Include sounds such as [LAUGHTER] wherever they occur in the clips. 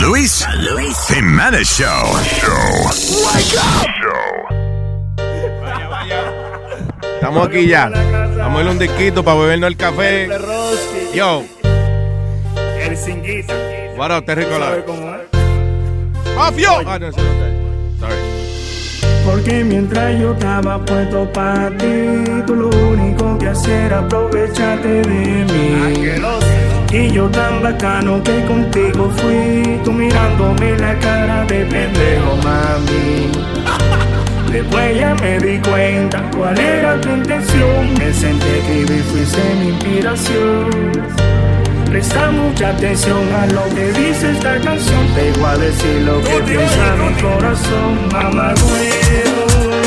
Luis, Luis Jiménez Show. Show. Wake up. Estamos aquí ya. Vamos a ir a un disquito para bebernos el café. Yo, El cinguita. ¿Sabe cómo es? Off yo. Ah, no, ese no. Sorry. Porque mientras yo estaba puesto para ti, tú lo único que hacías era aprovecharte de mí. Y yo tan bacano que contigo fui, tú mirándome la cara de pendejo, mami. [LAUGHS] Después ya me di cuenta cuál era tu intención. Me senté que y fuiste mi inspiración. Presta mucha atención a lo que dice esta canción. Te voy a decir lo que piensa mi corazón, mamá huevo.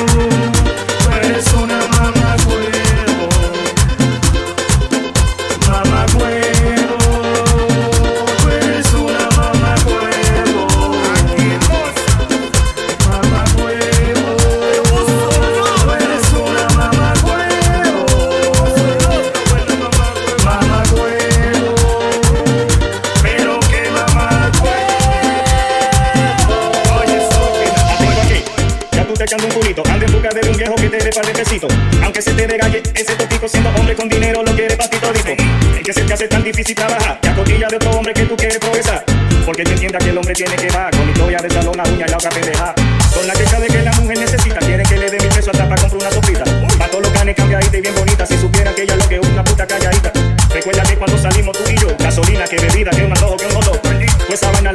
Te regalle, ese topico siendo hombre con dinero lo quiere pa' ti todito. El que se te hace tan difícil trabajar, te acotilla de otro hombre que tú quieres progresar. Porque te entienda que el hombre tiene que bajar, con historia de salón, la uña y la otra pendeja. Con la queja de que la mujer necesita, quiere que le dé mil pesos hasta para comprar una sopita. Pa' todos los canes cambiadita y bien bonita, si supiera que ella lo que es una puta calladita. Recuerda que cuando salimos tú y yo, gasolina, que bebida, que un antojo, que un motor. Pues esa vaina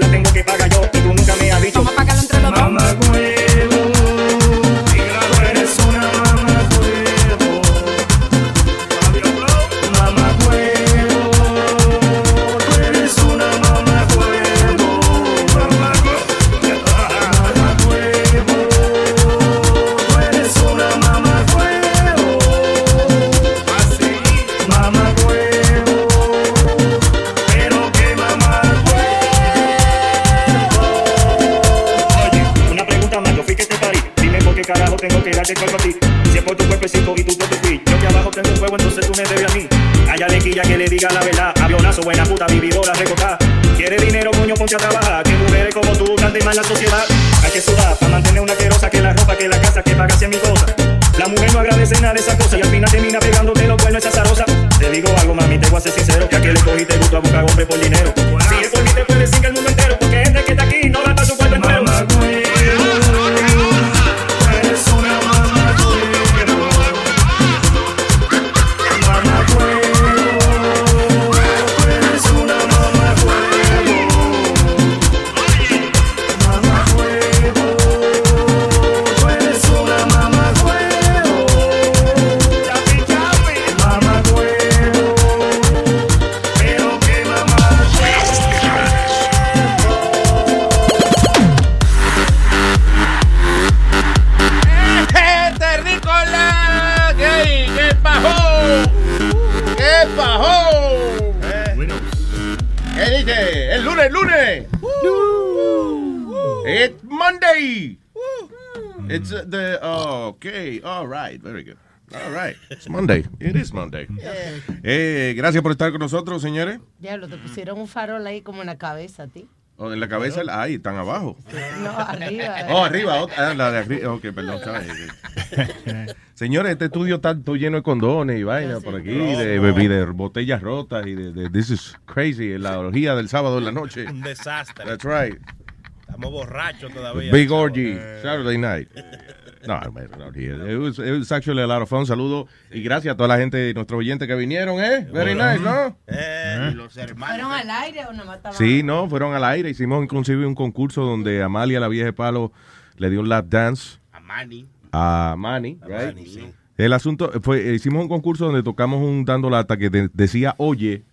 le diga la verdad. Avionazo, buena puta, vividora, recocada. Quiere dinero, coño, ponte a trabajar. Que mujeres como tú de mal la sociedad. Hay que sudar para mantener una querosa que la ropa, que la casa, que pagarse mi cosa. La mujer no agradece nada de esa cosa y al final termina pegándote los cuernos esa zarosa. Te digo algo, mami, te voy a ser sincero. Que a quien le cogiste gusto a buscar hombre por dinero. Si es por mí, te puedes decir que el mundo entero. Porque gente que está aquí no para su cuerpo entero. Mamá Oh, all right, very good. All right, it's Monday. It is Monday. Eh, gracias por estar con nosotros, señores. Diablo, te pusieron un farol ahí como en la cabeza ti. Oh, en la cabeza, ahí, están abajo. No, arriba. Oh, arriba, otra- ah, la de arriba. Ok, perdón. [LAUGHS] [LAUGHS] Señores, este estudio está todo lleno de condones y vainas por aquí, de, de, de botellas rotas y de, de- This is crazy, la orgía del sábado en la noche. Un desastre. That's right. Estamos borrachos todavía. Big orgy, Saturday night. No, it was, it was actually a lot of fun. Saludos y gracias a toda la gente, nuestros oyentes que vinieron, ¿eh? Very nice, ¿no? Eh, ¿Fueron al aire o no mataban? Sí, no, fueron al aire. Hicimos inclusive un concurso donde Amalia, la vieja de palo, le dio un lap dance A Manny. a Manny, A right? Manny, sí. El asunto fue, hicimos un concurso donde tocamos un dando lata que de- decía oye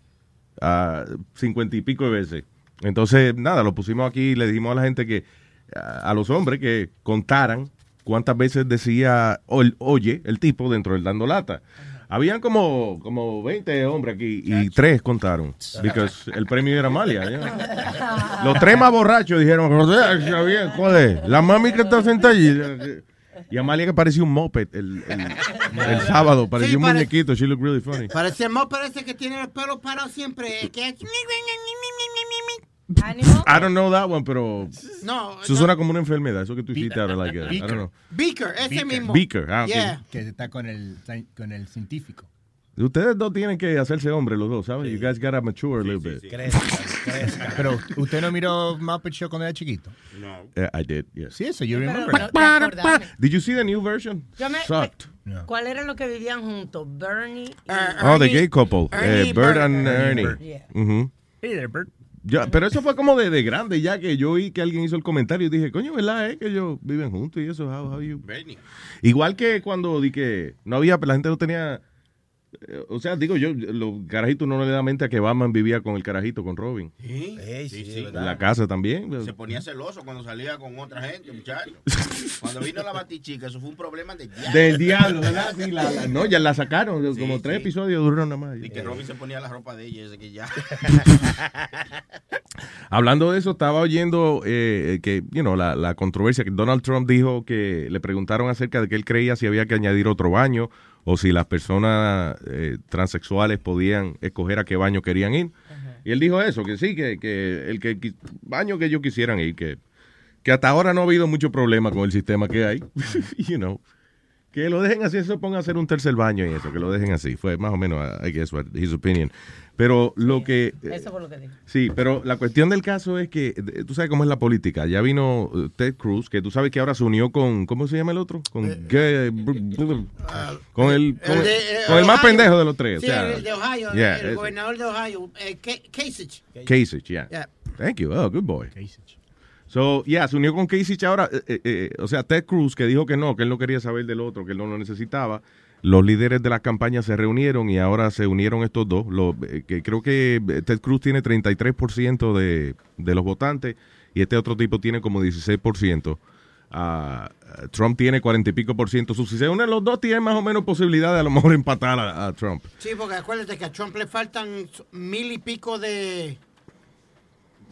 a cincuenta y pico de veces. Entonces, nada, lo pusimos aquí y le dijimos a la gente que, a, a los hombres que contaran cuántas veces decía oye el tipo dentro del dando lata. Habían como, como 20 hombres aquí y tres contaron. Because [LAUGHS] el premio era Amalia. [LAUGHS] Los tres más borrachos dijeron, José, ¿sabía cuál es? La mami que está sentada allí. Y Amalia que parecía un moped el, el- el sábado, parecía Sí, un muñequito. She looked really funny. Parece el mo parece que tiene el pelo parado siempre. Que es- Animal. I don't know that one, pero No, eso no. suena como una enfermedad. Eso que tú hiciste ahora, like, uh, I don't know. Beaker, ese mismo. Beaker, ah, ok. Yeah. Que está con el, con el científico. Ustedes dos tienen que hacerse hombres los dos, ¿sabes? You guys gotta mature a little bit. Pero, ¿usted no miró Muppet Show cuando era chiquito? No. Yeah, I did, yes. Sí, eso, yo Pero remember. acordás. Did you see the new version? Yo me- Sucked. ¿Cuál era lo que vivían juntos? Bernie y... Oh, the gay couple. Ernie eh, Bert Bert. and Ernie. Yeah. Ujú. Hey there, Bert. Pero eso fue como de, de grande ya que yo oí que alguien hizo el comentario y dije, coño, ¿verdad? Eh? Que ellos viven juntos y eso, how, how you... Igual que cuando di que no había, la gente no tenía... O sea, digo yo, los carajitos no le da mente a que Batman vivía con el carajito, con Robin. Sí, sí, sí, En la casa también. Se ponía celoso cuando salía con otra gente, muchacho. [LAUGHS] Cuando vino la batichica, eso fue un problema del diablo. Del diablo, ¿verdad? Sí, la- la- no, ya la sacaron, como tres sí. episodios duraron nada más. Y que Robin se ponía la ropa de ella, ese que ya. [LAUGHS] Hablando de eso, estaba oyendo eh, que, you know, la, la controversia que Donald Trump dijo que le preguntaron acerca de que él creía si había que añadir otro baño o si las personas eh, transexuales podían escoger a qué baño querían ir. Y él dijo eso, que sí, que, que el que, qui- baño que ellos quisieran ir, que, que hasta ahora no ha habido mucho problema con el sistema que hay. [LAUGHS] you know. Que lo dejen así, eso ponga a hacer un tercer baño y eso, que lo dejen así. Fue más o menos, I guess, what his opinion. Pero lo que... Eso fue lo que dijo. Sí, pero la cuestión del caso es que eh, tú sabes cómo es la política. Ya vino eh, Ted Cruz, que tú sabes que ahora se unió con, ¿cómo se llama el otro? Con, con el, con el, de, eh, con el más pendejo de los tres. Sí, o sea, el de Ohio, yeah, el gobernador de Ohio, eh, Ka- Kasich. Kasich, yeah. Yeah. Thank you. Oh, good boy. So, yeah, se unió con Kasich ahora. eh, eh, eh, o sea, Ted Cruz, que dijo que no, que él no quería saber del otro, que él no lo necesitaba. Los líderes de la campaña se reunieron y ahora se unieron estos dos. Los, eh, que creo que Ted Cruz tiene 33% de, de los votantes y este otro tipo tiene como 16%. Ah, Trump tiene 40 y pico por ciento. Si se unen los dos, tienen más o menos posibilidad de a lo mejor empatar a, a Trump. Sí, porque acuérdate que a Trump le faltan mil y pico de...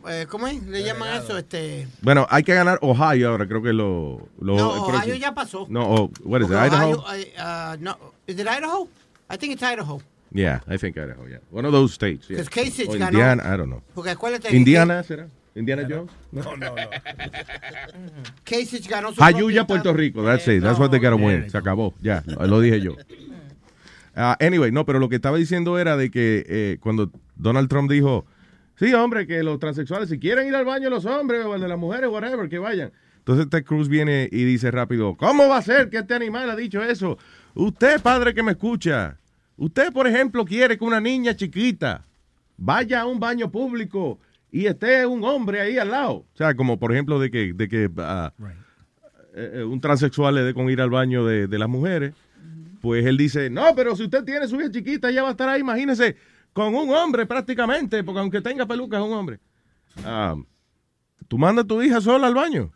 eh, ¿Cómo es? ¿Le llaman eso? Este... Bueno, hay que ganar Ohio ahora, creo que lo... lo No, Ohio próximo- ya pasó. No, oh, what is it, Porque Idaho? Ohio, eh, uh, no, is it Idaho? I think it's Idaho. Yeah, I think Idaho, yeah. One of those states, yeah. Because Kasich O ganó. Indiana, I don't know. Porque acuérdate Indiana, ¿será? Indiana Jones? No, no, no. Kasich ganó su propio Puerto. Rico, that's it. That's what they gotta win. Se acabó, ya, lo dije yo. [LAUGHS] Ah, anyway, no, pero lo que estaba diciendo era de que eh, cuando Donald Trump dijo, sí, hombre, que los transexuales, si quieren ir al baño los hombres o el de las mujeres, whatever, que vayan. Entonces Ted Cruz viene y dice rápido, ¿cómo va a ser que este animal ha dicho eso? Usted, padre que me escucha, usted, por ejemplo, quiere que una niña chiquita vaya a un baño público y esté un hombre ahí al lado. O sea, como por ejemplo de que, de que ah, eh, eh, un transexual le dé con ir al baño de, de las mujeres. Pues él dice, no, pero si usted tiene su hija chiquita, ella va a estar ahí, imagínese, con un hombre prácticamente, porque aunque tenga peluca es un hombre. Ah, ¿Tú mandas a tu hija sola al baño?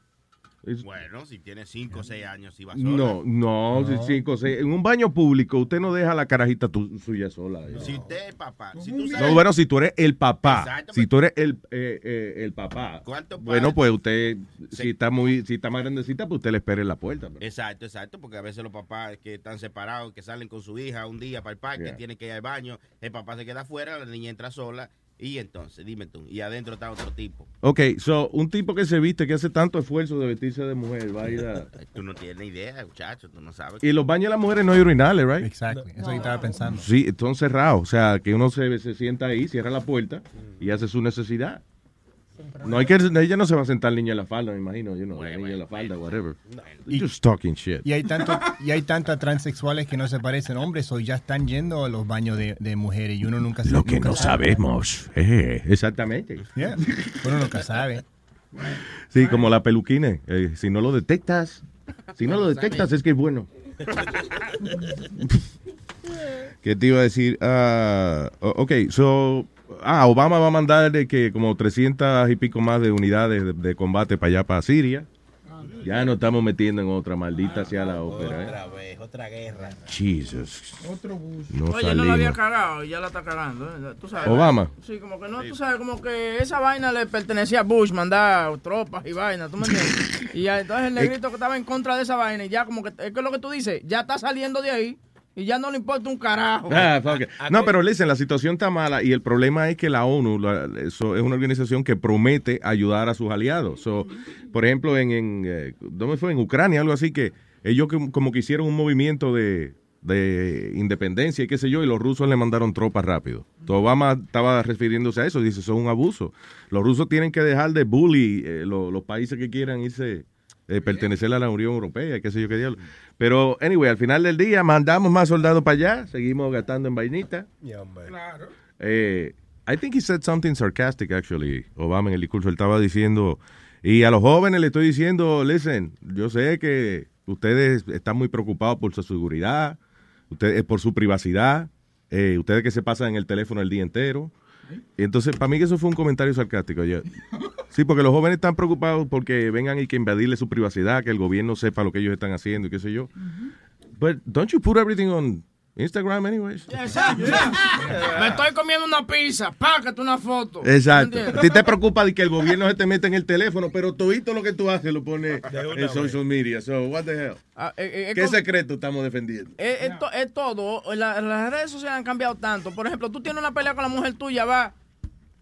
Bueno, si tiene 5 o 6 años, si va sola. No, no, si- cinco, seis. en un baño público usted no deja la carajita tu- suya sola. Si usted es papá, si tú sabes. No, bueno, si tú eres el papá, Exacto, si tú eres el, eh, eh, el papá, ¿Cuántos bueno, pues usted, si está muy, si está más grandecita, pues usted le espere en la puerta. pero- Exacto, exacto, porque a veces los papás que están separados, que salen con su hija un día para el parque, Yeah. tienen que ir al baño, el papá se queda afuera, la niña entra sola, y entonces, dime tú, y adentro está otro tipo. Ok, so, un tipo que se viste, que hace tanto esfuerzo de vestirse de mujer, va a ir a... [LAUGHS] Tú no tienes idea, muchacho, tú no sabes. Y los baños de las mujeres no hay urinales, right? Exacto, eso que estaba pensando. Sí, están cerrados. O sea, que uno se, se sienta ahí, cierra la puerta y hace su necesidad. No hay que, ella no se va a sentar niña en la falda, me imagino. Yo no, niña en la falda, whatever. Just talking shit. Y hay tanto, y hay tantas transexuales que no se parecen hombres o ya están yendo a los baños de, de mujeres y uno nunca Lo que nunca no sabe. sabemos. Eh, exactamente. Yeah, Uno nunca sabe. Sí, como la peluquine. Eh, si no lo detectas, si no lo detectas es que es bueno. ¿Qué te iba a decir? Ah, o- ok, so, ah, Obama va a mandar de que como 300 y pico más de unidades de, de combate para allá, para Siria. Ya nos estamos metiendo en otra maldita sea la ópera. ¿eh? Otra vez, otra guerra. Jesus. Otro bus. No Oye, no la había cagado y ya la está cagando. ¿eh? ¿Tú sabes? Obama. Sí, como que no, tú sabes, como que esa vaina le pertenecía a Bush, mandar tropas y vainas, ¿tú me entiendes? [LAUGHS] Y ya, entonces el negrito que estaba en contra de esa vaina, y ya como que, es que lo que tú dices, ya está saliendo de ahí y ya no le importa un carajo. Ah. No, pero listen, la situación está mala y el problema es que la ONU la- eso es una organización que promete ayudar a sus aliados. So, por ejemplo, en, en eh, ¿dónde fue? En Ucrania, algo así que ellos que- como que hicieron un movimiento de, de independencia y qué sé yo, y los rusos le mandaron tropas rápido. Obama estaba refiriéndose a eso, dice, eso es un abuso. Los rusos tienen que dejar de bully eh, lo- los países que quieran irse, eh, pertenecer a la Unión Europea, qué sé yo qué diablo. Pero, anyway, al final del día mandamos más soldados para allá, seguimos gastando en vainita. Claro. Eh, I think he said something sarcastic, actually, Obama en el discurso. Él estaba diciendo, y a los jóvenes le estoy diciendo, listen, yo sé que ustedes están muy preocupados por su seguridad, ustedes por su privacidad, eh, ustedes que se pasan en el teléfono el día entero. Y entonces, para mí que eso fue un comentario sarcástico. yo- Sí, porque los jóvenes están preocupados porque vengan y que invadirle su privacidad, que el gobierno sepa lo que ellos están haciendo y qué sé yo. But don't you put everything on Instagram anyways? Exacto. [LAUGHS] Me estoy comiendo una pizza, págate una foto. Exacto. A ti te preocupa de que el gobierno se te mete en el teléfono, pero todito lo que tú haces lo pone en social media. So, what the hell? Ah, eh, eh, ¿Qué con- secreto estamos defendiendo? Es, es to- es todo. La- las redes sociales han cambiado tanto. Por ejemplo, tú tienes una pelea con la mujer tuya, va.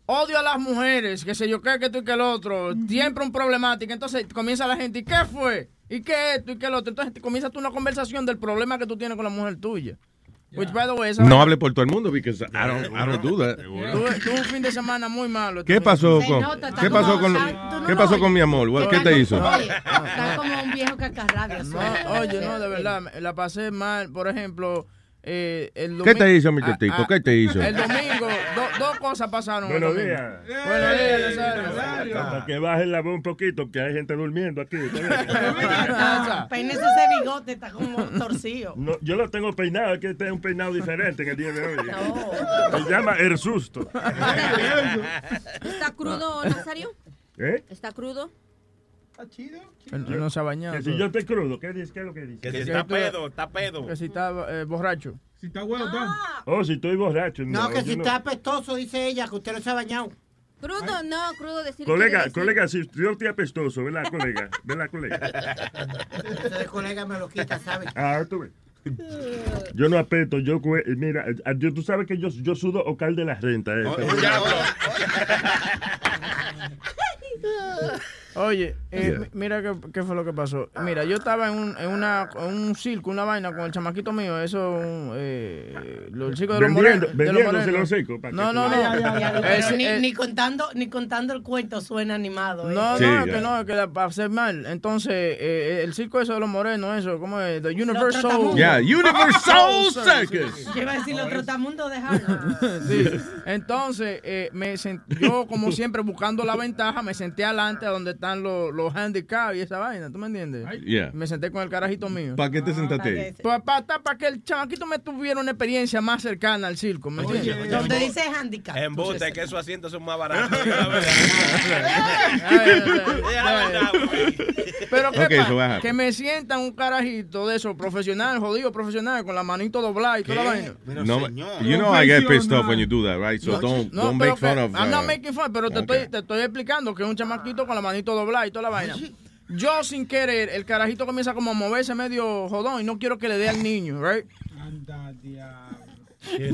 Odio a las mujeres, que sé yo qué, que tú y que el otro. Siempre un problemático. Entonces comienza la gente, ¿y qué fue? ¿Y qué esto y qué el otro? Entonces comienza tú una conversación del problema que tú tienes con la mujer tuya. Which, by the way, esa No vaina- hable por todo el mundo, because I don't, I don't do that. Tuve, tuve un fin de semana muy malo. ¿Qué pasó con, qué pasó con, qué pasó con mi amor? What- ¿Qué te hizo? Está como un viejo cacarrabia. No, oye, no, de verdad, me- la pasé mal. Por ejemplo, eh, el domingo... ¿Qué te hizo, mi Ah, tetico? ah, ¿Qué te hizo? El domingo, do- dos cosas pasaron. Buenos días. Buenos días, Nazario. Para que bajen la voz un poquito, que hay gente durmiendo aquí. [LAUGHS] Peínese ese bigote, está como torcido. No, yo lo tengo peinado, es que este es un peinado diferente en el día de hoy. Se llama El Susto. ¿Está crudo, Nazario? ¿Eh? ¿Está crudo? Está chido. Él no se ha bañado. Que si yo estoy crudo, ¿qué, dice? ¿qué es lo que dice? Que si está pedo, está pedo. Que si está eh, borracho. Si está bueno, está. Oh, si estoy borracho. No, que si está apestoso, dice ella, que usted no se ha bañado. Crudo, no, crudo decir Colega, decir- colega, si yo estoy apestoso, ¿verdad, colega? ¿Verdad, colega? Ese colega me lo quita, ¿sabe? Ah, tú ves. Yo no apeto, yo, mira, eh, yo, tú sabes que yo, yo sudo ocal de la renta. Eh, [LAUGHS] [LAUGHS] Oye, eh, Yeah. mi- mira qué, qué fue lo que pasó. Mira, yo estaba en un, en una, en un circo, una vaina con el chamaquito mío, eso, un, eh, el circo de los Vendiendo- morenos. de los vendiéndose morenos. los circos, No, que no, no. Ya, ya, ya, ni, eh, ni contando, ni contando el cuento suena animado. ¿eh? No, Sí, no, ya. que no, que la- para hacer mal. Entonces, eh, el circo eso de los morenos, eso, ¿cómo es? The Universal. Yeah, Universal [LAUGHS] Circus. Yo iba a decir los trotamundos de. [LAUGHS] Sí. Entonces, eh, me sent- yo como siempre buscando la ventaja, me senté adelante a donde están los, los handicaps y esa vaina, ¿tú me entiendes? Yeah. Me senté con el carajito mío. ¿Para qué te sentaste ahí? Pues para que el chamaquito me tuviera una experiencia más cercana al circo, ¿me entiendes? Donde dice handicap. Embuste, que esos asientos son más baratos. Pero ¿qué Ok, pasa? baja. Que me sientan un carajito de esos profesional, jodido profesional, con la manito doblada y toda la vaina. No, you know I get pissed off when you do that, right? So don't, No, don't pero make fun que- of. I'm not uh, making fun, pero te, ok. estoy, te estoy explicando que es un chamaquito con la manito doblada y toda la vaina. Yo sin querer, el carajito comienza como a moverse medio jodón y no quiero que le dé al niño, right? Anda, diablo.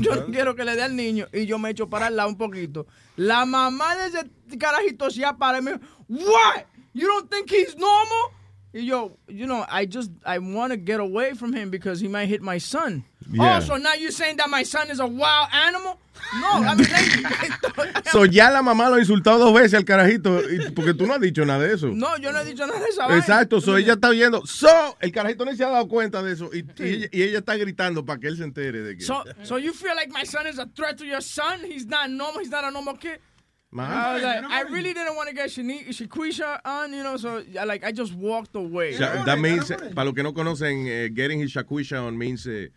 Yo no quiero que le dé al niño y yo me echo para el lado un poquito. La mamá de ese carajito se para y me dijo, What? You don't think he's normal? Y yo, you know, I just, I want to get away from him because he might hit my son. Yeah. Oh, so now you're saying that my son is a wild animal? No, [LAUGHS] [LAUGHS] I mean, like, So ya la mamá lo ha insultado dos veces al carajito, porque tú no has dicho nada de eso. no, yo no he dicho nada de vaina. Exacto, so ella está viendo. So, el carajito no se ha dado cuenta de eso y, y ella, y ella está gritando para que él se entere de que. So, so you feel like my son is a threat to your son? He's not normal. He's not a normal kid. I was like, I really didn't want to get Shani- Shaquisha on, you know. So, I, like, I just walked away. Sha- that means, para los que no conocen, eh, getting his shakusha on means eh,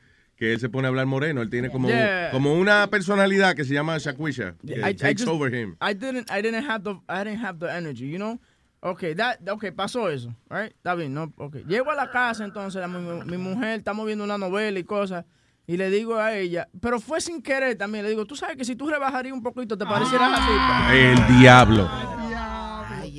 que él se pone a hablar moreno. Él tiene como, Yeah. como una personalidad que se llama shakusha. que I, I takes just- over him. I didn't, I didn't have the, I didn't have the energy, you know. Okay, that, okay, pasó eso, right? Está bien, no, okay. Llego a la casa entonces, la- mi, mi mujer, estamos viendo una novela y cosas, y le digo a ella, pero fue sin querer también, le digo, tú sabes que si tú rebajarías un poquito, te parecieras a la tipa. El diablo.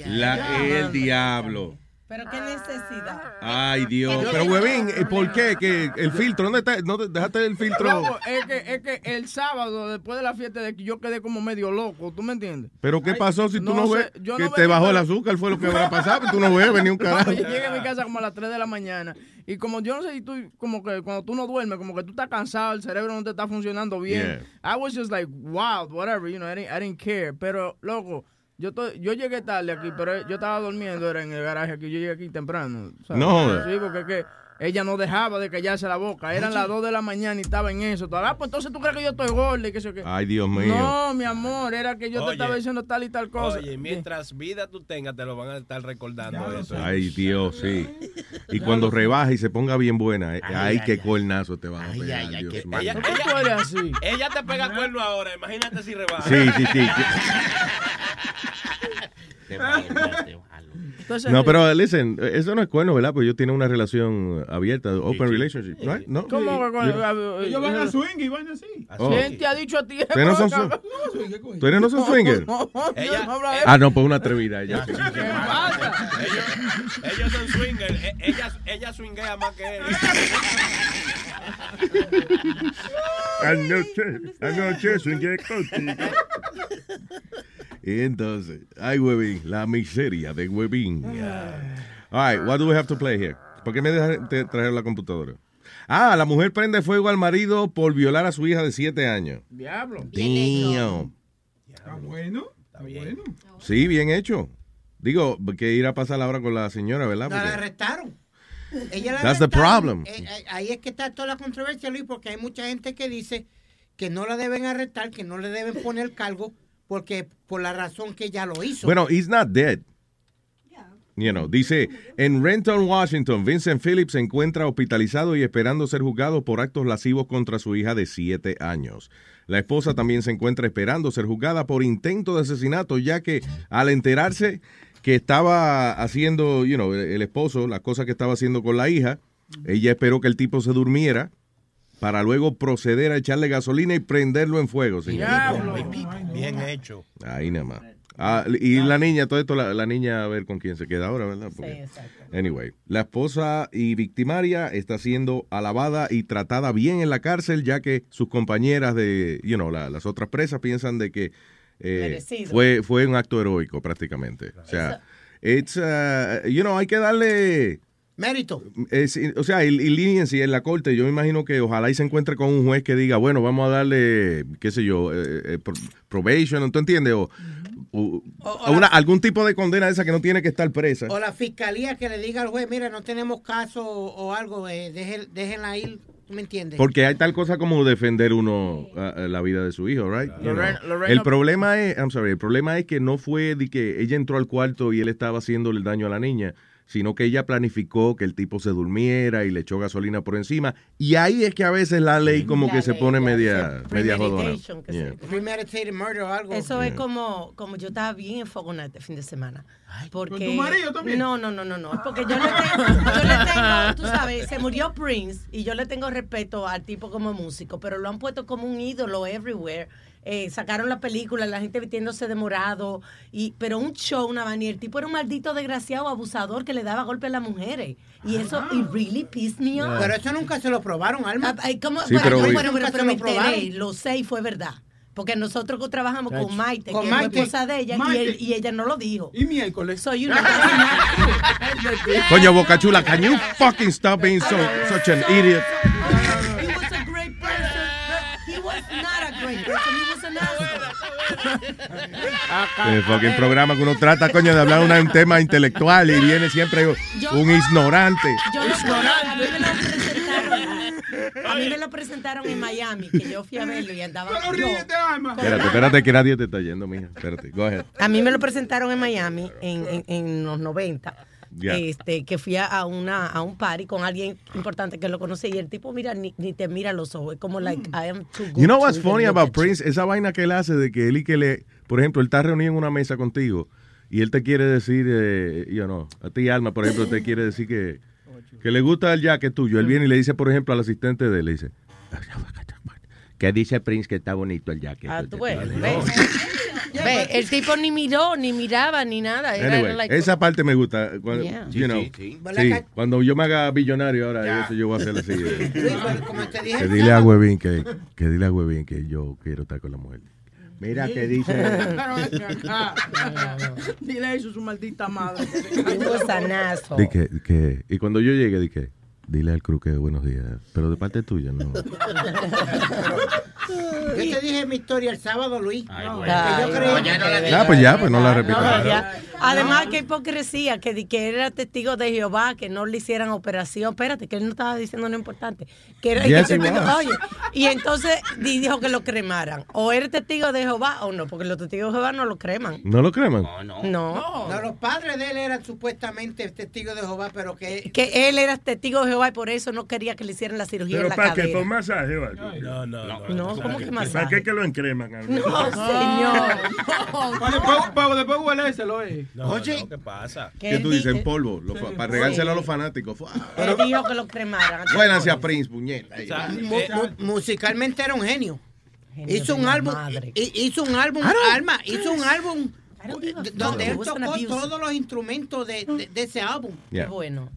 La, el diablo. Pero qué necesidad. Ay, Dios. Pero, huevín, ¿y ¿por qué? que ¿El filtro? ¿Dónde está? ¿No te- dejaste el filtro? Loco, es que, es que el sábado, después de la fiesta de que yo quedé como medio loco, ¿tú me entiendes? ¿Pero qué pasó si tú no no, sé, ves? yo que no te bajó el azúcar, fue lo que [LAUGHS] habrá pasado. Tú no ves, venía un carajo. No, yo llegué a mi casa como a las 3 de la mañana y como yo no sé si tú, como que cuando tú no duermes, como que tú estás cansado, el cerebro no te está funcionando bien. I was just like, wild, whatever, you know, I didn't, I didn't care. Pero, loco, yo, to- yo llegué tarde aquí, pero yo estaba durmiendo, era en el garaje aquí, yo llegué aquí temprano. ¿sabes? No. Sí, porque es que ella no dejaba de callarse la boca. Eran las 2 de la mañana y estaba en eso. Todavía, pues entonces tú crees que yo estoy gorda y que yo qué. Ay, Dios mío. No, mi amor, era que yo te estaba diciendo tal y tal cosa. Oye, mientras vida tú tengas, te lo van a estar recordando eso. Ay, Dios, sí. Y cuando rebaja y se ponga bien buena, eh, ay, qué cuernazo te van a pegar, Dios mío. Ella, ¿Cómo tú eres así? ella te pega cuerno ahora, imagínate si rebaja. Sí, sí, sí. [LAUGHS] Entonces, No, pero listen, eso no es cuerno, ¿verdad? Pues ellos tienen una relación abierta, open relationship, right? ¿no? ¿Cómo que con- Yo- Ellos van a swing y van así. Oh. ¿Quién te ha dicho a ti? Ustedes no son su- cabrón? ¿Ustedes no son [LAUGHS] Ah, no, pues una atrevida ella. ¿Qué pasa? Ellos, ellos son swingers. e- Ella, ella swinguea más que él. Anoche, anoche swingué contigo. [LAUGHS] Y entonces, ay, huevín, la miseria de huevín. All right, what do we have to play here? ¿Por qué me traer la computadora? Ah, la mujer prende fuego al marido por violar a su hija de 7 años. Diablo. Damn. Está bueno. Está bueno. Sí, bien hecho. Digo, que ir a pasar la hora con la señora, ¿verdad? La arrestaron. Ella la That's the problem. Eh, eh, ahí es que está toda la controversia, Luis, porque hay mucha gente que dice que no la deben arrestar, que no le deben poner cargo, porque por la razón que ella lo hizo. Bueno, he's not dead. You know, dice, en Renton, Washington, Vincent Phillips se encuentra hospitalizado y esperando ser juzgado por actos lascivos contra su hija de 7 años. La esposa también se encuentra esperando ser juzgada por intento de asesinato, ya que al enterarse que estaba haciendo, you know, el esposo, las cosas que estaba haciendo con la hija, ella esperó que el tipo se durmiera para luego proceder a echarle gasolina y prenderlo en fuego, señor. Bien hecho. Ahí nada más. Ah, y la niña, todo esto, la, la niña a ver con quién se queda ahora, ¿verdad? Porque- Anyway, la esposa y victimaria está siendo alabada y tratada bien en la cárcel, ya que sus compañeras de, you know, la- las otras presas piensan de que eh, fue, fue un acto heroico prácticamente. O sea, it's, uh, you know, hay que darle... Mérito. Es- o sea, el, el leniency en la corte, yo me imagino que ojalá y se encuentre con un juez que diga, bueno, vamos a darle, qué sé yo, eh, eh, pro- probation, ¿tú entiendes? O, o- o una- la- algún tipo de condena esa que no tiene que estar presa. O la fiscalía que le diga al juez, mira, no tenemos caso o, o algo, eh, dejen- déjenla ir, ¿tú me entiendes? Porque hay tal cosa como defender uno la vida de su hijo, right? You know. El problema es, I'm sorry, el problema es que no fue de que ella entró al cuarto y él estaba haciéndole el daño a la niña, sino que ella planificó que el tipo se durmiera y le echó gasolina por encima. Y ahí es que a veces la ley como que se pone media, media jodona. Premeditation, que Yeah. Premeditated murder o algo. Eso es como, como yo estaba bien enfogonada este fin de semana. Porque, ¿con tu marido también? No, no, no, no, no. Porque yo le, tengo, yo le tengo, tú sabes, se murió Prince y yo le tengo respeto al tipo como músico, pero lo han puesto como un ídolo everywhere. Eh, sacaron la película, la gente vistiéndose de morado, y, pero un show, una vaina, y el tipo era un maldito desgraciado abusador que le daba golpe a las mujeres. Y eso, it really pissed me off. Pero eso nunca se lo probaron, Alma. Ay, ¿cómo? Sí, bueno, pero- bueno, pero se me lo probaron. enteré, lo sé y fue verdad. Porque nosotros que trabajamos con Maite, Con que Maite. es esposa de ella, y, él- y ella no lo dijo. Y miércoles. So, you know, Coño, Boca Chula, can you fucking stop being so, such an idiot? Asshole. El fucking programa que uno trata, coño, de hablar de un tema intelectual y viene siempre un ignorante. Yo lo a mí me lo presentaron. A mí me lo presentaron en Miami, que yo fui a verlo y andaba. Yo- ríete, Alma. Espérate, espérate que nadie te está yendo, mija. Espérate, go ahead. A mí me lo presentaron en Miami en, en, en los 90. Ya. Este, que fui a- una a un party con alguien importante que lo conocí y el tipo mira ni, ni te mira los ojos, es como like I am too good You know what's funny about. Prince? Esa vaina que él hace de que él y que le, por ejemplo, él está reunido en una mesa contigo y él te quiere decir, eh, yo no, a ti Alma, por ejemplo, te [LAUGHS] quiere decir que, que le gusta el jacket tuyo. Él viene y le dice, por ejemplo, al asistente de él, le dice, ¿qué dice Prince que está bonito el jacket? Ah, tú ves. [LAUGHS] Ve, el tipo ni miró, ni miraba, ni nada. Era, Anyway, like- esa parte me gusta. Cuando, Yeah. you know, sí, sí. ¿Verdad sí, que- cuando yo me haga billonario ahora, eso yo voy a hacer así. eh. Luis, pero como te dije que dile a Huevín que, que dile a Huevín que yo quiero estar con la mujer. Mira [LAUGHS] que dice. Acá. Dile eso su maldita madre. Un gusanazo. di que, que- y cuando yo llegue, di que dile al Cruz que buenos días. Pero de parte tuya, no. [LAUGHS] Yo te dije mi historia el sábado, Luis. Ay, bueno. Ay, yo creo no, ya no la Ah, pues ya, pues no la repito. No. Además, qué hipocresía, que, di- que era testigo de Jehová, que no le hicieran operación. Espérate, que él no estaba diciendo lo importante. Que era, Yes, que- he was. oye, y entonces di- dijo que lo cremaran. O eres testigo de Jehová o no, porque los testigos de Jehová no lo creman. ¿No lo creman? No, no. No. No, los padres de él eran supuestamente testigos de Jehová, pero que Que él era testigo de Jehová y por eso no quería que le hicieran la cirugía Pero en la para que cadera. por masaje. No, no, no. No, ¿cómo que ¿Para masaje? qué que lo encreman? No, señor. [LAUGHS] Para después, para después huelérselo, eh. No, Oye. no, ¿qué pasa? Que ¿Qué tú di- dices? En polvo. lo para regárselo a los fanáticos. Él dijo que lo cremaran. [LAUGHS] Bueno, hacia Prince, puñeta. O sea, mu- eh, mu- musicalmente era un genio. Genio Hizo un álbum, hizo un álbum, Alma, hizo un álbum a donde él tocó todos los instrumentos de, de- de ese álbum. Qué Yeah. bueno.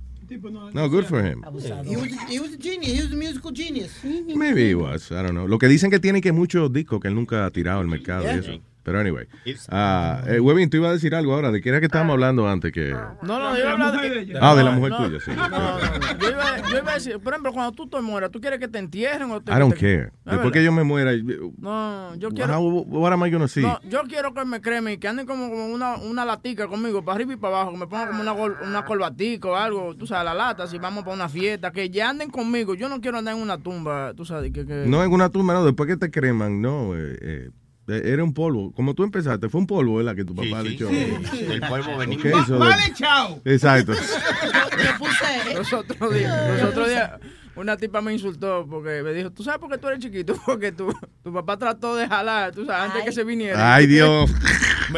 No, good for him. He was, he was a genius, he was a musical genius. Maybe he was, I don't know. Lo que dicen que tiene que muchos discos que él nunca ha tirado al mercado y Yeah. eso. Pero anyway. Ah, eh, Webin, tú ibas a decir algo ahora. ¿De qué era que estábamos hablando antes? que No, no, yo iba a hablar de ella. Ah, de la mujer no, tuya, sí. No, no, no. Yo iba, yo iba a decir, por ejemplo, cuando tú te mueras, ¿tú quieres que te entierren o te... I don't te- care. Es Después verdad. que yo me muera, No, yo quiero... how, what am I gonna see? No, yo quiero que me cremen y que anden como, como una, una latica conmigo, para arriba y para abajo, que me pongan como una, gol- una corbatica o algo, tú sabes, la lata, si vamos para una fiesta, que ya anden conmigo. Yo no quiero andar en una tumba, tú sabes, que... que... No en una tumba, no. Después que te creman, no. eh, eh, era un polvo. Como tú empezaste, fue un polvo, ¿verdad? Que tu Sí, papá sí, le echó. sí. El polvo benigno. Ok, so Vale, chao. Exacto. Yo, [LAUGHS] yo puse. [LAUGHS] Los otros días, los otros días, una tipa me insultó porque me dijo, ¿tú sabes por qué tú eres chiquito? [LAUGHS] Porque tu, tu papá trató de jalar, tú sabes, antes Ay. que se viniera. Ay, Dios.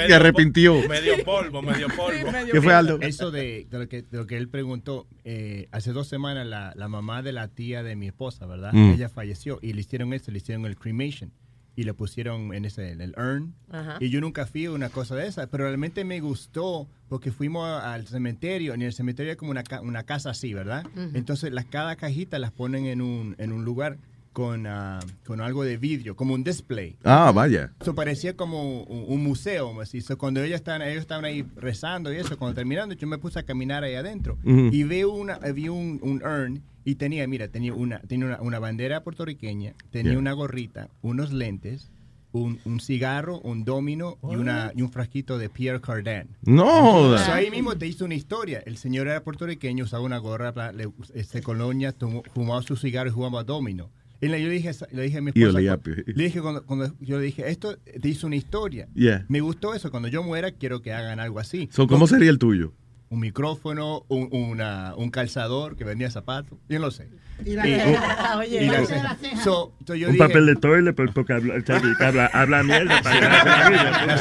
Se arrepintió. Medio polvo, medio polvo. medio ¿Qué fue, Aldo? Eso de, de lo, que, de lo que él preguntó, eh, hace dos semanas la, la mamá de la tía de mi esposa, ¿verdad? Mm. Ella falleció y le hicieron eso, le hicieron el cremation y le pusieron en ese, en el urn. Ajá. Y yo nunca fui a una cosa de esa, pero realmente me gustó porque fuimos a- al cementerio, y en el cementerio hay como una, una casa así, ¿verdad? Entonces las, cada cajita las ponen en un, en un lugar con, ah, con algo de vidrio, como un display. Ah, vaya. Eso parecía como un, un museo, así. So, cuando ellos estaban, ellos estaban ahí rezando y eso, cuando terminando, yo me puse a caminar ahí adentro Ujú. y veo una, vi un, un urn y tenía, mira, tenía una, tenía una, una bandera puertorriqueña, tenía Yeah. una gorrita, unos lentes, un, un cigarro, un domino y, una, y un frasquito de Pierre Cardin. No. Joda. ahí mismo te hizo una historia. El señor era puertorriqueño, usaba una gorra, le, este, colonia, tomó- fumaba su cigarro y jugaba domino. Y le, yo dije, le dije a mi Y esposa, pi- le dije cuando, cuando yo le dije, esto te hizo una historia. Yeah. Me gustó eso. Cuando yo muera, quiero que hagan algo así. So, ¿Cómo sería el tuyo? Un micrófono, un, una- un calzador que vendía zapatos. Yo no sé. Y la Y- ceja. [LAUGHS] Oye, y la- la ceja. so- so yo Un dije- papel de toile por- porque habla, [LAUGHS] habla, habla mierda para.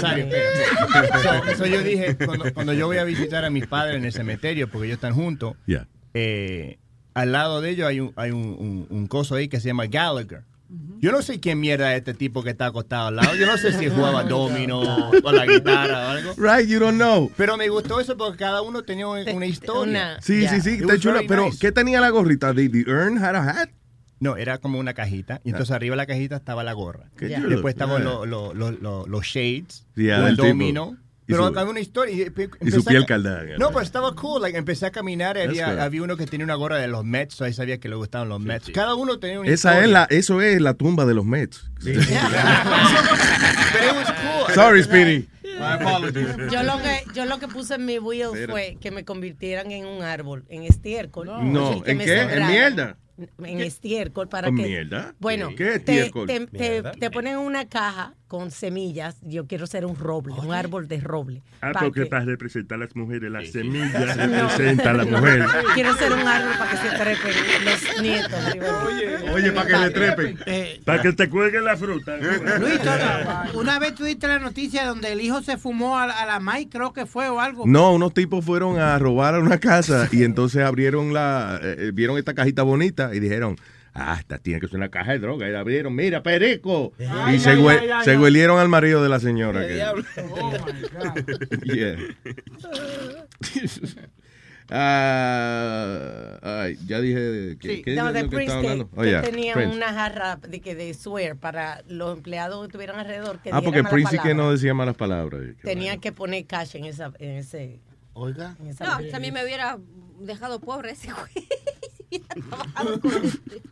So- so yo dije, cuando, cuando yo voy a visitar a mis padres en el cementerio, porque ellos están juntos, Yeah. eh, al lado de ellos hay un, hay un, un- un coso ahí que se llama Gallagher. Yo no sé quién mierda es este tipo que está acostado al lado. Yo no sé si [LAUGHS] jugaba domino o la guitarra o algo. Right, you don't know. Pero me gustó eso porque cada uno tenía una historia. Una- Sí, ya. sí, sí, está chula. Pero, nice. ¿qué tenía la gorrita? ¿The, the urn had a hat? No, era como una cajita. Y entonces arriba de la cajita estaba la gorra. Chulo. Después estaban Yeah. los los- los- los- shades, Yeah, el tipo. domino. Y Pero su- había una historia. Y, Y su piel ca- caldada. No, pero estaba cool. Like, empecé a caminar y había, había uno que tenía una gorra de los Mets. ahí sabía que le gustaban los Mets. Cada uno tenía una Esa historia. es la, eso es la tumba de los Mets. [LAUGHS] Pero it was cool. Sorry, Speedy. Yo lo que yo lo que puse en mi will fue que me convirtieran en un árbol, en estiércol. No, Y que ¿en me qué? ¿En sembraran. mierda? En estiércol para ¿En que mierda? Bueno, ¿Qué te, estiércol? te, te- Mierda. te ponen una caja con semillas. Yo quiero ser un roble, un árbol de roble. Ah, Pa' porque que- para representar a las mujeres, las semillas [LAUGHS] representa a la mujer. Quiero ser un árbol para que se trepen los nietos. Oye, para que le trepen. Eh, Para que te cuelgue la fruta. [LAUGHS] Luis, una vez tuviste la noticia donde el hijo se fumó a, a la Mike, creo que fue, o algo. No, unos tipos fueron a robar a una casa y entonces abrieron la, eh, vieron esta cajita bonita y dijeron, Ah, esta tiene que ser una caja de droga. Y la abrieron, mira, perico. Ay, y se, ay, hue- ay, ay, se ay. huelieron al marido de la señora. ¿Qué que- diablo? [LAUGHS] Yeah. [LAUGHS] Ah, ay, ya dije que, Sí, ¿qué no, es de que hablando? Oh, que yeah, tenía Prince. una jarra de, que de swear para los empleados que estuvieran alrededor. Que Ah, porque Prince que no decía malas palabras. Tenía que poner cash en, esa, en ese. Oiga. En esa No, también me hubiera dejado pobre ese güey. [LAUGHS] Si hubiera trabajado con este.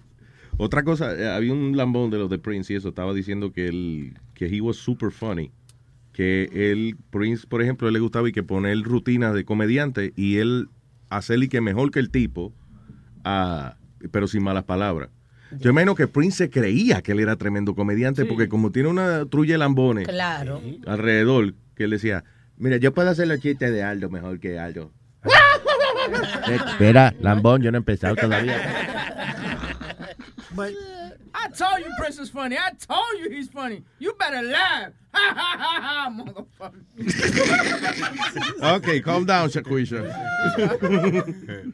Otra cosa, eh, había un lambón de los de Prince y eso estaba diciendo que él, que he was super funny. Que él, Prince, por ejemplo, él le gustaba y que poner rutinas de comediante y él hacerle que mejor que el tipo, ah, pero sin malas palabras. Yo menos que Prince se creía que él era tremendo comediante porque como tiene una trulla de lambones Claro. alrededor, que él decía, mira, yo puedo hacer los chistes de Aldo mejor que Aldo. [LAUGHS] Espera, lambón, yo no he empezado todavía. But I told you Prince is funny. I told you he's funny. You better laugh. Ha ha ha ha, motherfucker. [LAUGHS] Okay, calm down, Shaquisha. [LAUGHS]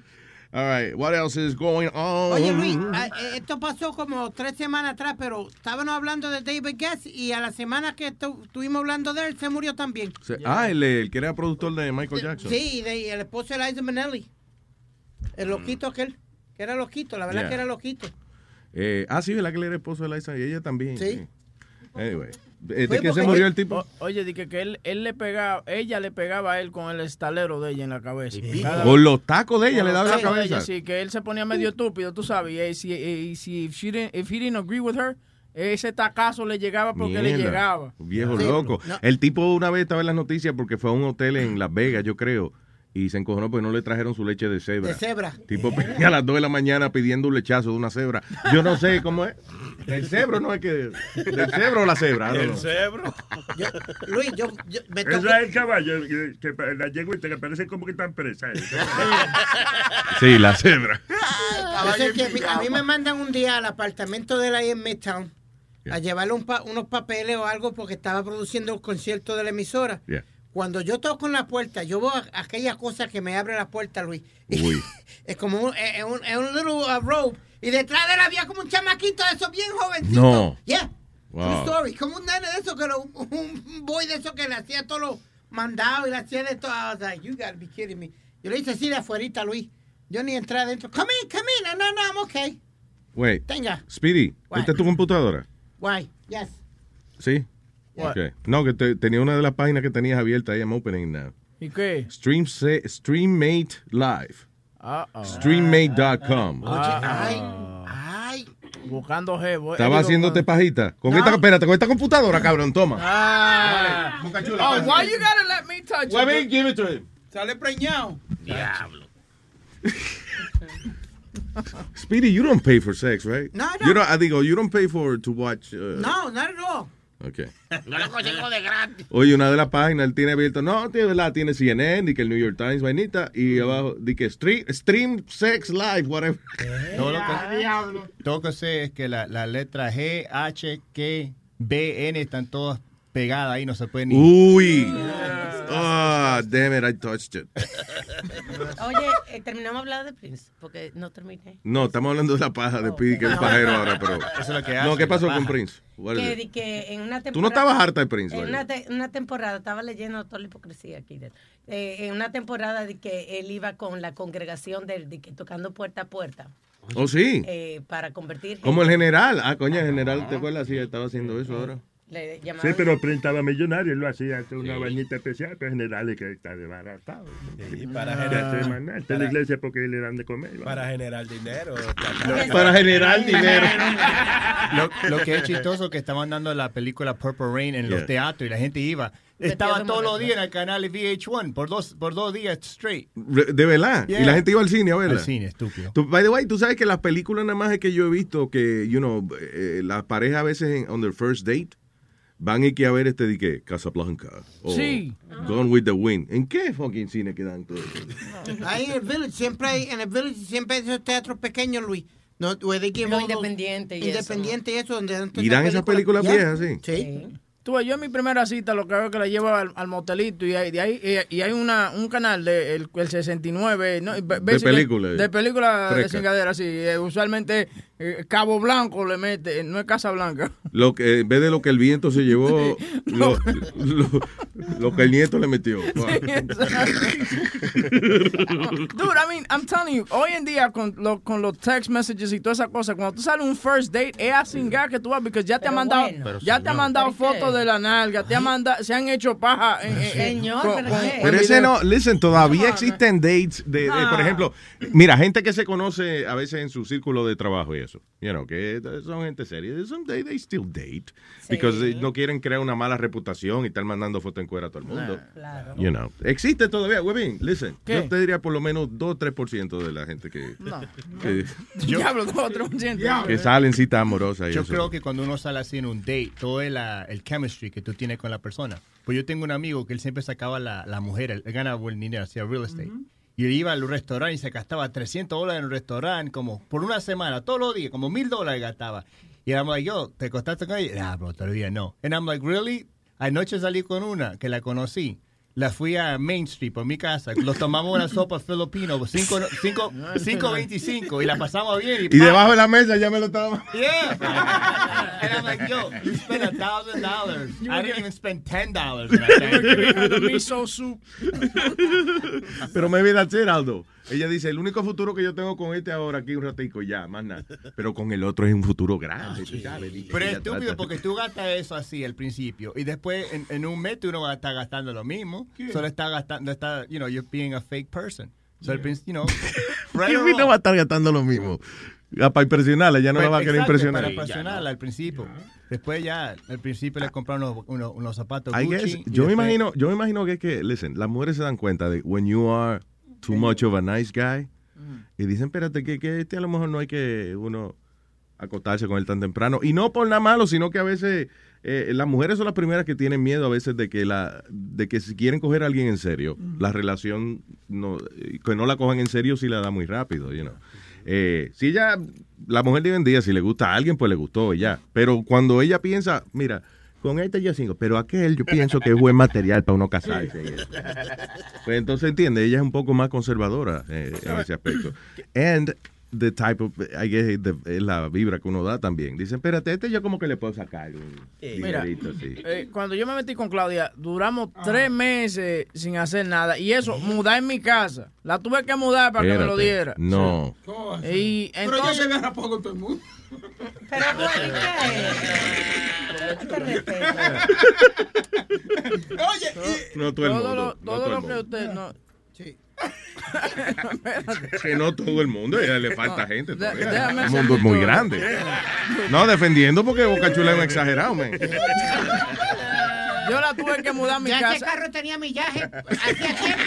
All right, what else is going on? Oye, Luis, ah, eh, esto pasó como tres semanas atrás, pero estábamos hablando de David Guest y a la semana que estu- estuvimos hablando de él, se murió también. Se- Ah, el, el que era productor de Michael Jackson. Sí, y de- el esposo de Liza Minnelli. El Mm. loquito aquel, que era loquito, la verdad Yeah. que era loquito. Eh, ah, sí, ¿verdad que él era esposo de Liza? Y ella también. Sí. Anyway. ¿De, de Fue qué se murió el tipo? O- oye, dije que él, él le pegaba, ella le pegaba a él con el estalero de ella en la cabeza. Cada- Con los tacos de ella con le daba la tacos de ella, cabeza. Sí, que él se ponía medio estúpido, tú sabes. Y, si, y si if, she didn't, if he didn't agree with her, ese tacazo le llegaba porque le Mierda, llegaba. Viejo Sí. loco. No. El tipo una vez estaba en las noticias porque fue a un hotel en Las Vegas, yo creo. Y se encojonó porque no le trajeron su leche de cebra. De cebra. Tipo [LAUGHS] a las 2 de la mañana pidiendo un lechazo de una cebra. Yo no sé cómo es. El cebro no es que. ¿Del cebro o la cebra? I don't El cebro. Luis, yo, yo me Eso tocó- es el caballo, que, que la yeguita que parece como que están presas. Sí, la cebra. Que a mí- a mí me mandan un día al apartamento de ahí en Midtown a llevarle un pa- unos papeles o algo porque estaba produciendo el concierto de la emisora. Yeah. Cuando yo toco en la puerta, yo veo a- aquella cosa que me abre la puerta, Luis. [LAUGHS] Uy. Es como un, es un, es un little uh, robe. Y detrás de él había como un chamaquito de esos bien jovencito. No. Yeah. True Wow. story. Como un nene de eso, que era un, boy de eso que le hacía todos los mandados y le hacía de todo. I was like, you gotta be kidding me. Yo le hice así de afuerita, Luis. Yo ni entré adentro. Come in, come in. No, no, no, I'm okay. Wait. Tenga. Speedy? ¿esta es tu computadora? Why? Yes. Sí. Okay. No, que te- tenía una de las páginas que tenías abierta ahí, I'm opening now. ¿Y qué? Stream se- Streammate Live. Uh-oh. Streammate.com. Ah. Ay. Buscando jevo. Estaba Eh, digo, haciéndote pajita. Con No. esta, espérate, con esta computadora, cabrón, toma. Ah. Boca chula, Oh, pasa. why you gotta let me touch Well, it? give it to him. Sale preñado. Diablo. Speedy, you don't pay for sex, right? No, no. You don't, I digo, you don't pay for to watch. uh, No, not at Okay. No lo consigo de gratis. Oye, una de las páginas él tiene abierto, no, tiene verdad, tiene CNN, y que el New York Times, vainita, y abajo, di que stream, stream sex live, whatever. [LAUGHS] Todo lo que, todo lo que sé es que la, la letra G, H, K, B, N están todas pegadas ahí, no se pueden ni... Uy. Ah, damn it, I touched it. Oye, eh, terminamos de hablar de Prince, porque no terminé. No, estamos hablando de la paja de Speedy, que es el pajero ahora, pero. Eso es lo que No, hace, ¿qué pasó con. Prince? Que, que en una temporada. Tú no estabas harta de Prince, En una, te- una temporada, estaba leyendo toda la hipocresía aquí. Eh, en una temporada de que él iba con la congregación de, de que tocando puerta a puerta. Oh, sí. eh, para convertir. Como el general. Ah, coño, el general, ¿te acuerdas? Sí, estaba haciendo eso ahora. Le Sí, pero Prince estaba millonario, él lo hacía una bañita especial, pero generales que está desbaratado. Sí, para generar- se manda, está en la iglesia porque le dan de comer. Para generar dinero. [LAUGHS] Para generar [LAUGHS] dinero. Lo, lo que es chistoso que estaban dando la película Purple Rain en Yeah. los teatros y la gente iba. Estaba todos los días en el canal de VH1 por dos, por dos días straight. De verdad. Yeah. Y la gente iba al cine a verla. Al cine, estúpido. Tú- by the way, tú sabes que las películas nada más es que yo he visto que, you know, eh, las parejas a veces en, on their first date van y que a ver este de que Casablanca o Sí. Gone with the Wind. ¿En qué fucking cine quedan todo eso? [LAUGHS] Ahí en el village, siempre hay, en el village siempre hay esos teatros pequeños, Luis. No, all those- independiente y eso. Independiente y eso, donde dan todas ¿Y dan esas películas viejas, sí? Sí. Tú, yo en mi primera cita lo que hago es que la llevo al, al motelito y hay, de ahí, y, y hay una, un canal de el, el 69 ¿no? Basically, películas. De películas de cingadera, sí. Eh, usualmente eh, Cabo Blanco le mete, eh, no es Casa Blanca. Lo que, en vez de lo que el viento se llevó, [LAUGHS] lo, lo- lo que el nieto le metió. Dude, I mean, I'm telling you, hoy en día con, lo- con los text messages y toda esa cosa, cuando tú sales un first date, es a cingar que tú vas, porque ya te ha Pero mandado, bueno. Ya te ha señor. mandado fotos de la nalga, te ha mandado, se han hecho paja. en- Señor, con- ¿pero con- Pero ese no, listen, todavía existen dates de, de, por ejemplo, mira, gente que se conoce a veces en su círculo de trabajo y eso, you know, que son gente seria, someday they still date, because they no quieren crear una mala reputación y estar mandando fotos en cuera a todo el mundo. Claro. You know, existe todavía, Webin, listen, ¿Qué? yo te diría por lo menos 2 o 3% de la gente que, No. que, [LAUGHS] Diablo, dos o tres por ciento. que salen citas amorosas y Yo eso. creo que cuando uno sale así en un date, todo es la- el chemistry que tú tienes con la persona. Pues yo tengo un amigo que él siempre sacaba la, la mujer, él ganaba buen dinero, hacía real estate. Y iba al restaurante y se gastaba 300 dólares en el restaurante, como por una semana, todos los días, como mil dólares gastaba. Y I'm like, yo, ¿te costaste con ella? Ah, bro, todavía no. And I'm like, really? Anoche salí con una que la conocí. La fui a Main Street por mi casa. Los tomamos una sopa filipino, 5.25 y la pasamos bien. Y debajo de la mesa ya me lo estaba... Yeah. and I'm like, yo, you spent a thousand dollars. I didn't even spend ten dollars. [LAUGHS] miso soup. Pero me viene a hacer, Aldo. Ella dice, el único futuro que yo tengo con este ahora aquí un ratico ya, más nada. Pero con el otro es un futuro grande. sabes, dice, Pero es estúpido trata- porque tú gastas eso así al principio y después en, en un mes tú no vas a estar gastando lo mismo. Solo está gastando, está, you know, you're being a fake person. So, principio, you know, [LAUGHS] right or no va a estar gastando lo mismo. Ah, para impresionarla, ya no la va a querer Exacto, impresionar. Para impresionarla al principio. Después ya, al principio le compraron unos, unos, unos zapatos Gucci. guess- yo me imagino, yo me imagino que es que, listen, las mujeres se dan cuenta de when you are too much of a nice guy y dicen, espérate, que, que este a lo mejor no hay que uno acostarse con él tan temprano. Y no por nada malo, sino que a veces eh, las mujeres son las primeras que tienen miedo a veces de que la de que si quieren coger a alguien en serio, la relación no que no la cojan en serio si la da muy rápido, you know. Eh, si ella, la mujer de hoy en día, si le gusta a alguien, pues le gustó ya. Pero cuando ella piensa, mira, con este yo sigo, pero aquel yo pienso que es buen material para uno casarse. [LAUGHS] Pues entonces entiende, ella es un poco más conservadora eh, en ese aspecto. And the type of, I guess, the- es la vibra que uno da también. Dicen, espérate, este yo como que le puedo sacar un Mira, dinerito así. eh, cuando yo me metí con Claudia, duramos tres meses sin hacer nada. Y eso, [LAUGHS] mudar en mi casa. La tuve que mudar para que me lo Espérate. diera. No. Y Pero ya entonces, se agarra poco con todo el mundo. Pero bueno, ¿qué? Te [LAUGHS] respeto. Oye, No todo el todo mundo. lo, no todo todo el lo que mundo. usted no. Sí. Que no todo el mundo, a ella le falta gente. todavía. El mundo es muy grande. No, defendiendo porque Boca Chula es un exagerado, man. Yo la tuve que mudar a mi Ya ese casa. carro tenía millaje hacía tiempo.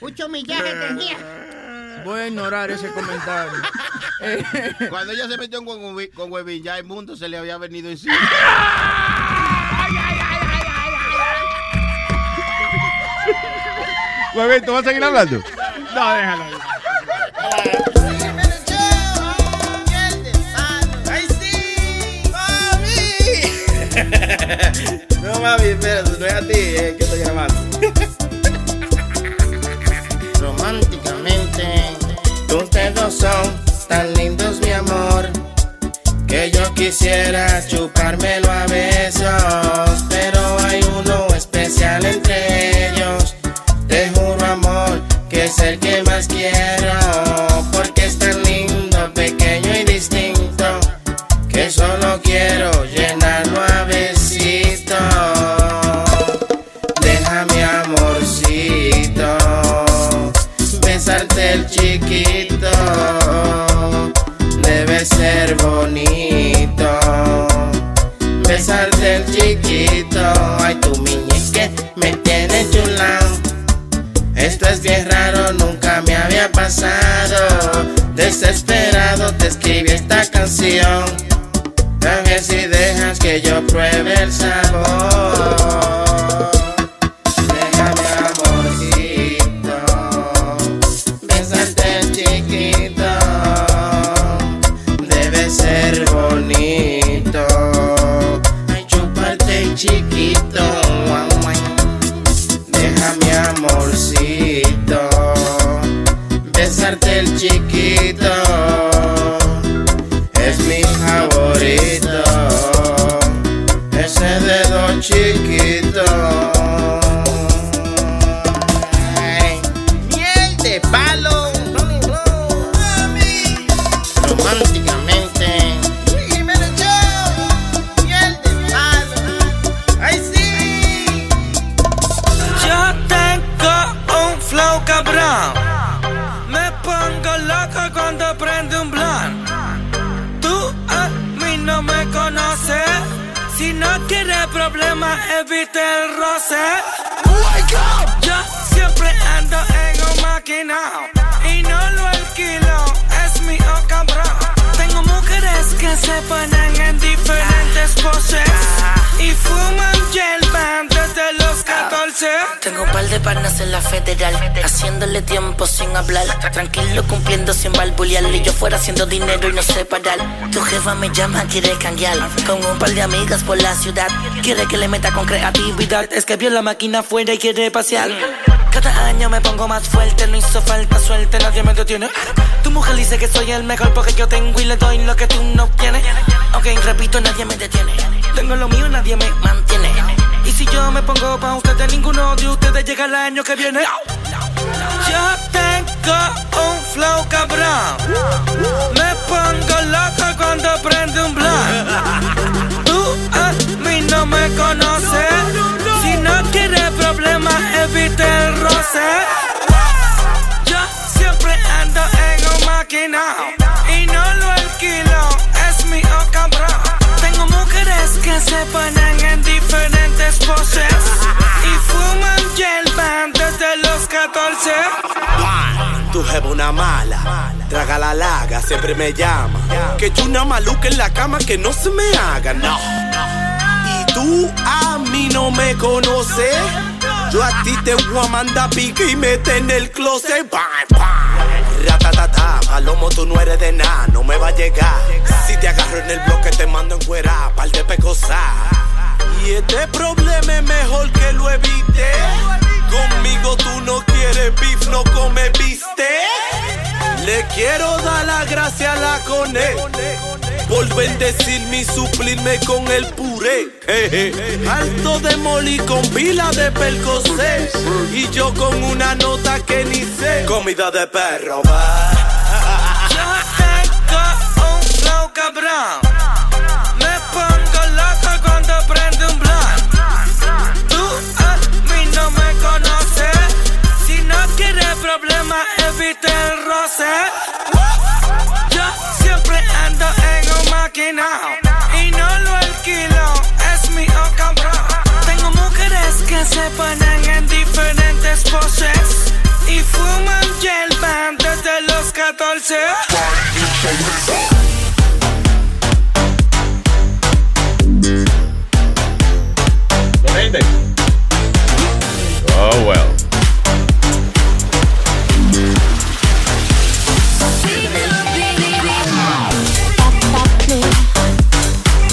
Mucho millaje tenía. Voy a ignorar ese comentario. Eh, Cuando ella se metió con, Huevín- con Huevín, ya el mundo se le había venido encima. Güey, ¿tú vas a seguir hablando? no, déjalo. No mami, espérate, no es a ti, es que estoy grabando. Románticamente, ustedes dos son tan lindos, mi amor, que yo quisiera chupármelo a besos, que yo pruebe el sabor. Haciendo dinero y no sé parar. Tu jefa me llama, quiere cambiar. Con un par de amigas por la ciudad. Quiere que le meta con creatividad. Es que vio la máquina afuera y quiere pasear. Cada año me pongo más fuerte, no hizo falta suerte, nadie me detiene. Tu mujer dice que soy el mejor porque yo tengo y le doy lo que tú no tienes. Ok, repito, nadie me detiene. Tengo lo mío, nadie me mantiene. Y si yo me pongo pa' ustedes, ninguno de ustedes llega el año que viene. Yo tengo flow cabrón. Me pongo loco cuando prende un blunt. Tú a mí no me conoces. Si no quieres problemas, evite el roce. Yo siempre ando en un maquinao y no lo alquilo. Es mi oh cabrón. Tengo mujeres que se ponen en diferentes poses y fuman band desde los 14. Tu jeva una mala, traga la laga, siempre me llama. Que yo una maluca en la cama que no se me haga, no. Y tú a mí no me conoces. Yo a ti te voy a mandar pique y mete en el closet. Bam, bam. Ratatata, palomo, tú no eres de nada, no me va a llegar. Si te agarro en el bloque, te mando en cuera, par de pecosas. Y este problema es mejor que lo evite. Conmigo tú no quieres beef, no come Le quiero dar la gracia a la cone por bendecirme y suplirme con el puré. Alto de moli con pila de percocé y yo con una nota que ni sé. Comida de perro. Yo tengo un flow cabrón. El roce. Yo siempre ando en un maquinao y no lo alquilo. Es mi oh cabrón. Tengo mujeres que se ponen en diferentes poses y fuman band desde los 14.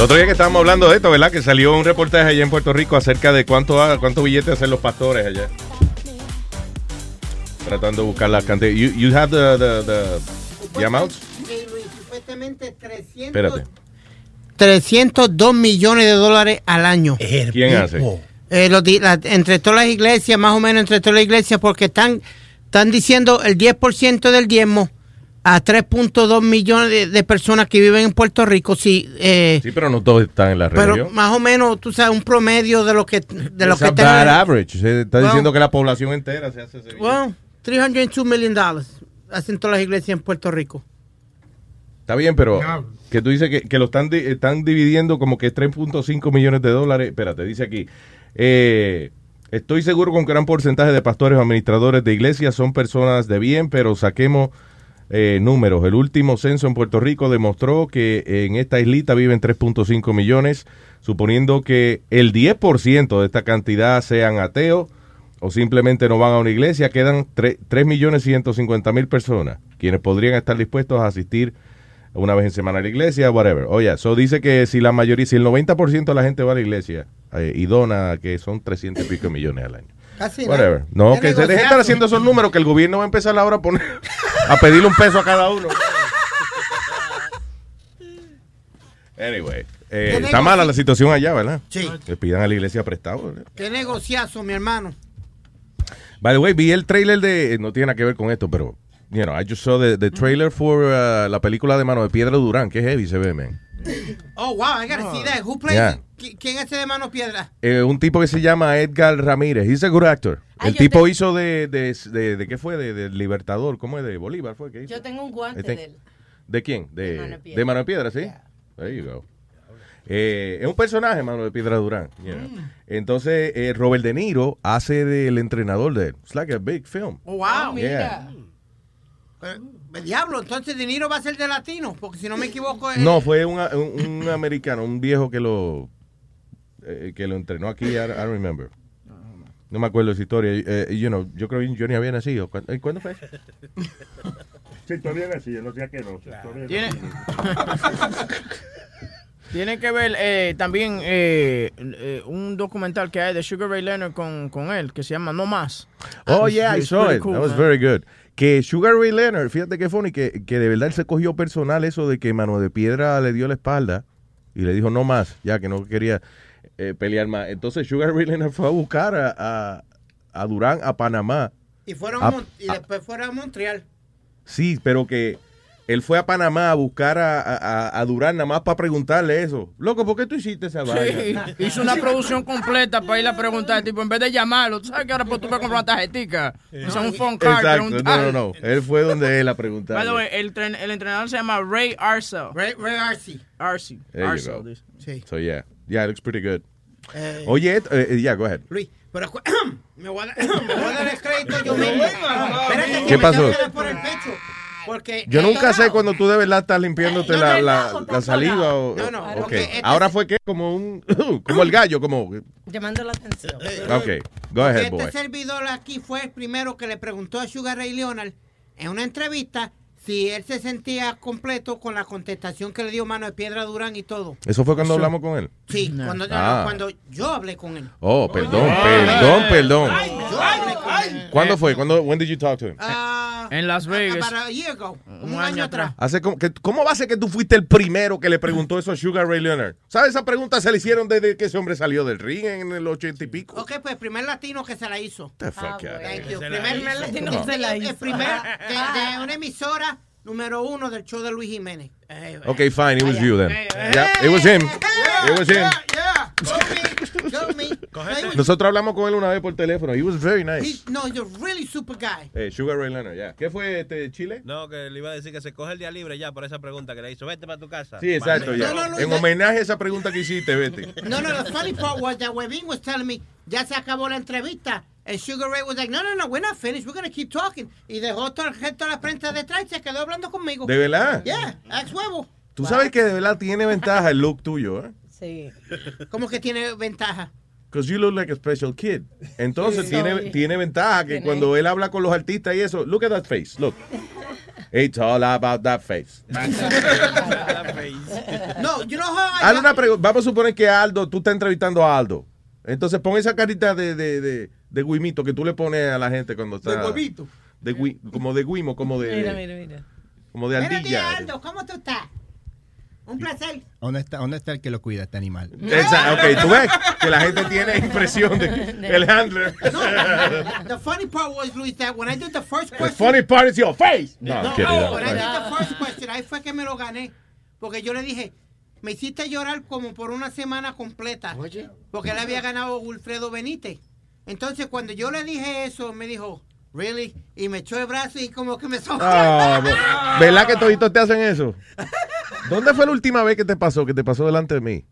El otro día que estábamos hablando de esto, ¿verdad? Que salió un reportaje allá en Puerto Rico acerca de cuánto, cuánto billetes hacen los pastores allá. Tratando de buscar las cantidades. You, you have the, the, the, the amounts? Sí, Luis, supuestamente 300, Espérate. 302 millones de dólares al año. ¿Quién hace? Eh, los la- entre todas las iglesias, más o menos entre todas las iglesias, porque están, están diciendo el 10% del diezmo a 3.2 millones de, de personas que viven en Puerto Rico. Sí, eh, Sí, pero no todos están en la pero religión. más o menos, tú sabes, un promedio de lo que de lo It's que bad average. Se está Well- diciendo que la población entera se hace ese billete. Well, 302 million dollars hacen todas las iglesias en Puerto Rico. Está bien, pero que tú dices que, que lo están, di- están dividiendo como que 3.5 millones de dólares. Espérate, dice aquí. eh, estoy seguro que un gran porcentaje de pastores o administradores de iglesias son personas de bien, pero saquemos eh, números. El último censo en Puerto Rico demostró que en esta islita viven 3.5 millones, suponiendo que el 10% de esta cantidad sean ateos o simplemente no van a una iglesia, quedan 3 millones 150 mil personas, quienes podrían estar dispuestos a asistir una vez en semana a la iglesia, whatever. Oye, eso dice que si la mayoría, si el 90% de la gente va a la iglesia eh, y dona, que son 300 y pico millones al año. Casi Whatever. No, que se deje estar haciendo esos números que el gobierno va a empezar ahora a poner [LAUGHS] a pedirle un peso a cada uno. Anyway, eh, ¿Qué está mala la situación allá, ¿verdad? Sí. Que pidan a la iglesia prestado. ¿verdad? Qué negociazo, mi hermano. By the way, vi el trailer de. No tiene nada que ver con esto, pero. You know, I just saw the, the trailer for uh, la película de Mano de Piedra Durán. Que heavy se ve, man. Oh, wow, I gotta see that. Who plays Yeah. ¿Quién es ese de mano piedra? Eh, un tipo que se llama Edgar Ramírez. He's a good actor. Ah, el tipo te- hizo de, de, de, de- ¿Qué fue? De, de Libertador. ¿Cómo es? De Bolívar fue que hizo. Yo tengo un guante Este- de él. ¿De quién? De, Mano de Piedra. de Mano de Piedra, sí. There you go. Eh, es un personaje, Mano de Piedra Durán. you know. Mm. Entonces, eh, Robert De Niro hace del entrenador de él. It's like a big film. Oh, wow. Yeah. Eh, diablo, entonces De Niro va a ser de latino, porque si no me equivoco. eh, No, fue un, un- un americano, un viejo que lo eh, que lo entrenó aquí, I, remember. No me acuerdo esa historia. Eh, you know, yo creo que yo ni había nacido. ¿Cuándo, eh, ¿cuándo fue? [LAUGHS] Sí, todavía así, no sea que no. todavía Tiene- no. [LAUGHS] Tiene que ver eh, también eh, eh, un documental que hay de Sugar Ray Leonard con, con él, que se llama No Más. Oh, yeah, I saw it. cool, That was man. very good. Que Sugar Ray Leonard, fíjate qué funny, que, que de verdad él se cogió personal eso de que Mano de Piedra le dio la espalda y le dijo no más, ya que no quería eh, pelear más. Entonces Sugar Ray Leonard fue a buscar a, a, a Durán a Panamá. Y, fueron a y después fueron a Montreal. Sí, pero que él fue a Panamá a buscar a, a, a Durán nada más para preguntarle eso. Loco, ¿por qué tú hiciste esa Sí, vaina? [LAUGHS] hizo una producción completa para ir a preguntar, tipo, en vez de llamarlo, tú sabes que ahora pues, tú puedes comprar una tarjetica, hizo un phone card, Exacto, no, preguntar. no, no. Él fue donde él a By preguntarle. the way, el, tren- el entrenador se llama Ray Arcel. Ray, Ray you Arcel, go. dice. Sí. So yeah, yeah, it looks pretty good. Eh, Oye, eh, eh, yeah, go ahead. Luis, pero [CLEARS THROAT] me, voy a dar, [CLEARS THROAT] me voy a dar el crédito yo mismo. ¿Qué pasó? por el pecho. Porque Yo eh, nunca sé cuando tú de verdad estás limpiándote la, la, la saliva o... No, no, ok. porque este- Ahora fue que como un... [LAUGHS] como el gallo, como... [LAUGHS] Llamando la atención. Ok, go ahead, este boy. servidor aquí fue el primero que le preguntó a Sugar Ray Leonard en una entrevista si él se sentía completo con la contestación que le dio Mano de Piedra Durán y todo. ¿Eso fue cuando hablamos con él? Sí, cuando, Ah. cuando yo hablé con él. Oh, perdón, perdón, perdón. Él. ¿Cuándo fue? ¿Cuándo, when did you talk to him? Ah, En Las Vegas. about a year ago, un, Un año, atrás. Hace como, que, ¿Cómo va a ser que tú fuiste el primero que le preguntó eso a Sugar Ray Leonard? ¿Sabes? Esa pregunta se le hicieron desde que ese hombre salió del ring en el ochenta y pico. Ok, pues el primer latino que se la hizo. The fuck out of Thank you. Se Primer, la hizo. latino No. que se la hizo. El primer de, de una emisora número uno del show de Luis Jiménez. Eh, Ok, fine, it was you then. eh, Yeah, it was him. It was him. Yeah, yeah. Go me. Go me. No, he was- Nosotros hablamos con él una vez por teléfono. He was very nice. he- no, he's a really super guy. Eh, Sugar Ray Leonard, ya. ¿Qué fue este Chile? No, que le iba a decir que se coge el día libre ya por esa pregunta que le hizo. Vete para tu casa. Sí, exacto, ya. No, no, Luis, en no. homenaje a esa pregunta que hiciste, vete. No, no, the funny part was that Webin was telling me, ya se acabó la entrevista. And Sugar Ray was like, no, no, no, we're not finished. We're going to keep talking. Y dejó todo el resto de la prensa detrás y se quedó hablando conmigo. ¿De verdad? Yeah, ex huevo. Tú sabes que de verdad tiene ventaja el look tuyo, ¿eh? Sí. ¿Cómo que tiene ventaja? Because you look like a special kid. Entonces Sí. tiene, tiene ventaja que Tiene- cuando él habla con los artistas y eso, look at that face, look. It's all about that face. No, you know how I una pregunta. Vamos a suponer que Aldo, tú estás entrevistando a Aldo. Entonces pon esa carita de, de, de, de guimito que tú le pones a la gente cuando está. ¿De huevito? De gui- como de guimo, como de. Mira, mira, mira. Como de ardilla. Aldo, ¿cómo tú estás? Un placer. ¿Dónde está, ¿Dónde está el que lo cuida, este animal? Exacto, ok, tú ves que la gente tiene impresión de [LAUGHS] el handler. The funny part was, Luis, that when I did the first The question. funny part is your face. No, No, kidding, no, when I did the first question, ahí fue que me lo gané. Porque yo le dije, me hiciste llorar como por una semana completa. Porque él había ganado Wilfredo Benítez. Entonces, cuando yo le dije eso, me dijo, ¿really? Y me echó el brazo y como que me sonrió. Ah, ve- ¿Verdad que toditos te hacen eso? ¿Dónde fue la última vez que te pasó? Que te pasó delante de mí.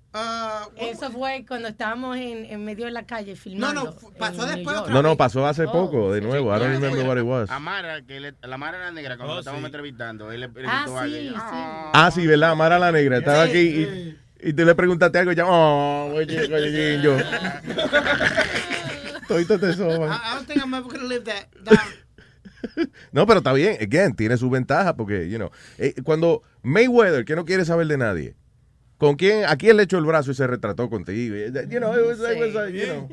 Eso fue cuando estábamos en, en medio de la calle No, filmando. no, pasó en New después York. No, no, pasó hace Oh. poco, de nuevo. I don't remember what it was. Amara, que le- la Mara era negra cuando Oh, lo estábamos sí. entrevistando. Él le, le Ah, sí, sí. Ah, sí, ¿verdad? Mara la negra estaba aquí y, y tú le preguntaste algo y ya, oh, oye, [LAUGHS] oye, yo. [LAUGHS] Toditos te soban. I, I don't think I'm ever going to live that down. [LAUGHS] No, pero está bien. Again, tiene su ventaja porque, you know, eh, cuando Mayweather, que no quiere saber de nadie, ¿Con quién? ¿A quién le echó el brazo y se retrató contigo? You know, it was, it was, uh, you know,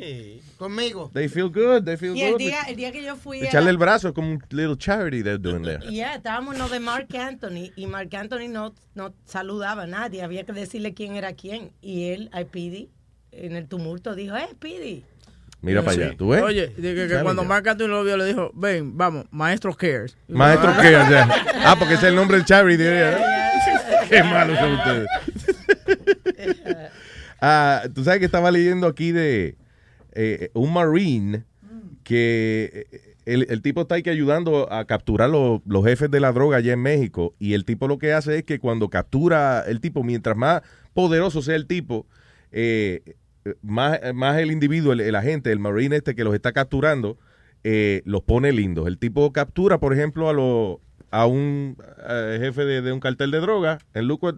Conmigo. they feel good, they feel Y el good. día, el día que yo fui Echarle el brazo es como un little charity they're doing there. [LAUGHS] Yeah, estábamos en lo de Mark Anthony y Mark Anthony no, no saludaba a nadie, había que decirle quién era quién. Y él, a Pidi, en el tumulto dijo, eh, Pidi. Mira para allá, ¿tú ves? Oye, que, cuando ya. Marc Anthony lo vio, le dijo, ven, vamos, Maestro Cares. Maestro Ah. o sea, ah, porque es el nombre del charity. [LAUGHS] Qué malos son ustedes. [LAUGHS] Ah, Tú sabes que estaba leyendo aquí de eh, un marine que eh, el, el tipo está aquí ayudando a capturar los, los jefes de la droga allá en México y el tipo lo que hace es que cuando captura el tipo, mientras más poderoso sea el tipo, eh, más, más el individuo, el, el agente, el marine este que los está capturando, eh, los pone lindos. El tipo captura, por ejemplo, a los a un eh, jefe de, de un cartel de droga en Luco.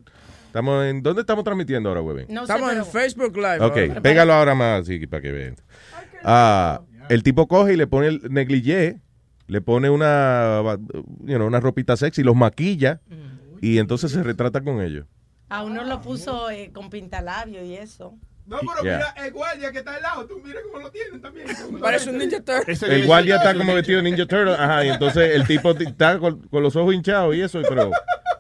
Estamos en, ¿Dónde estamos transmitiendo ahora, güey? No sé, Estamos pero- en Facebook Live. Ok, ahora. pégalo ahora más así para que vean. Ah, el tipo coge y le pone el negligé, le pone una, you know, una ropita sexy, los maquilla y entonces se retrata con ellos. A uno lo puso eh, con pintalabio y eso. No, pero Yeah. mira, el guardia que está al lado, tú mira cómo lo tienen también. Parece un Ninja Turtle. El guardia está como vestido de Ninja Turtle, ajá, y entonces el tipo está con, con los ojos hinchados y eso, pero,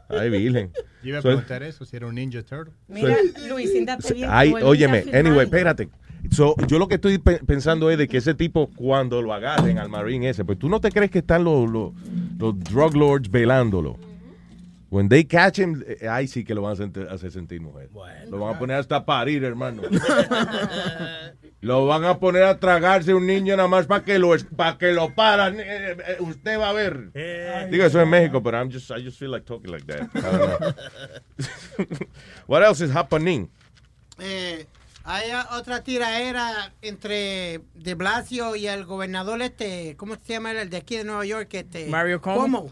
ay, virgen. Yo iba a So- preguntar eso, si era un Ninja Turtle. Mira, Luis, siéntate bien. Ay, óyeme, anyway, espérate. So, yo lo que estoy pe- pensando es de que ese tipo, cuando lo agarren al Marine ese, pues tú no te crees que están los, los, los drug lords velándolo. When they catch him, eh, ay sí que lo van a sentir- hacer sentir mujer. Lo van a poner hasta parir, hermano. [LAUGHS] lo van a poner a tragarse un niño nada más para que lo para que lo paran. Eh, eh, usted va a ver. Digo eso en México, pero I'm just I just feel like talking like that. I don't know. [LAUGHS] What else is happening? Eh, hay otra tiraera entre De Blasio y el gobernador este, ¿cómo se llama? El de aquí de Nueva York, este. Mario Cuomo.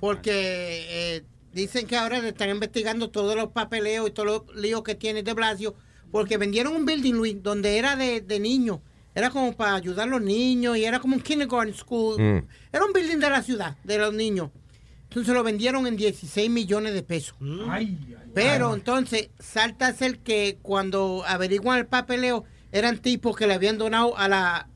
Porque eh, dicen que ahora le están investigando todos los papeleos y todos los líos que tiene De Blasio, porque vendieron un building, Luis, donde era de, de niños. Era como para ayudar a los niños y era como un kindergarten school. Mm. Era un building de la ciudad, de los niños. Entonces lo vendieron en 16 millones de pesos. Pero entonces salta a ser que cuando averiguan el papeleo eran tipos que le habían donado a la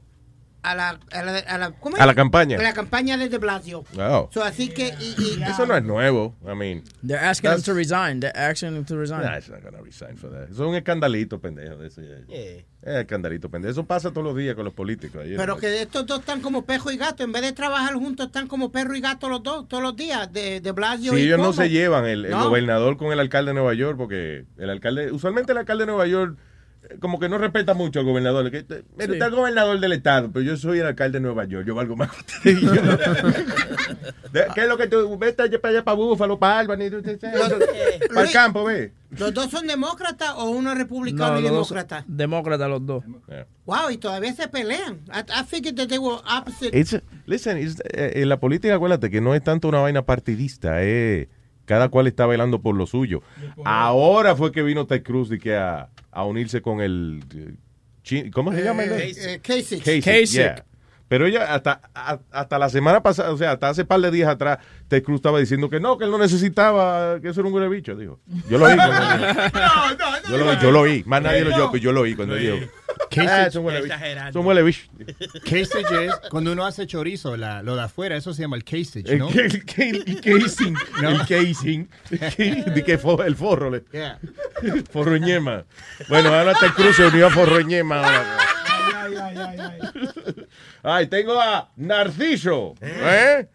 a la a la, a la, ¿cómo es? A la campaña. A la campaña de De Blasio. Oh. So, así que y, y- Eso no es nuevo. I mean, They're asking him to resign. They're asking him to resign. nah, he's not gonna resign for that. Eso es un escandalito, pendejo. de ese. Es escandalito, pendejo. Eso pasa todos los días con los políticos. ahí, pero que estos dos están como perro y gato. En vez de trabajar juntos, están como perro y gato los dos, todos los días. De, de Blasio Si y ellos no se llevan, el, el No. gobernador con el alcalde de Nueva York, porque el alcalde, usualmente el alcalde de Nueva York como que no respeta mucho al gobernador. Que, eh, mira, Sí. está el gobernador del estado, pero yo soy el alcalde de Nueva York, yo valgo más que usted. [LAUGHS] ¿Qué es lo que tú ves allá para allá, para Búfalo, para Albany? tú- para el campo, ve. ¿Los dos son demócratas o uno es republicano No, y demócrata? Demócrata los dos. Wow, y todavía se pelean. I, I figured that they were opposite. It's- listen, it's- eh, en la política, acuérdate que no es tanto una vaina partidista, es cada cual está velando por lo suyo. Ahora fue que vino Ted Cruz y que a, a unirse con el eh, ¿cómo se llama? Eh, eh, Kasich. Kasich, Kasich. yeah. Pero ella hasta, a- hasta la semana pasada, o sea, hasta hace par de días atrás, Ted Cruz estaba diciendo que no, que él no necesitaba, que eso era un huele bicho, dijo. Yo lo oí. cuando él [LAUGHS] dijo. yo, lo, yo lo oí, más nadie lo oyó, pero yo lo oí cuando dijo. "Ah, es un huele bicho, es un huele bicho". Casage es cuando uno hace chorizo, la, lo de afuera, eso se llama el casage, El, ¿no? el- el- el casing. No. El casing. De que el forro. le- Yeah. Forroñema. Bueno, ahora te Cruz se unió a Forroñema. ahora. Ay, tengo a Narciso. ¿Eh?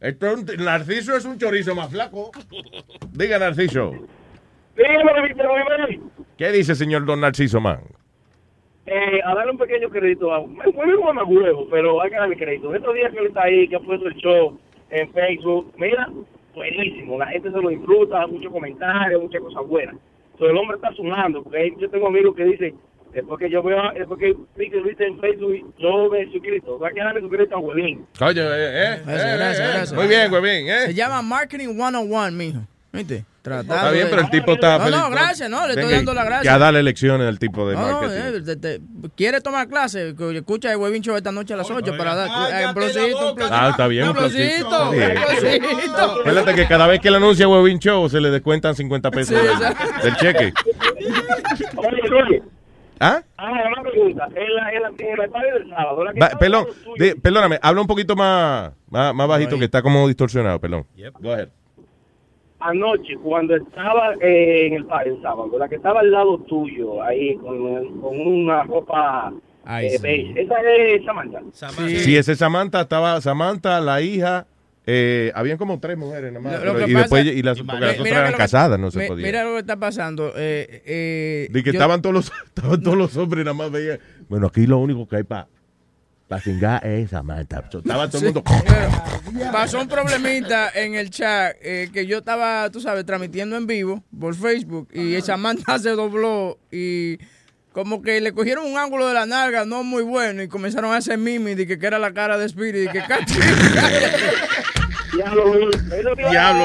Esto es un- Narciso es un chorizo más flaco. Diga, Narciso. Dígame, Víctor ¿Qué dice señor Don Narciso Man? eh, a darle un pequeño crédito a me fue me huevo, pero hay que darle crédito. Estos días que él está ahí, que ha puesto el show en Facebook, mira, buenísimo, la gente se lo disfruta, muchos comentarios, muchas cosas buenas. Entonces el hombre está sumando, porque yo tengo amigos que dicen, después que yo veo, después que vi que viste en Facebook, yo me suscrito, va a quedarle suscrito a Huevín. Oye, eh, eh, Gracias, eh, gracias, eh, gracias. Muy bien, Huevín, Se ¿eh? llama Marketing 101, mijo. ¿Viste? Tratando Está bien, de- pero el tipo está No, feliz. no, gracias, no, le estoy dando la gracia. Ya dale lecciones al tipo de No, no, marketing. eh, te- te- quiere tomar clase, escucha el Webin Show esta noche a las 8 para dar eh, un plosito, un plosito. Ah, está bien, Un un plosito. un plosito. Acuérdate que cada vez que él anuncia Webin Show se le descuentan 50 pesos Sí, del, del cheque. Oye, oye. ¿Ah? Ah, una pregunta. En la, en la, en la del sábado, la que Va- perdón, perdóname, habla un poquito más, más, más bajito que está como distorsionado, perdón. Go ahead. Anoche, cuando estaba eh, en el el sábado, la que estaba al lado tuyo, ahí con, con una ropa Ay, eh, sí. beige. Esa es Samantha. Sí. ese Samantha estaba, Samantha, la hija, eh, habían como tres mujeres nada más. Lo- lo pero- que y después, y las, porque mira las otras eran lo casadas, no se podía. Mira lo que está pasando. Eh, eh, De que yo- estaban todos los, [LAUGHS] estaban todos los hombres nada más veían. Bueno, aquí lo único que hay para pa cingar es Samantha. Estaba todo el mundo. Pasó un problemita en el chat eh, que yo estaba, tú sabes, transmitiendo en vivo por Facebook y Samantha se dobló y como que le cogieron un ángulo de la nalga no muy bueno y comenzaron a hacer mimi de que, que era la cara de Spirit y que [LAUGHS] Diablo, Diablo.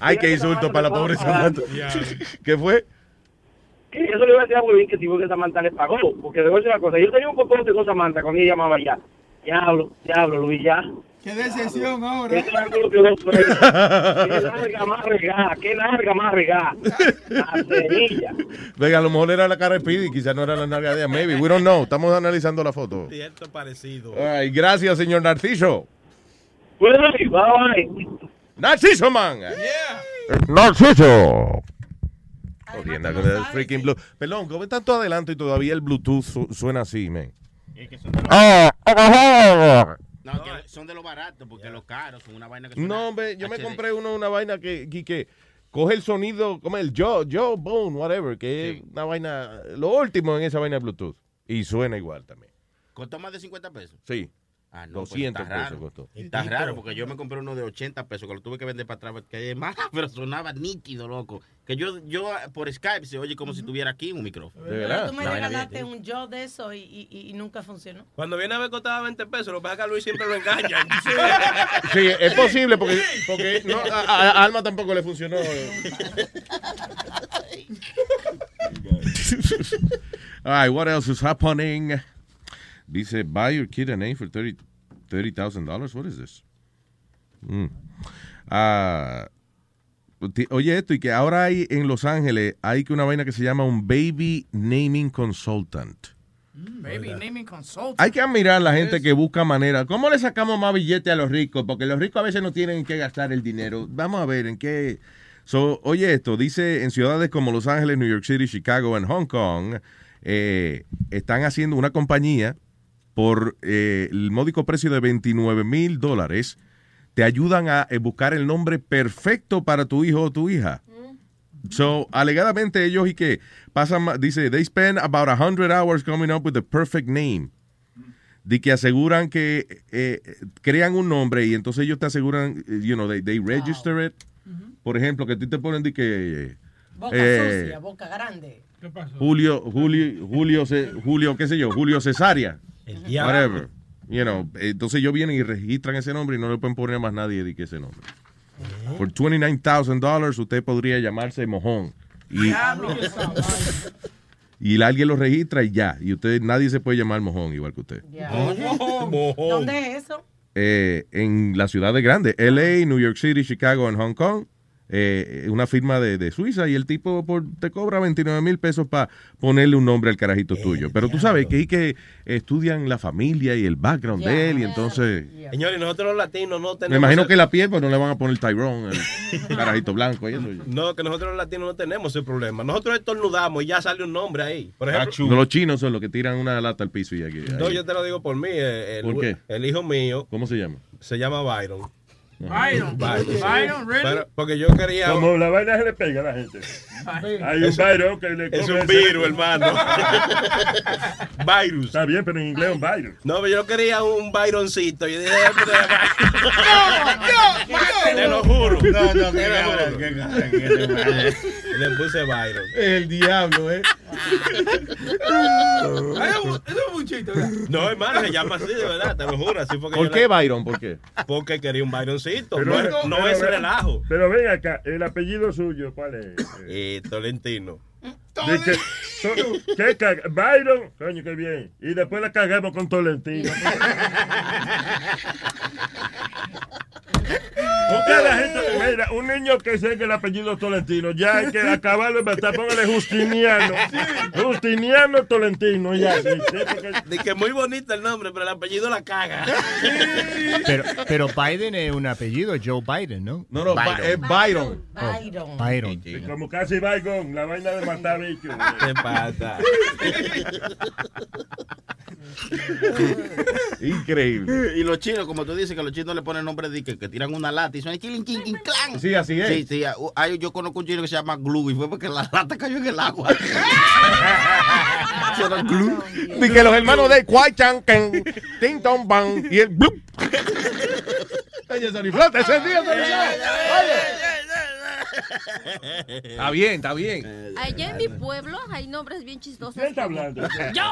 Ay, qué insulto para la pobre Samantha. ¿Qué fue? Eso le iba a decir a Webin que tipo que Samantha le pagó. Porque debo decir una cosa. Yo tenía un popote con Samantha cuando ella llamaba ya. Diablo, diablo, Luis, ya. Qué decepción ahora. Qué largo que no fue. Qué larga más regada. Qué larga más regada. La cerilla. Venga, a lo mejor era la cara de Speedy, quizás no era la nalga de ella. Maybe, we don't know. Estamos analizando la foto. Cierto parecido. Ay, gracias, señor Narciso. Bye. Narciso, man. Narciso. Jodienda con el freaking blue. Perdón, ¿cómo está todo adelante y todavía el Bluetooth su- suena así, man? No, que son de los baratos, porque los caros son una vaina que No, hombre, yo me compré uno, una vaina que, que, que coge el sonido, como el Joe, Joe Bone, whatever, que es una vaina, lo último en esa vaina de Bluetooth. Y suena igual también. ¿Costó más de 50 pesos? Sí. Ah, no, pues 200 está pesos costó. Está raro porque yo me compré uno de 80 pesos que lo tuve que vender para atrás que es más, [LAUGHS] pero sonaba nítido, loco. Que yo, yo por Skype se oye como si estuviera aquí un micrófono. De Pero tú me bien, regalaste un yo de eso y, y- y nunca funcionó. Cuando viene a ver costaba 20 pesos, lo que pasa es que a Luis siempre lo engaña. [LAUGHS] Sí, es posible porque, porque no, a, a- a Alma tampoco le funcionó. All right, what else is happening? Dice, buy your kid an A for $30,000. $30, what is this? Mm. Ah, oye esto, y que ahora hay en Los Ángeles, hay que una vaina que se llama un Baby Naming Consultant. Baby naming consult. Hay que admirar a la gente que busca manera. ¿Cómo le sacamos más billete a los ricos? Porque los ricos a veces no tienen que gastar el dinero. Vamos a ver en qué. So, oye, esto dice en ciudades como Los Ángeles, New York City, Chicago, en Hong Kong, eh, están haciendo una compañía por eh, el módico precio de 29 mil dólares. Te ayudan a eh, buscar el nombre perfecto para tu hijo o tu hija. So, alegadamente ellos y que pasan, dice, they spend about 100 hours coming up with the perfect name. De que aseguran que eh, crean un nombre y entonces ellos te aseguran, eh, you know, they, they register it. Por ejemplo, que a ti te ponen de que Boca eh, sucia, boca grande. Julio, Julio, Julio, Ce- Julio, qué sé yo, Julio Cesárea. Diablo. Whatever. You know, entonces ellos vienen y registran ese nombre y no le pueden poner a más nadie de que ese nombre. Por $29,000 usted podría llamarse Mojón. Y, y alguien lo registra y ya. Y usted, nadie se puede llamar Mojón igual que usted. ¿Dónde es eso? Eh, en las ciudades grandes, LA, New York City, Chicago, en Hong Kong. Eh, una firma de, de Suiza y el tipo por- te cobra 29 mil pesos para ponerle un nombre al carajito tuyo. Pero tú sabes que hay que estudian la familia y el background de él y entonces... Señores, nosotros los latinos no tenemos. Me imagino que la piel pues no le van a poner Tyrone, el [LAUGHS] carajito blanco. y eso. No, que nosotros los latinos no tenemos ese problema. Nosotros estornudamos y ya sale un nombre ahí. Por ejemplo, No, los chinos son los que tiran una lata al piso y aquí. no, ahí. yo te lo digo por mí. eh, El, ¿Por qué? el hijo mío ¿Cómo se llama? se llama Byron. Byron. Byron, really? Pero- porque yo quería. Como la vaina se le pega a la gente. Hay un virus que le Es come un ese- virus, hermano. [LAUGHS] virus. Está bien, pero en inglés es un virus. No, pero yo quería un Byroncito. Y dije, [LAUGHS] te lo juro. No, no, Te que lo juro. que cabrón, que. Le puse Byron. El diablo, ¿eh? Eso es un chiste, ¿verdad? No, hermano, se llama así, de verdad, te lo juro. Así fue que ¿Por qué le- Byron? ¿Por qué? Porque quería un Byroncito. Pero- no pero- es relajo. Pero ven acá, el apellido suyo, ¿cuál es? Eh, Tolentino. De que- to- ¿Qué caga? Byron, coño, qué bien. Y después la cagamos con Tolentino. [LAUGHS] Porque la gente, mira, un niño que sé que el apellido es Tolentino, ya hay que acabarlo matar, póngale Justiniano. [LAUGHS] Justiniano Tolentino, ya. sí, sí, porque- [LAUGHS] De que muy bonito el nombre, pero el apellido la caga. Pero, pero Biden es un apellido, Joe Biden, ¿no? No, no, Byron. es Byron. Byron. Byron. Y Como casi Byron, la vaina de matar bichos. ¿Qué pasa? [LAUGHS] Increíble. Y los chinos, como tú dices, que los chinos le ponen nombre de que, que tiran una lata y suenan chilin, chin, chin, clan. Sí, así es. Sí, sí. hay- yo conozco un chino que se llama Glue y fue porque la lata cayó en el agua. [LAUGHS] Suena Glue. Y que los hermanos de Kwai Chan, Ken, Ting Tong Bang y el Blup. [LAUGHS] Oye, Sony Flota, ese es el día, Flota. Está bien, está bien. Allá en mi pueblo hay nombres bien chistosos. ¿Quién está hablando? ¡Yo!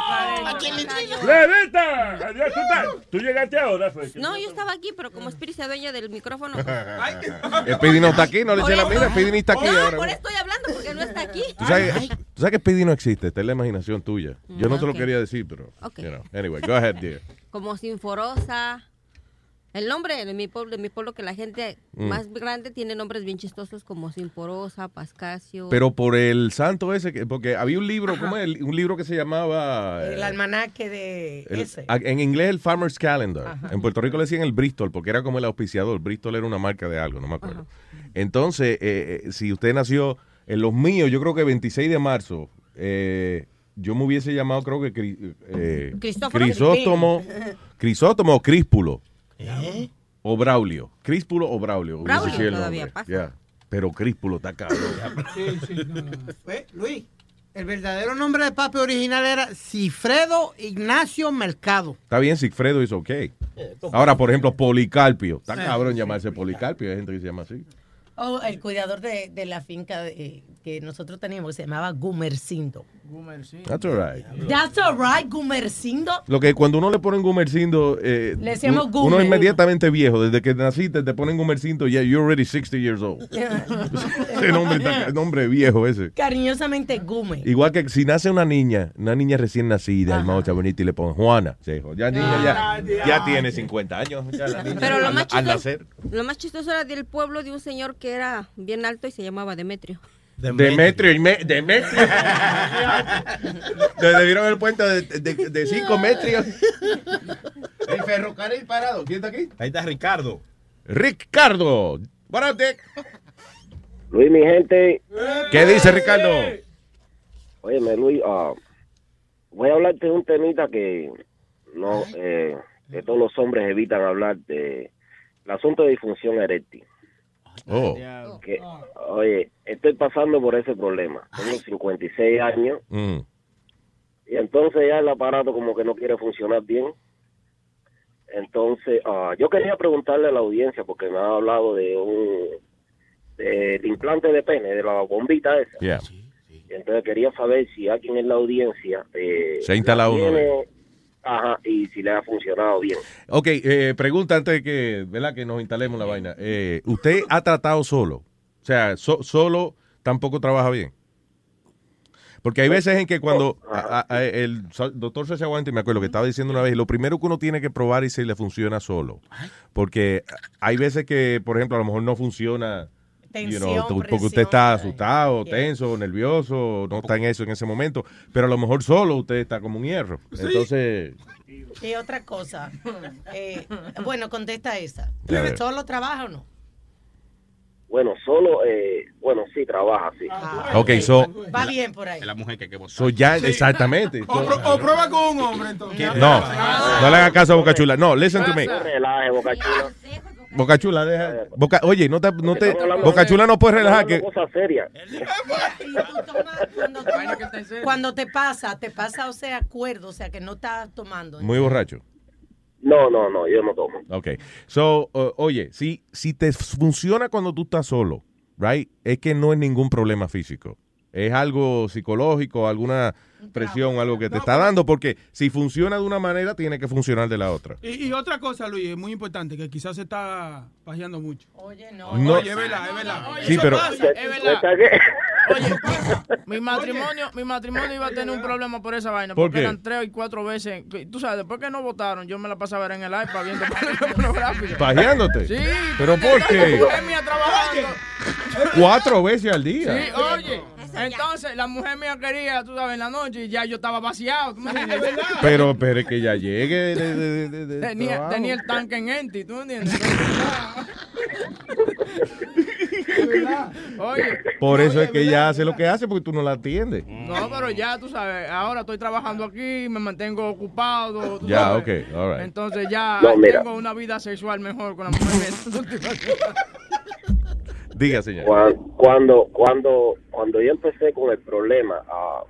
¡Levita! Adiós, ¿tú, tú llegaste ahora, fue. No, yo estaba aquí, pero como Speedy se adueña del micrófono. [LAUGHS] Speedy no está aquí, no le eche la mira. Speedy ni está aquí No, ahora. por eso estoy hablando, porque no está aquí. ¿Tú sabes, tú sabes que Speedy no existe, está en la imaginación tuya. Yo no te lo quería decir, pero. Ok. You know. Anyway, go ahead, dear. Como Sinforosa. El nombre de mi pueblo, de mi pueblo que la gente Mm. más grande tiene nombres bien chistosos como Sinforosa, Pascasio. Pero por el santo ese, que, porque había un libro, ¿cómo es? El- Un libro que se llamaba. El eh, almanaque de el- ese. en inglés el Farmer's Calendar. Ajá. En Puerto Rico le decían el Bristol porque era como el auspiciador. Bristol era una marca de algo, no me acuerdo. Entonces, eh, eh, si usted nació en los míos, yo creo que 26 de marzo, eh, yo me hubiese llamado, creo que eh, Crisóstomo. Crisóstomo o Críspulo. O Braulio. Críspulo o Braulio. Braulio el todavía nombre. pasa. Ya. Pero Críspulo está cabrón. Sí, sí, no, no. Fue, Luis, el verdadero nombre de papi original era Cifredo Ignacio Mercado. Está bien, Sigfredo es ok. Ahora, por ejemplo, Policarpio. Está Sí. cabrón llamarse Policarpio. Hay gente que se llama así. Oh, el cuidador de, de la finca de- que nosotros teníamos, que se llamaba Gumercindo. That's all right. That's alright, Gumercindo. Lo que cuando uno le ponen Gumercindo, eh, Le decíamos uno- Gumer. uno es inmediatamente viejo. Desde que naciste te ponen Gumercindo, ya you're already 60 years old. [LAUGHS] Ese nombre, nombre viejo ese. Cariñosamente Gume. Igual que si nace una niña, una niña recién nacida, Ajá. hermosa, bonita, y le ponen Juana. se dijo, ya niña ya, Ah, ya tiene 50 años. ya la niña, Pero lo al- más, al chistoso, nacer. lo más chistoso era del pueblo de un señor que era bien alto y se llamaba Demetrio. Demetrio y me- Demetrio. [LAUGHS] Le debieron el puente de, de, de cinco metros. El ferrocarril parado. ¿Quién está aquí? Ahí está Ricardo. Ricardo. Dick? Luis, mi gente. ¿Qué dice Ricardo? Óyeme, Luis, ah, voy a hablarte de un temita que no eh, que todos los hombres evitan hablar de el asunto de disfunción eréctil. Oh. Que, oye, estoy pasando por ese problema. Tengo 56 años Mm. y entonces ya el aparato como que no quiere funcionar bien. Entonces, ah, yo quería preguntarle a la audiencia porque me ha hablado de un del implante de pene, de la bombita esa. Yeah. Entonces quería saber si alguien en la audiencia eh, Se ha instalado la uno, tiene, ajá, y si le ha funcionado bien. Ok, eh, pregunta antes de que, ¿verdad? que nos instalemos la vaina. Eh, ¿Usted ha tratado solo? O sea, so- solo tampoco trabaja bien. Porque hay veces en que cuando a- a- a- el doctor César Aguante, me acuerdo que estaba diciendo una vez, lo primero que uno tiene que probar es si le funciona solo. Porque hay veces que, por ejemplo, a lo mejor no funciona. You know, porque presión, usted está asustado, tenso, nervioso, no está en eso en ese momento, pero a lo mejor solo usted está como un hierro. Entonces, Y otra cosa. [LAUGHS] eh, bueno, contesta esa. ¿Solo trabaja o no? Bueno, solo, eh, bueno, sí, trabaja, sí. ok, so, Va bien por ahí. La mujer que hay que votar. so ya, exactamente. [LAUGHS] O, pro- o prueba con un hombre, entonces. No, no le hagan caso a Boca Chula. No, listen to me. No relaje, Boca Chula. Boca Chula, deja. Boca, oye, no te, no te, Boca Chula no puede relajar que. cosas serias. Cuando, te pasa, te pasa, o sea, acuerdo, o sea, que no estás tomando. Muy borracho. No, no, no, yo no tomo. Ok. So, uh, oye, si, si te funciona cuando tú estás solo, right, es que no es ningún problema físico. Es algo psicológico, alguna presión, algo que te está dando, porque si funciona de una manera, tiene que funcionar de la otra. Y, y otra cosa, Luis, es muy importante, que quizás se está pajeando mucho. Oye, no. No. Oye, es verdad, es verdad. Sí, Eso pero- pasa. Es verdad. Oye, mi matrimonio, mi matrimonio iba a tener un problema por esa vaina, ¿Por porque qué? eran tres y cuatro veces. Tú sabes, después que no votaron, yo me la pasaba en el iPad viendo películas pornográficas. ¿Pajeándote? Sí. ¿Pero por qué? Cuatro veces al día. Sí, oye. Entonces, la mujer mía quería, tú sabes, en la noche y ya yo estaba vaciado. ¿tú me entiendes? Pero, pero es que ya llegue de, de- de- de Tenía, tenía el tanque en empty, ¿tú me entiendes? [LAUGHS] Oye. Por eso es que ella hace lo que hace, porque tú no la atiendes. No, pero ya, tú sabes, ahora estoy trabajando aquí, me mantengo ocupado. tú Ya, sabes. ok, all right. Entonces ya No, tengo una vida sexual mejor con la mujer. [LAUGHS] Diga, señor. Cuan- Cuando, cuando, cuando yo empecé con el problema, ah,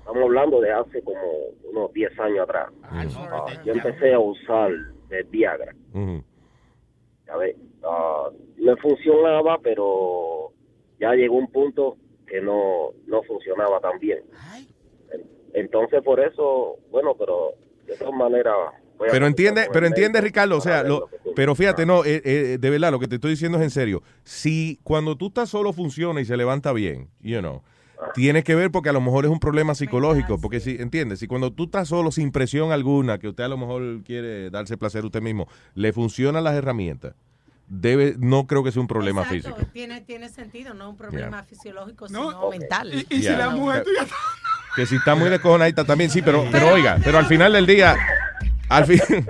estamos hablando de hace como unos 10 años atrás, ah, yo empecé a usar el Viagra. Ves, ah, me funcionaba, pero ya llegó un punto que no, no funcionaba tan bien. Entonces, por eso, bueno, pero de todas maneras... Pero entiende, pero entiende, Ricardo, o sea, lo, pero fíjate, no, eh, eh, de verdad, lo que te estoy diciendo es en serio. Si cuando tú estás solo funciona y se levanta bien, you know, tiene que ver porque a lo mejor es un problema psicológico, porque si, entiendes, si cuando tú estás solo sin presión alguna, que usted a lo mejor quiere darse placer usted mismo, le funcionan las herramientas, debe, no creo que sea un problema Exacto, físico. Tiene, tiene sentido, no un problema Yeah. fisiológico, sino mental. Y, y si la mujer tuya Que si está muy descojonadita también, sí, pero, pero oiga, pero al final del día, al, fin, [LAUGHS]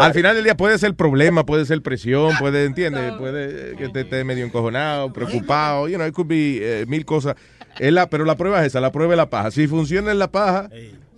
al final del día puede ser problema, puede ser presión, puede, ¿entiendes? Puede que te esté medio encojonado, preocupado, you know, it could be eh, mil cosas. Es la, pero la prueba es esa, la prueba es la paja. Si funciona en la paja,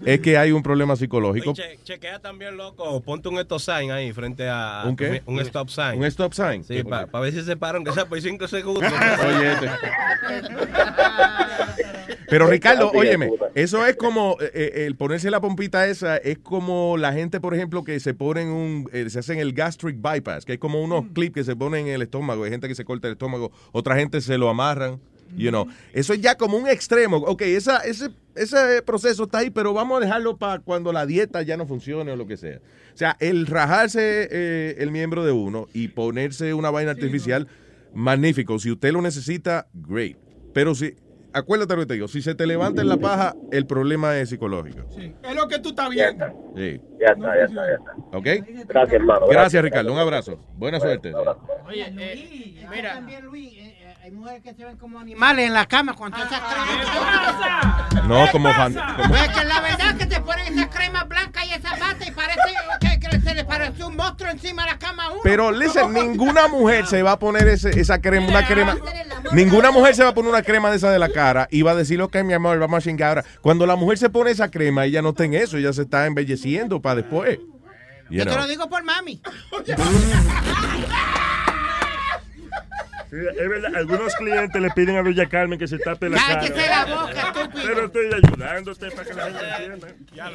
es que hay un problema psicológico. Che- chequea también, loco. Ponte un stop sign ahí frente a. ¿Un qué? Un stop sign. Un stop sign. Sí, para ver si se paran, que sea por 5 segundos. [LAUGHS] Oye, este. [LAUGHS] Pero Ricardo, óyeme, eso es como eh, eh, el ponerse la pompita esa, es como la gente, por ejemplo, que se ponen un, eh, se hacen el gastric bypass, que es como unos clips que se ponen en el estómago, hay gente que se corta el estómago, otra gente se lo amarran, you know. Eso es ya como un extremo. Ok, esa, ese, ese proceso está ahí, pero vamos a dejarlo para cuando la dieta ya no funcione o lo que sea. O sea, el rajarse eh, el miembro de uno y ponerse una vaina artificial, magnífico. Si usted lo necesita, great. Pero si, acuérdate lo que te digo, si se te levanta en la paja, el problema es psicológico. es lo que tú estás viendo. Sí. Ya está, ya está, ya está. ¿Ok? Gracias, hermano. Gracias, Ricardo. Un abrazo. Buena suerte. Oye, eh, mira. También, Luis, eh, hay mujeres que se ven como animales en la cama con todas esas cremas. No, como fan. como- Pues que la verdad que te ponen esa crema blanca y esa bata y parece que, que se le parece un monstruo encima de la cama a uno. Pero, listen, [LAUGHS] ninguna mujer se va a poner ese- esa crema, una crema. Ninguna mujer se va a poner una crema de esa de la cara y va a decir, ok, mi amor, vamos a chingar ahora. Cuando la mujer se pone esa crema, ella no está en eso, ella se está embelleciendo para después. Yo te lo digo por mami. [LAUGHS] Sí, es verdad, algunos clientes le piden a Doña Carmen que se tape la cara. Cállese la boca, estúpido. Pero estoy ayudándote para que la gente entienda.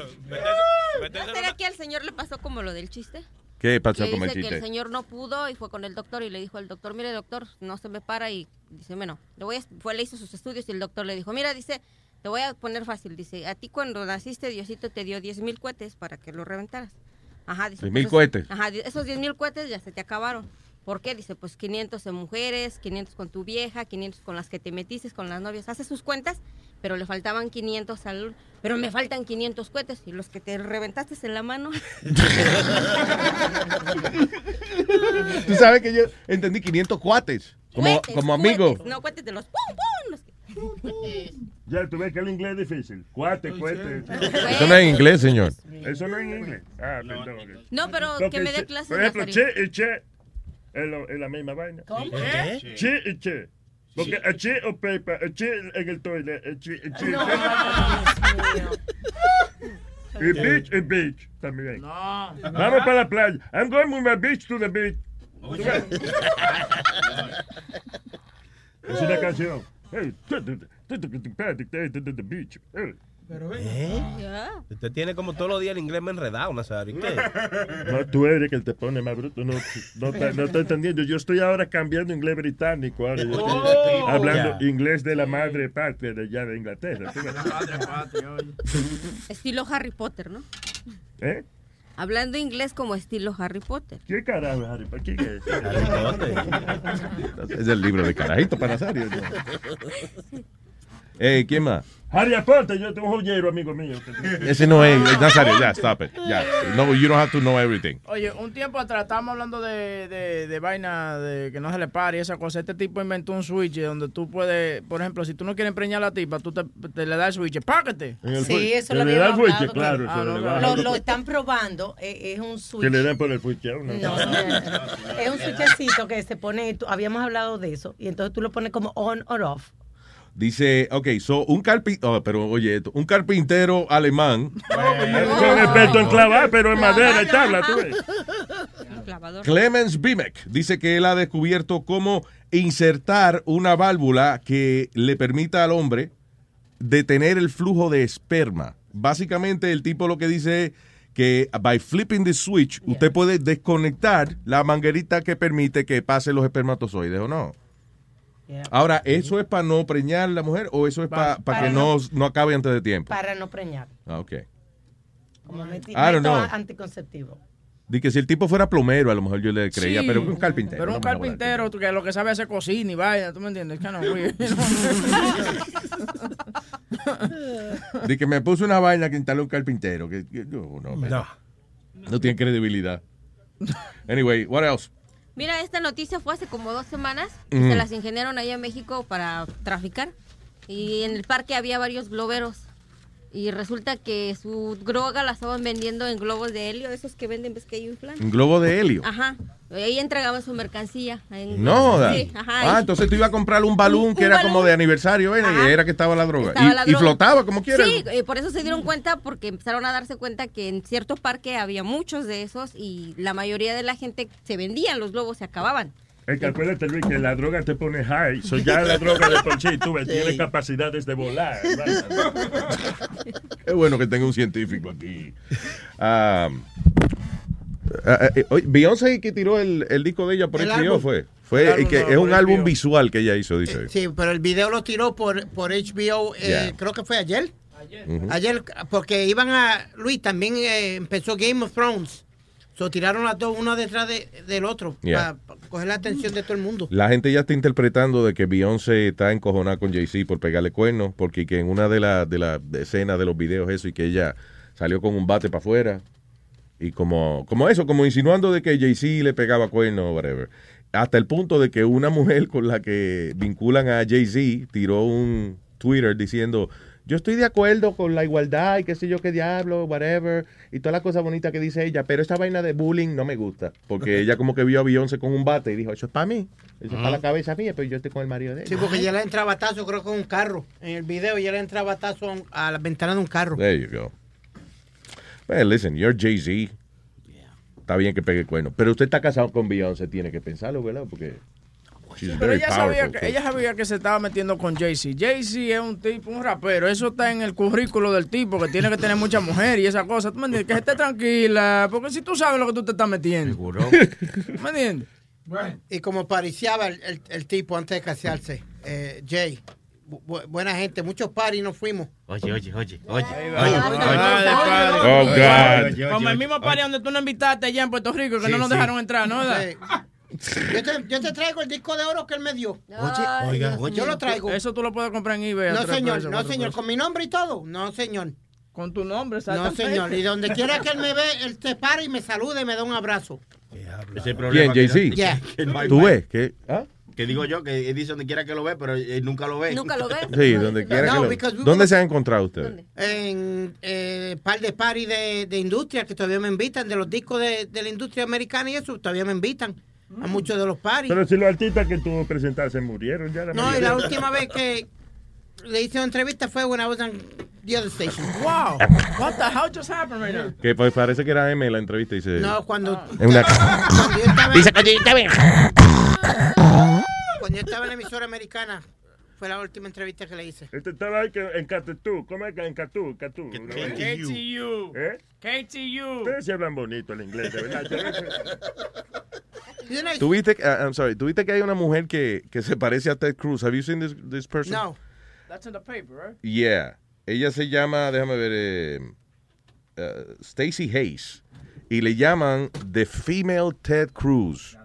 ¿No será que al señor le pasó como lo del chiste? ¿Qué pasó que con el dice que chiste? el señor no pudo y fue con el doctor y le dijo al doctor, mire doctor, no se me para y dice, bueno, le voy a, fue, le hizo sus estudios y el doctor le dijo, mira, dice, te voy a poner fácil, dice, a ti cuando naciste Diosito te dio 10 mil cohetes para que lo reventaras. Ajá, dice. 10,000 "Pues, cohetes. Ajá, esos 10 mil cohetes ya se te acabaron. ¿Por qué? Dice, pues 500 en mujeres, 500 con tu vieja, 500 con las que te metiste, con las novias. Hace sus cuentas, pero le faltaban 500 al... Pero me faltan 500 cohetes y los que te reventaste en la mano. [LAUGHS] Tú sabes que yo entendí 500 cuates, como, como amigo. No, cohetes de los pum, pum. los que- Ya, tú ves que el inglés es difícil. Cuate, cuete. Eso no es en inglés, señor. Eso no es en inglés. Ah, perdón. No, pero que me dé clases. Por ejemplo, che y che es, lo- es la misma vaina. ¿Cómo? ¿Qué? Che y che. Porque a che o pepa, a che en el toilet, a che, a che. Y beach y beach también. Vamos para la playa. I'm going with my beach to the beach. ¿Tú ves? es una canción. Hey, to the- to the- Hey, ¿Eh? Usted tiene como todos los días el inglés me enredado, Nazario. ¿y ¿Qué? [LAUGHS] No, tú eres que te pone más bruto. No, no, está, no está entendiendo. Yo estoy ahora cambiando inglés británico. Ahora yo estoy Oh. hablando Ya. inglés de la madre patria de allá de Inglaterra. [LAUGHS] Estilo Harry Potter, ¿no? ¿Eh? Hablando inglés como estilo Harry Potter. ¿Qué carajo, Harry? ¿Para quién es? Es el libro de carajito para Nazario. [LAUGHS] Eh, ¿Quién más? Harry Potter, yo tengo un joyero, amigo mío. Ese no es Nazario, ya, stop it. Ya. No, you don't have to know everything. Oye, un tiempo atrás estábamos hablando de, de, de vaina de que no se le pare y esa cosa. Este tipo inventó un switch donde tú puedes, por ejemplo, si tú no quieres preñar a la tipa, tú te, te le das el switch, págate. Sí, eso lo Que le da el fuiche, claro, baja. lo, lo están probando. eh, Es un switch. Que le den por el fuiche a uno. No, es un switchecito que se pone, tú- habíamos hablado de eso, y entonces tú lo pones como on or off. Dice, ok, so un carpintero, pero oye, esto, un carpintero alemán. Son expertos en clavar, pero en madera y tabla, tú ves. Clemens Bimek dice que él ha descubierto cómo insertar una válvula que le permita al hombre detener el flujo de esperma. Básicamente el tipo lo que dice es que by flipping the switch usted puede desconectar la manguerita que permite que pasen los espermatozoides o no. Ahora, ¿eso es para no preñar la mujer o eso es para Para que no- no, acabe antes de tiempo? Para no preñar. Ah, ok. Como meti- I don't método know. anticonceptivo. Di que si el tipo fuera plomero, a lo mejor yo le creía, Sí, pero un carpintero. Pero un no carpintero que lo que sabe hacer cocina y vaya, ¿tú me entiendes? Que no, güey. [LAUGHS] Di que me puso una vaina que instaló un carpintero. Que, que- no, no, no. No tiene credibilidad. [LAUGHS] Anyway, what else? Mira, esta noticia fue hace como dos semanas. Se las ingeniaron allá en México para traficar. Y en el parque había varios globeros. Y resulta que su droga la estaban vendiendo en globos de helio, esos que venden, ves que hay. Un globo de helio. Ajá. Ahí entregaban su mercancía. en- No. Sí, ajá. Ah, y- entonces tú ibas a comprar un balón que un era como de aniversario, ¿eh? y era que estaba la droga. Estaba y, la y droga. flotaba como quiera. Sí, eh, por eso se dieron cuenta, porque empezaron a darse cuenta que en cierto parque había muchos de esos y la mayoría de la gente se vendían, los globos se acababan. Es que acuérdate, Luis, que la droga te pone high. So ya la [LAUGHS] droga de por sí, tú ves, tiene capacidades de volar. [LAUGHS] Es bueno que tenga un científico aquí. Ah, eh, oye, Beyoncé que tiró el, el disco de ella por El HBO álbum. fue. Fue El álbum que es un álbum HBO. visual que ella hizo, dice. Sí, pero el video lo tiró por, por HBO, eh, Yeah. creo que fue ayer. Ujú. Ayer, porque iban a. Luis también eh, empezó Game of Thrones. So tiraron las dos uno detrás de- del otro Yeah. para coger la atención de todo el mundo. La gente ya está interpretando de que Beyoncé está encojonada con Jay-Z por pegarle cuernos, porque que en una de las de las escenas de los videos eso y que ella salió con un bate para afuera y como como eso, como insinuando de que Jay-Z le pegaba cuernos o whatever. Hasta el punto de que una mujer con la que vinculan a Jay-Z tiró un Twitter diciendo yo estoy de acuerdo con la igualdad y qué sé yo qué diablo, whatever, y toda la cosa bonita que dice ella, pero esa vaina de bullying no me gusta, porque ella como que vio a Beyoncé con un bate y dijo, eso es para mí, eso es para la cabeza mía, pero yo estoy con el marido de ella. Sí, porque ya le entra batazo, creo que con un carro. En el video ya le entra batazo a la ventana de un carro. There you go. Well, listen, you're Jay-Z. Está bien que pegue cuerno. Pero usted está casado con Beyoncé, tiene que pensarlo, ¿verdad? Porque she's Pero ella sabía, que, so- ella sabía que se estaba metiendo con Jay-Z. Jay-Z es un tipo, un rapero. Eso está en el currículo del tipo, que tiene que tener mucha mujer y esa cosa. ¿Tú me entiendes? Que esté tranquila, porque si tú sabes lo que tú te estás metiendo. ¿Me entiendes? Y como pariciaba el, el- el tipo antes de casarse, eh, Jay, bu- bu- buena gente, muchos paris nos fuimos. Oye, oye, oye, oye. Oh, God. Como el mismo party donde tú no invitaste allá en Puerto Rico, que Sí, no nos sí. dejaron entrar, ¿no? ¿Verdad? Yo te, yo te traigo el disco de oro que él me dio. Oye, oiga, oye. Yo lo traigo. Eso tú lo puedes comprar en eBay. No, señor, pesos, no, señor, pesos. con mi nombre y todo. No, señor. Con tu nombre, No, señor. Y donde [LAUGHS] quiera que él me ve, él se para y me saluda y me da un abrazo. Ese ¿Quién, problema que- Jay-Z? Yeah. ¿Tú ves? ¿Qué? ¿Ah? Que digo yo, que él dice donde quiera que lo ve, pero él nunca lo ve. Nunca lo ve. [LAUGHS] Sí, donde quiera No, que lo... because we ¿Dónde se han encontrado ustedes? En eh, par de paris de, de industria que todavía me invitan, de los discos de, de la industria americana y eso, todavía me invitan a muchos de los paris. Pero si los artistas que tú presentaste murieron ya. La No, y la última vez que le hice una entrevista fue when I was on the other station. [LAUGHS] Wow. What the hell just happened right now? Que pues, parece que era M la entrevista. Dice, No, cuando, Es una- [LAUGHS] cuando yo estaba Dice que está bien. Cuando yo estaba en la emisora americana, Fue la última entrevista que le hice. Este estaba ahí que en Catú. ¿Cómo es que en Catú? Catú. KTU. ¿Eh? KTU. Ustedes sí hablan bonito el inglés, de verdad. ¿Tuviste, que- ah, I'm sorry, ¿tuviste que hay una mujer que, que se parece a Ted Cruz? Have you seen this, this person? No. That's in the paper, right? Yeah. Ella se llama, déjame ver, eh, uh, Stacy Hayes. Y le llaman The Female Ted Cruz.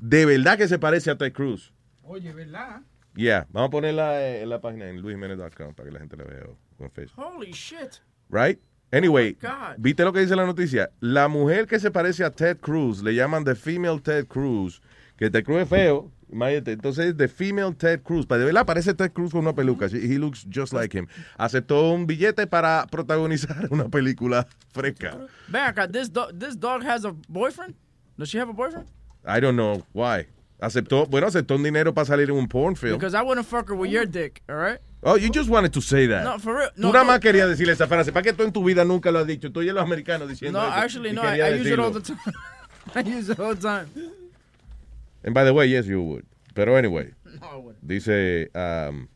De verdad que se parece a Ted Cruz. Oye, ¿verdad? Yeah. Vamos a ponerla eh, en la página en luisjimenez.com para que la gente la vea en Facebook. Holy shit. Right? Anyway, Oh. ¿viste lo que dice la noticia? La mujer que se parece a Ted Cruz le llaman The Female Ted Cruz. Que Ted Cruz es feo. imagínate. Entonces, The Female Ted Cruz. De verdad parece Ted Cruz con una peluca. He looks just like him. Aceptó un billete para protagonizar una película fresca. Ven acá, this, do- this dog has a boyfriend? Does she have a boyfriend? I don't know why. Aceptó, bueno, aceptó un dinero para salir en un porn film. Because I wouldn't fuck her with your dick, all right? Oh, you just wanted to say that. No, for real. Tú No, nada no. más querías decirle esa frase. ¿Para qué tú en tu vida nunca lo has dicho? Tú y los americanos diciendo No, eso. actually, Y no. I, I use it all the time. [LAUGHS] I use it all the time. And by the way, yes, you would. Pero anyway, [LAUGHS] No, I wouldn't. dice, um,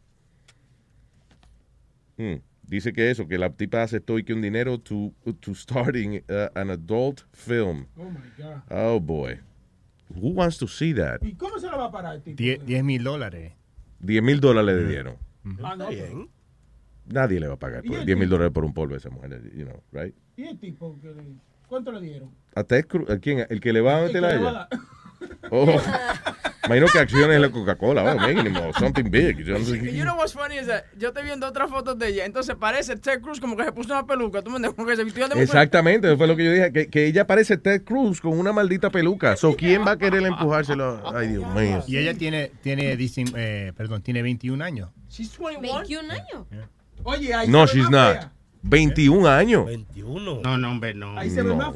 hmm, dice que eso, que la tipa aceptó y que un dinero to, to starting uh, an adult film. Oh my God. Oh boy. Who wants to see that? ¿Y cómo se la va a parar, tipo? 10 mil dólares. 10 mil dólares le dieron. Ah, no, pero- Nadie le va a pagar ¿Y por el 10 mil dólares por un polvo a esa mujer, you know, right? ¿Y el tipo? que le- ¿Cuánto le dieron? ¿A Ted Cruz? ¿A quién? ¿El que le va a meter a a ella? dar. Oh, [LAUGHS] imagino que acciones la Coca-Cola, oh, mínimo, something big. Yo no sé You know what's funny is that yo estoy viendo otras fotos de ella, entonces parece Ted Cruz como que se puso una peluca, tú me entiendes, como que se vistió de mujer. Exactamente, eso fue lo que yo dije, que, que ella parece Ted Cruz con una maldita peluca. So, ¿quién va a querer empujárselo? Ay, Dios mío. Y ella tiene, tiene, dicen, eh, perdón, tiene 21 años. She's 21. 21 años. Oye, ahí No, she's not. fea. 21 años. 21. No, no, hombre, no. Ahí se ve No, más.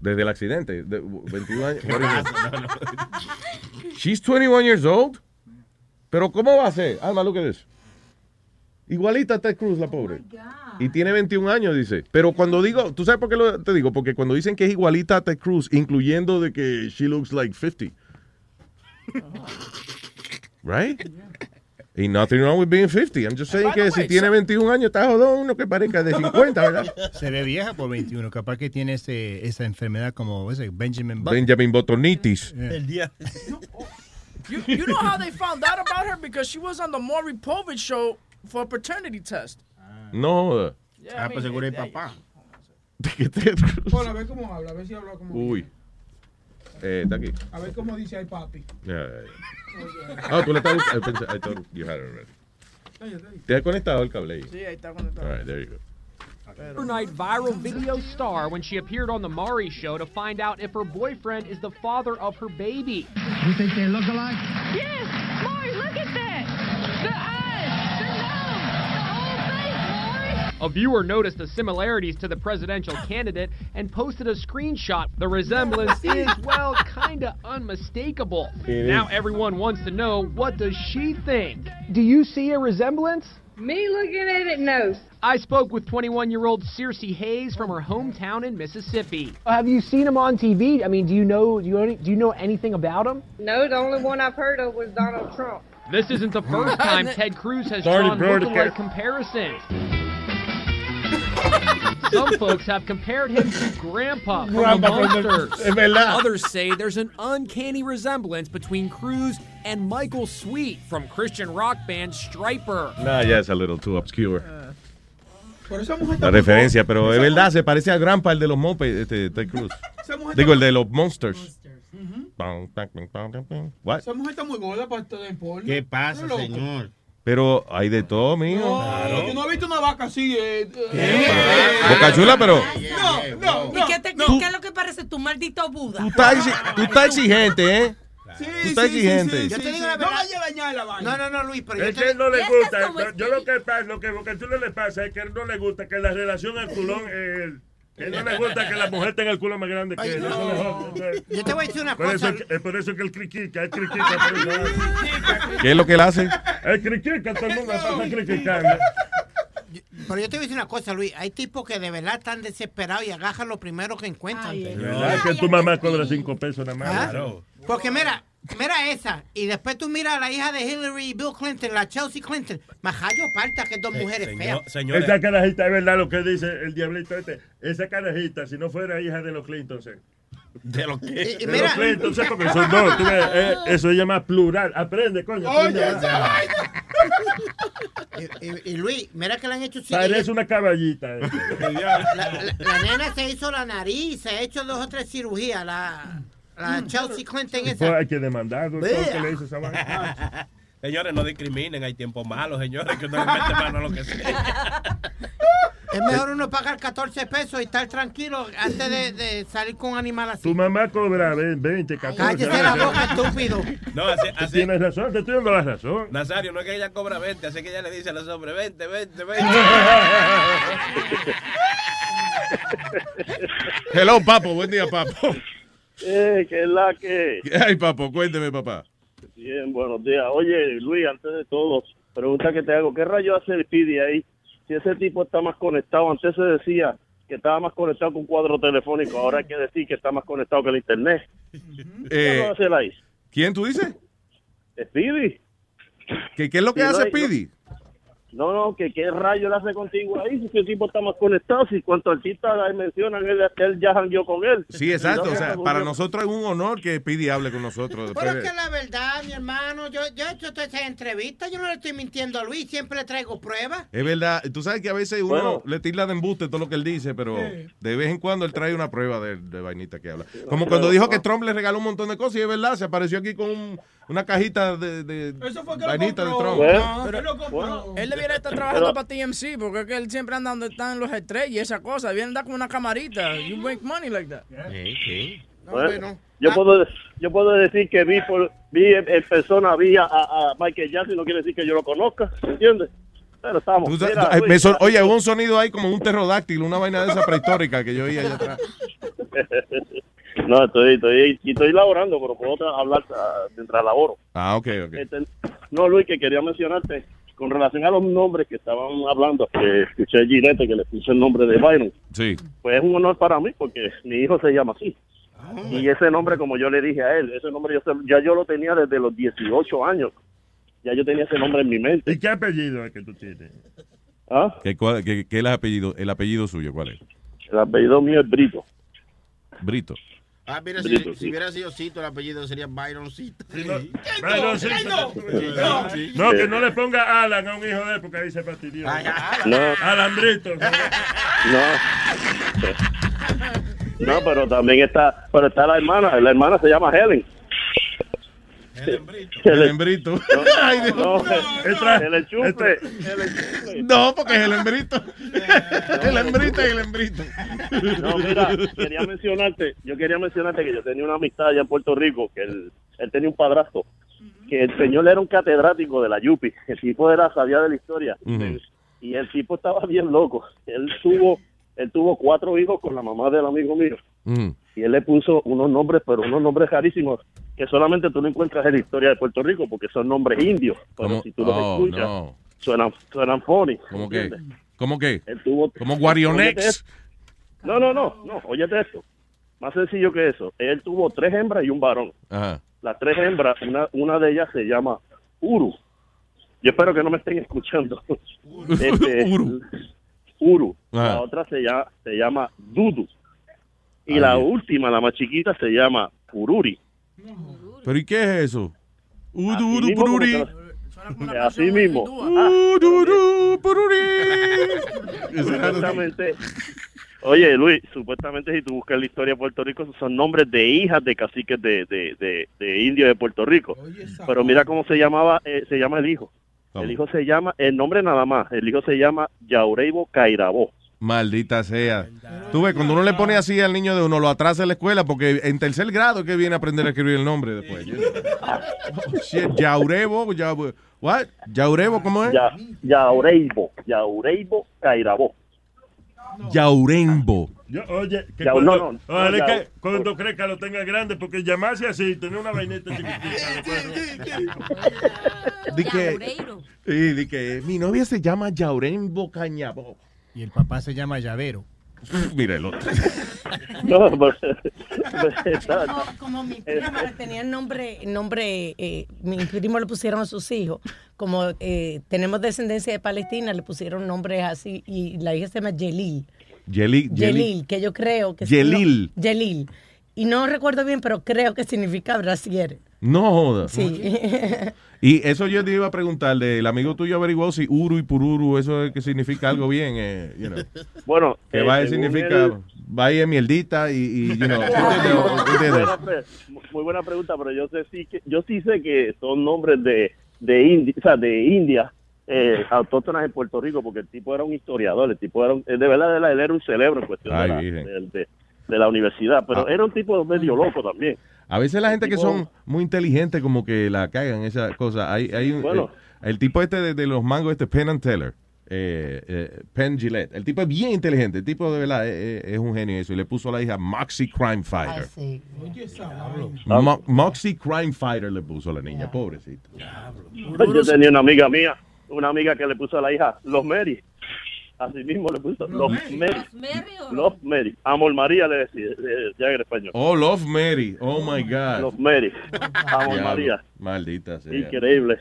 Desde el accidente, de- 21 años. [LAUGHS] She's 21 years old. Pero ¿cómo va a ser? Alma, look at this. Igualita a Ted Cruz, la pobre. Y tiene 21 años, dice. Pero cuando digo, ¿tú sabes por qué lo, te digo? Porque cuando dicen que es igualita a Ted Cruz, incluyendo de que she looks like 50. Right? Ain't nothing wrong with being 50. I'm just saying que si way, tiene so- 21 años, está jodón uno que parezca de [LAUGHS] 50, ¿verdad? Se ve vieja por 21. Capaz que tiene ese, esa enfermedad como ese Benjamin Button. Benjamin Botonitis. El día. [LAUGHS] You, you know how they found out about her? Because she was on the Maury Povich show for a paternity test. No. Yeah, I mean, pues seguro es yeah, papá. [LAUGHS] Hola, a ver cómo habla, a ver si habla como. Uy. Eh, está aquí. A ver cómo dice ay papi. Ya, ya, ya. Ah, tú le estás I pensé- I thought you had it already. Ay, ay. ¿Te has conectado el cable ahí? Sí, ahí está conectado. All right, there you go. overnight viral video star when she appeared on the Maury show to find out if her boyfriend is the father of her baby. You think they look alike? Yes, Maury, look at that. The eyes, the nose, the whole face, Maury. A viewer noticed the similarities to the presidential candidate and posted a screenshot. The resemblance [LAUGHS] is, well, kinda unmistakable. It now is. everyone wants to know what does she think? Do you see a resemblance? Me looking at it, no. I spoke with 21-year-old Circe Hayes from her hometown in Mississippi. Have you seen him on TV? I mean, do you know do you any, do you know anything about him? No, the only one I've heard of was Donald Trump. This isn't the first [LAUGHS] time Ted Cruz has Sorry, drawn bro, lookalike comparisons. Some folks have compared him to Grandpa from Grandpa the from the- Monsters. [LAUGHS] Others say there's an uncanny resemblance between Cruz and Michael Sweet from Christian rock band Striper. Nah, yeah, it's a little too obscure. Por esa mujer La referencia, pero es verdad, se parece al Grandpa, el de los mopes, este, Ted Cruz. Digo, el de los Monsters. Bang, bang. What? Esa mujer está muy gorda para estar en porno. ¿Qué pasa, señor? Pero hay de todo, mijo. No, yo no he visto una vaca así. Eh, eh, Boca Chula, pero No, no, no. ¿Y qué, te- qué es lo que parece tu maldito Buda? tú estás, exi- tú estás exigente, ¿eh? Sí, tú estás exigente. Yo te digo la verdad. No vaya a dañar la vaina. No, no, no, Luis, pero Es yo que te... él no le gusta. Yo, yo lo que pasa, lo que Boca Chula le pasa es que a él no le gusta que la relación al culón [LAUGHS] es él. Que él no le gusta que la mujer tenga el culo más grande que Ay, él. no. Yo te voy a decir una por cosa. Eso es, por eso que el criquica, el criquica. ¿Qué es lo que él hace? El criquica, todo el mundo pasa criquicando. Pero yo te voy a decir una cosa, Luis. Hay tipos que de verdad están desesperados y agarran lo primero que encuentran. De verdad que tu mamá cobra cinco pesos nada más. ¿Ah? Porque mira, Mira esa. Y después tú miras a la hija de Hillary y Bill Clinton, la Chelsea Clinton. Majayo parta que dos mujeres feas. Esa carajita es verdad lo que dice el diablito este. Esa carajita, si no fuera hija de los Clinton, ¿sí? ¿De lo que? De los Clinton, ¿sí? porque son dos. tú ves, eh, [LAUGHS] eso se llama plural. Aprende, coño. aprende. Y, y- y Luis, mira que le han hecho Parece una caballita. eh. La, la- la nena se hizo la nariz, se ha hecho dos o tres cirugías. La, la Chelsea Clinton Pues esa. hay que demandar, doctor, que le hizo esa vaina. [LAUGHS] Señores, no discriminen, hay tiempos malos, señores, que uno le mete mano a lo que sea. [LAUGHS] Es mejor uno pagar 14 pesos y estar tranquilo antes de, de salir con un animal así. Tu mamá cobra 20, 14. Cállese la boca, estúpido. No, así, así. Tienes razón, te estoy dando la razón. Nazario, no es que ella cobra 20, así que ella le dice a los hombres, 20, 20, 20. Hello, papo. Buen día, papo. [LAUGHS] Eh, que es la que. [LAUGHS] Ay, papo, cuénteme, papá. Bien, buenos días. Oye, Luis, antes de todo, pregunta que te hago: ¿qué rayo hace el Pidi ahí? Si ese tipo está más conectado, antes se decía que estaba más conectado con un cuadro telefónico, ahora hay que decir que está más conectado que el internet. [LAUGHS] ¿Qué Eh, va a hacer ahí? ¿Quién tú dices? Speedy. ¿Qué, ¿Qué es lo que Sí, hace Speedy? No, no, que qué rayo le hace contigo ahí, si ese tipo está más conectado, si cuanto artistas ahí mencionan, él, él ya jangueó con él. Sí, exacto. No O se sea, para nosotros es un honor que Speedy hable con nosotros. Pero es que la verdad, mi hermano, yo, yo he hecho todas esas entrevistas, yo no le estoy mintiendo a Luis, siempre le traigo pruebas. Es verdad. Tú sabes que a veces uno Bueno. le tira de embuste todo lo que él dice, pero Sí. de vez en cuando él trae una prueba de, de vainita que habla. Como cuando dijo que Trump le regaló un montón de cosas y es verdad, se apareció aquí con un- una cajita de, de vainita de Trump. Pero él debiera estar trabajando para TMC, porque es que él siempre anda donde están los estrellas y esa cosa. Viene a andar con una camarita. You make money like that. Bueno, yo puedo yo puedo decir que vi por vi en, en persona vi a, a Michael Jackson no quiere decir que yo lo conozca ¿entiendes? pero estamos Tú mira, son- oye, hubo un sonido ahí como un pterodáctilo, una vaina de esa prehistórica que yo oí allá atrás. [LAUGHS] no estoy estoy y estoy laborando pero puedo hablar ah, mientras laboro Ah, ok, ok. Este, no Luis que quería mencionarte con relación a los nombres que estaban hablando que escuché a Ginette que le puso el nombre de Byron Sí. pues es un honor para mí porque mi hijo se llama así y ese nombre como yo le dije a él ese nombre yo se- ya yo lo tenía desde los 18 años ya yo tenía ese nombre en mi mente ¿Y qué apellido es que tú tienes? ¿Ah? ¿Qué, cuál- qué- qué es el apellido, el apellido suyo? ¿Cuál es? el apellido mío es Brito Brito. Ah, mira, si, hubiera sido Cito, el apellido sería Byroncito. Sí. No, que no le ponga Alan a un hijo de él porque ahí se fastidió. No. Alambrito. [LAUGHS] no. No pero también está pero está la hermana la hermana se llama Helen El hembrito. [LAUGHS] Ay, Dios. no, el enchufe No, porque es el hembrito. El hembrito y el hembrito. No, mira, quería mencionarte, yo quería mencionarte que yo tenía una amistad allá en Puerto Rico, que él, él tenía un padrastro, que el señor era un catedrático de la Yupi, el tipo era, sabía de la historia, y el tipo estaba bien loco, él tuvo, él tuvo cuatro hijos con la mamá del amigo mío. Y él le puso unos nombres, pero unos nombres rarísimos, que solamente tú no encuentras en la historia de Puerto Rico, porque son nombres indios, pero ¿Cómo? si tú los Oh, escuchas, no. suenan, suenan funny. ¿Cómo que? ¿Cómo que? Él tuvo, Como Óyete Guarionex. No, no, no, no, óyete esto. Más sencillo que eso. Él tuvo tres hembras y un varón. Ajá. Las tres hembras, una, una de ellas se llama Uru. Yo espero que no me estén escuchando. [LAUGHS] Este, Uru. Uru. Ajá. La otra se llama, se llama Dudu. Y Ay, la última, la más chiquita, se llama Ururi. ¿Pero y qué es eso? Udu, udu, lo- Así mismo. Udu, udu, pururi. [LAUGHS] Supuestamente, oye Luis, supuestamente si tú buscas la historia de Puerto Rico, esos son nombres de hijas de caciques de, de, de, de indios de Puerto Rico. Pero mira cómo se llamaba, eh, se llama el hijo. El hijo se llama, el nombre nada más, el hijo se llama Yaureibo Cairabó. Maldita sea. Tú ves, cuando uno le pone así al niño de uno, lo atrasa en la escuela porque en tercer grado es que viene a aprender a escribir el nombre después. Oh, shit, Yaurebo, ya, what? Yaurebo, ¿cómo es? Ya, Yaureibo, Yaureibo Cairabó. Yaurembo. Yo, oye, que Ya, cuando, no, no, ojalá no, ya. que cuando crezca lo tenga grande, porque llamarse así, tener una vainita [LAUGHS] chiquitita. Di que, sí, di que mi novia se llama Yaurembo Cañabó. Y el papá se llama Llavero. [LAUGHS] Mira el otro. [LAUGHS] No, pero, Como, como mi prima tenía el nombre, nombre eh, mi primo le pusieron a sus hijos, como eh, tenemos descendencia de Palestina, le pusieron nombres así, y la hija se llama Yelil. Yelil. Yelil, que yo creo que... Yelil. Yelil. Y no recuerdo bien, pero creo que significa brasier. No joda. Sí. [LAUGHS] Y eso yo te iba a preguntar, el amigo tuyo averiguó si Uru y Pururu, eso es que significa algo bien, eh, you know. [LAUGHS] Bueno, Que eh, vaya significa, él- vaya mierdita y, y you know, [LAUGHS] pre- Muy buena pregunta, pero yo sé sí que yo sí sé que son nombres de de India, o sea, de India, eh, autóctonas en Puerto Rico, porque el tipo era un historiador, el tipo era un- de verdad él era un cerebro en cuestión Ay, de, la, virgen. de- de- de la universidad, pero Ah. era un tipo medio loco también. A veces la gente que son muy inteligentes como que la cagan esas cosas. Hay, hay un- Bueno. el, el tipo este de, de los mangos, este Penn and Teller, eh, eh, Penn Gillette, el tipo es bien inteligente, el tipo de verdad es, es un genio eso y le puso a la hija Moxie Crime Fighter. Mo- Moxie Crime Fighter le puso a la niña, pobrecita. Yo tenía una amiga mía, una amiga que le puso a la hija Los Mary. Así mismo le puso Los Mary. Los Mary. Amor María le decía, eh, ya en español. Oh, Love Mary, oh my God. Los Mary. Amor María. Maldita sea. Increíble.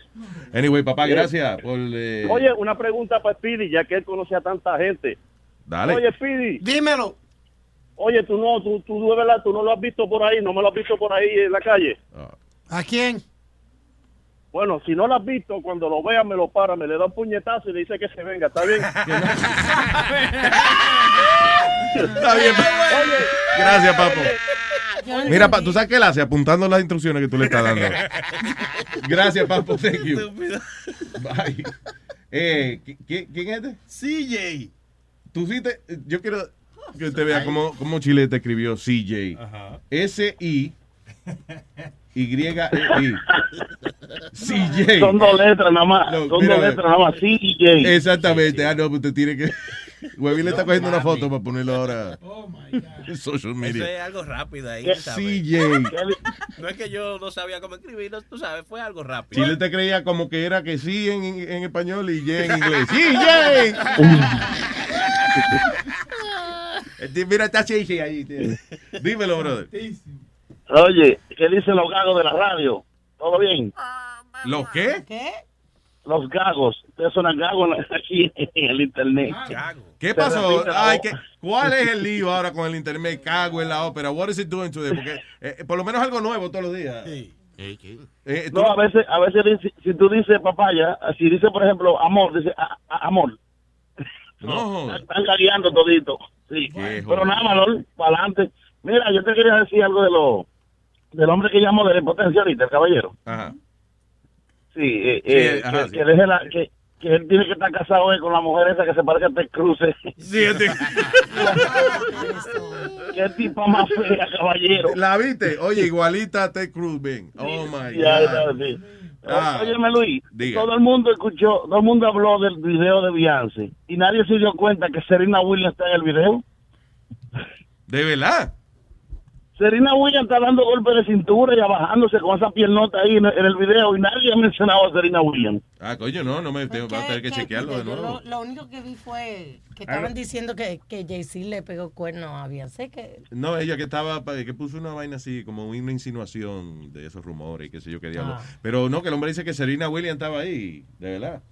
Anyway, papá, gracias por... eh, Oye, una pregunta para Speedy, ya que él conoce a tanta gente. Dale. Oye, Speedy. Dímelo. Oye, tú no, tú, tú, tú no lo has visto por ahí, no me lo has visto por ahí en la calle. ¿A quién? Bueno, si no lo has visto, cuando lo veas me lo para, me le da un puñetazo y le dice que se venga, ¿está bien? [LAUGHS] Está bien. Gracias, papo. Mira, pa, tú sabes qué él hace apuntando las instrucciones que tú le estás dando. [LAUGHS] Gracias, papo. Thank you. Bye. Eh, ¿qui- qui- ¿Quién es este? CJ. Tú sí te, yo quiero que usted vea cómo, cómo Chile te escribió CJ. S-I. [LAUGHS] Y-E-I. CJ. Son dos letras nada más, No, son mira, dos letras nada más, CJ. Exactamente. Ah, no, pues usted tiene que. [LAUGHS] Huevín le está cogiendo una foto para ponerlo ahora en [LAUGHS] social Eso media. es algo rápido ahí. CJ. No es que yo no sabía cómo escribir, no, tú sabes, fue algo rápido. Chile te creía como que era que sí en, en español y ye en inglés. [LAUGHS] ¡Sí, ye! Este, Mira, está CJ ahí. tío. Dímelo, brother. Oye, ¿qué dicen los gagos de la radio? ¿Todo bien? ¿Los qué? ¿Qué? Los gagos. Ustedes son gagos [LAUGHS] aquí en el internet. ¿Qué Se pasó? Ay. ¿qué- ¿Cuál es el lío ahora con el internet? Cago en la ópera. What is it doing today? Porque eh, por lo menos algo nuevo todos los días. Eh, tú No, a veces, a veces dice- si tú dices papaya, si dice por ejemplo amor, dice a- a- amor. [LAUGHS] No. Están cariando todito. Sí. Qué Pero nada, Manol, para adelante. Mira, yo te quería decir algo de lo del hombre que llamó de la impotencia ahorita, el caballero. Ajá. Sí, eh, Sí, eh, ajá, que, sí. que deje la, que, que él tiene que estar casado eh, con la mujer esa que se parece a Ted Cruz. eh. Sí, [LAUGHS] Qué tipo más fea, caballero. ¿La viste? Oye, igualita a Ted Cruz, ven. Oh my ya, God. sí. Ah. Óyeme, Luis, Diga. todo el mundo escuchó, todo el mundo habló del video de Beyoncé y nadie se dio cuenta que Serena Williams está en el video. ¿De verdad? Serena Williams está dando golpes de cintura y abajándose con esa piernota ahí en el, en el video y nadie ha mencionado a Serena Williams. Ah, coño, no, no me tengo, voy a tener que chequearlo de nuevo. Lo, lo único que vi fue que Ah, estaban diciendo que, que Jay-Z le pegó cuerno a Beyoncé, que No, ella que estaba, que puso una vaina así, como una insinuación de esos rumores y qué sé yo qué diablo. Ah. Pero no, que el hombre dice que Serena Williams estaba ahí, de verdad.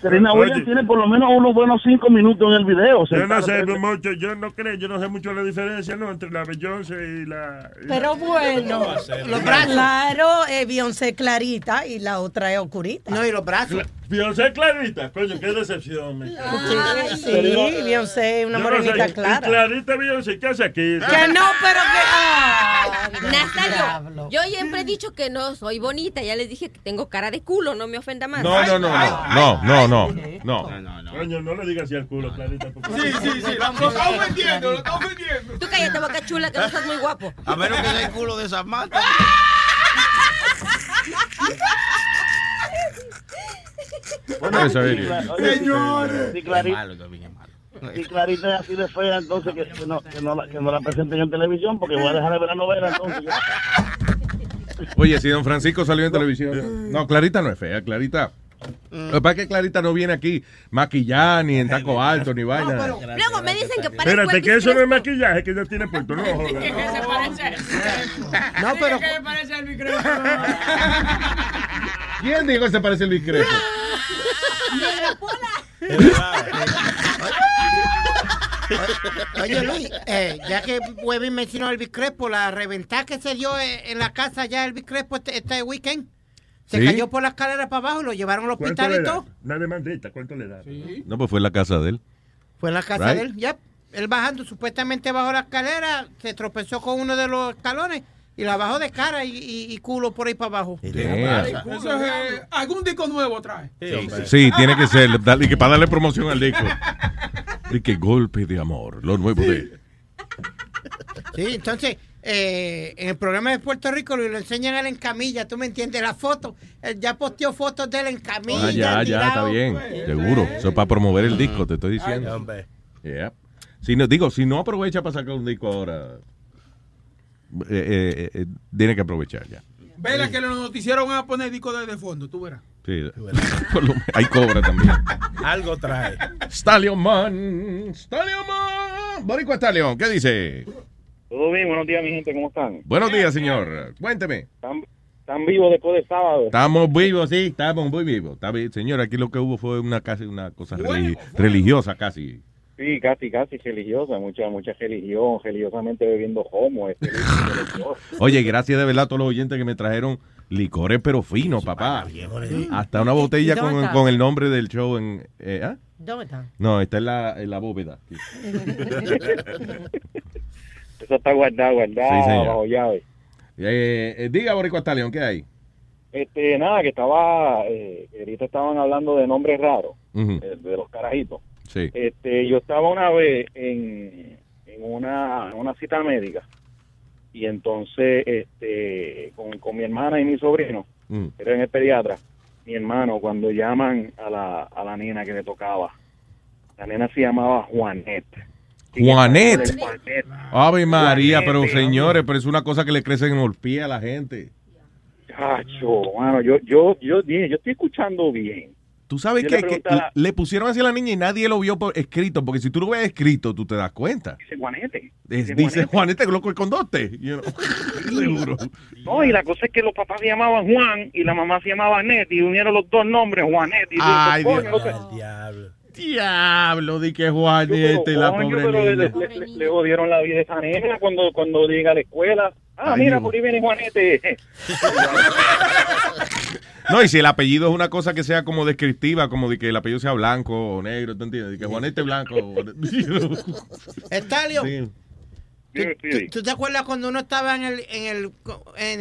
Serena Williams tiene por lo menos unos buenos cinco minutos en el video. Yo no sé mucho, yo no creo, yo no sé mucho la diferencia, ¿no? Entre la Beyoncé y la... y Pero bueno, Los brazos. claro, eh, Beyoncé clarita y la otra es oscurita. No, y los brazos. Beyoncé clarita, coño, qué decepción. me Ay, sí, Beyoncé una no morenita sé, y clara. Clarita Beyoncé, ¿qué hace aquí? Que no, pero que... ah, Nazario, yo siempre he dicho que no soy bonita. Ya les dije que tengo cara de culo, no me ofenda más. No, no, no, no, no, no, no, no. Coño, no le digas así al culo, Clarita. porque- Sí, sí, sí, lo, está ofendiendo, lo está ofendiendo. Tú cállate, boca chula, que no estás muy guapo. A menos que sea el culo de Samantha. [LAUGHS] Bueno, Eso es Señores. si Clarita- malo es malo. si Clarita es así de fea, entonces que, que no, que, no la, que no la presenten en televisión porque voy a dejar de ver la novela entonces. Oye, si don Francisco salió en televisión. No, Clarita no es fea, Clarita. Lo que pasa es que Clarita no viene aquí maquillada, ni en taco alto, ni vaina. Luego me dicen que parezco Espérate, que eso no es maquillaje que ella tiene puesto. No, [LAUGHS] joder. se parece? No, pero- ¿Qué se parece al micrófono? ¿Quién dijo que se parece el Crespo? [LAUGHS] Oye, Luis, eh, ya que Webby mencionó el Crespo, la reventada que se dio eh, en la casa ya el Crespo este, este weekend, se ¿Sí? cayó por la escalera para abajo y lo llevaron al ¿Cuánto hospital y todo. Una demandita, ¿cuánto le da? No, pues fue en la casa de él. Fue en la casa Right. de él, ya. Él bajando supuestamente bajo la escalera, se tropezó con uno de los escalones y la bajó de cara y, y- y culo por ahí para abajo. Eso es, eh, algún disco nuevo trae. Sí, tiene que ser. dale- y que para darle promoción al disco. [LAUGHS] Y que golpe de amor. Lo nuevo de. Sí, entonces, eh, en el programa de Puerto Rico lo, lo enseñan a él en camilla, ¿tú me entiendes? La foto, él ya posteó fotos de él en camilla. Ah, ya, ya, está bien. Seguro. Eso es para promover el disco, te estoy diciendo. Yeah. Si no, digo, si no aprovecha para sacar un disco ahora, eh, eh, eh, tiene que aprovechar ya. Vela que los noticieros van a poner disco de, de fondo, tú verás. Sí. Por lo- Hay cobra también. [LAUGHS] Algo trae. Stallion Man. Stallion Man. Boricua Stallion, ¿qué dice? Todo bien, buenos días, mi gente, ¿cómo están? Buenos días, señor. Cuénteme. ¿Están, están vivos después del sábado? Estamos vivos, sí, estamos muy vivos. Está bien, señor, aquí lo que hubo fue una casi una cosa religi- religiosa casi. Sí, casi, casi religiosa, mucha, mucha religión, religiosamente bebiendo homo. Este, religioso. Oye, gracias de verdad a todos los oyentes que me trajeron licores pero finos, papá. Hasta una botella ¿Y dónde con, el nombre del show en... eh, ¿ah? ¿Dónde está? No, está en la, en la bóveda. [LAUGHS] Eso está guardado, guardado, Sí, señor. bajo llave. Eh, eh, diga, Boricua Stallion, ¿qué hay? Este, nada, que estaba, eh, que ahorita estaban hablando de nombres raros, Ujú. eh, de los carajitos. Sí. Este, yo estaba una vez en, en una, una cita médica y entonces, este, con, con mi hermana y mi sobrino, Mm. era en el pediatra, mi hermano, cuando llaman a la, a la nena que le tocaba, la nena se llamaba Juanet. Juanet. Juanet. Ave María, pero señores, pero es una cosa que le crece en los pies a la gente. Chacho, mano, yo, yo, yo, yo estoy escuchando bien. Tú sabes que, le que pusieron así a la niña y nadie lo vio por escrito, porque si tú lo ves escrito, tú te das cuenta. Dice Juanete. Es- dice Juanete, loco el condote. you know. [LAUGHS] Seguro. No, y la cosa es que los papás se llamaban Juan y la mamá se llamaba Net y unieron los dos nombres, Juanet. Y Ay, Dios. no sé. Diablo. Diablo, di que Juanete, la pobre pero niña. le- le- le jodieron la vida a esa nena cuando, cuando llega a la escuela. Ah, mira, por ahí viene Juanete. [LAUGHS] No, y si el apellido es una cosa que sea como descriptiva, como de que el apellido sea blanco o negro, ¿tú entiendes? De que Juanete blanco. [LAUGHS] Estalio, Sí. ¿tú, tú- tú te acuerdas cuando uno estaba en el, en el, en,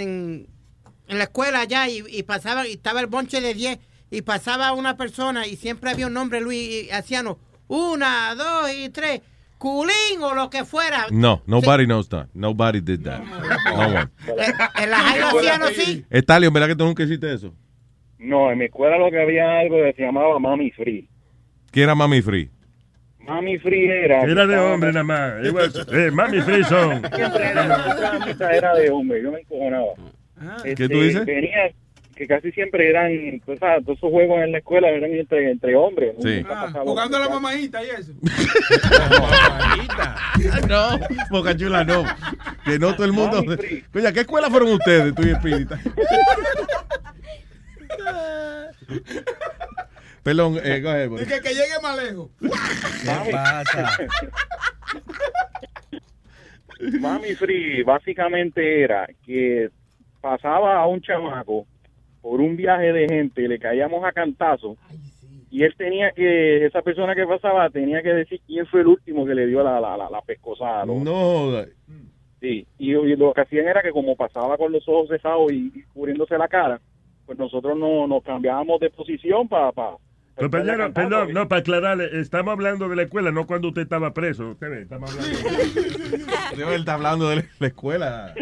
en la escuela allá y, y pasaba, y estaba el bonche de 10 y pasaba una persona y siempre había un nombre, Luis, y hacían una, dos y tres, culín o lo que fuera. No, nobody knows that. Nobody did that. No one. Eh, En la hacían así. Estalio, ¿verdad que tú nunca hiciste eso? No, en mi escuela lo que había algo que se llamaba Mami Free. ¿Quién era Mami Free? Mami Free era... Era de hombre nada más. Eh, mami Frison. [LAUGHS] Siempre era, la era de hombre, yo me encojonaba. ¿Qué tú dices? Venía, que casi siempre eran, pues, ah, todos esos juegos en la escuela eran entre, entre hombres. Sí. Ah, jugando a la mamadita y eso. [LAUGHS] no, Boca Chula no. Que no todo el mundo. Oye, ¿a qué escuela fueron ustedes, tú y Espírita? [LAUGHS] Perdón, eh, go ahead, Boris. Dice que llegue más lejos. ¿Qué pasa? Mami Free básicamente era que pasaba a un chamaco por un viaje de gente, le caíamos a cantazo y él tenía que, esa persona que pasaba tenía que decir quién fue el último que le dio la, la, la, la pescosada. ¿no? No, Sí, y, y lo que hacían era que como pasaba con los ojos cejados y, y cubriéndose la cara, pues nosotros no, nos cambiábamos de posición para... Pa, pa- Compañero, perdón, no, para aclararle, estamos hablando de la escuela, no cuando usted estaba preso. Usted ve, estamos hablando. Él está hablando de la escuela.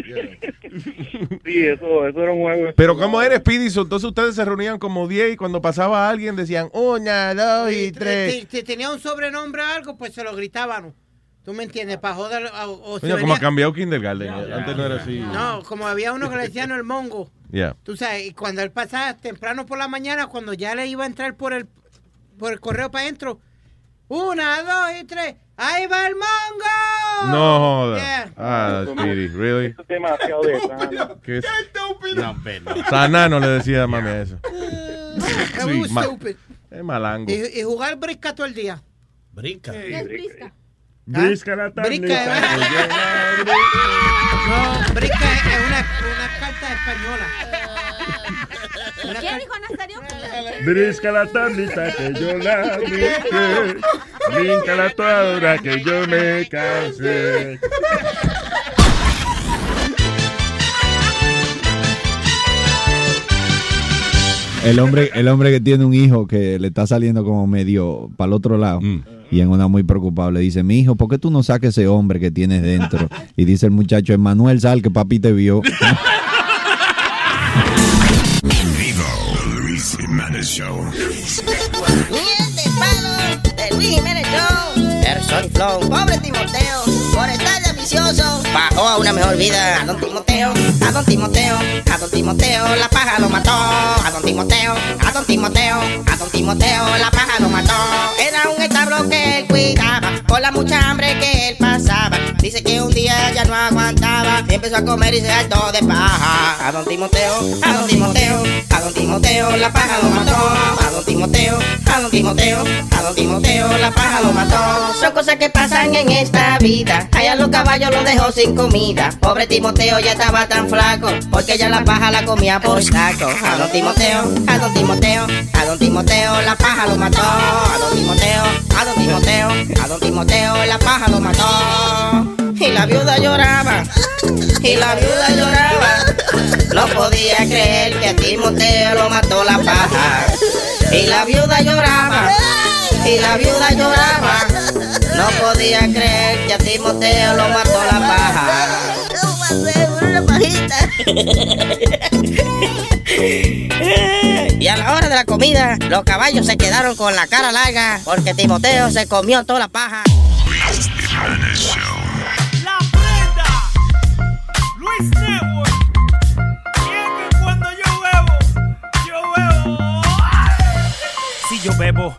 Sí, eso, eso era un juego. Pero ¿cómo eres, Speedy? So, Entonces ustedes se reunían como 10 y cuando pasaba alguien decían una, dos y tres. Si, tenía un sobrenombre o algo, pues se lo gritaban. ¿Tú me entiendes? Para joder. O, o si Coño, como ha cambiado Kindergarten. Antes no era así. No, como había uno que le decían el mongo. Yeah. Tú sabes, y cuando él pasaba temprano por la mañana, cuando ya le iba a entrar por el, por el correo para adentro, una, dos y tres, ¡ahí va el mongo! No joda. Yeah. Ah, Speedy, really? Es demasiado de sana. ¿Qué es? No. Sanano le decía a mami eso. Was ma- stupid. es malango. Y, y jugar brisca todo el día. Brinca. ¿Qué es brisca? Brisca la Brisca, tablita. No, brisca es es una, una carta española. Una ¿Quién car- dijo Nazario? Brisca la tablita que yo la brinqué. Brinca la toadora que yo me cansé. El hombre, el hombre que tiene un hijo que le está saliendo como medio para el otro lado y en una muy preocupado le dice, mi hijo, ¿por qué tú no sacas ese hombre que tienes dentro? Y dice el muchacho, Emanuel, sal que papi te vio. [LAUGHS] Jiménez Show. Miel de palo Luis Jiménez Show. Person Flow, pobre Timoteo, por estar de ambicioso, bajó a una mejor vida. A don Timoteo, a don Timoteo, a don Timoteo, la paja lo mató. A don Timoteo, a don Timoteo, a don Timoteo, la paja lo mató. Era un establo que él cuidaba, por la mucha hambre que él pasaba. Dice que un día ya no aguantaba, empezó a comer y se hartó de paja. A don Timoteo, a don Timoteo, a don Timoteo, la paja lo mató. A don Timoteo, a don Timoteo, a don Timoteo, la paja lo mató. Son cosas que pasan en esta vida. Allá los caballos los dejó sin comida. Pobre Timoteo ya estaba tan flaco, porque ya la paja la comía por saco. A don Timoteo, a don Timoteo, a don Timoteo, la paja lo mató. A don Timoteo, a don Timoteo, a don Timoteo, la paja lo mató. Y la viuda lloraba, y la viuda lloraba. No podía creer que a Timoteo lo mató la paja. Y la viuda lloraba, y la viuda lloraba. No podía creer que a Timoteo lo mató la paja. una [LAUGHS] pajita. Y a la hora de la comida, los caballos se quedaron con la cara larga porque Timoteo se comió toda la paja. La prenda. Luis Network. Y es que cuando yo bebo, yo bebo. Si yo bebo,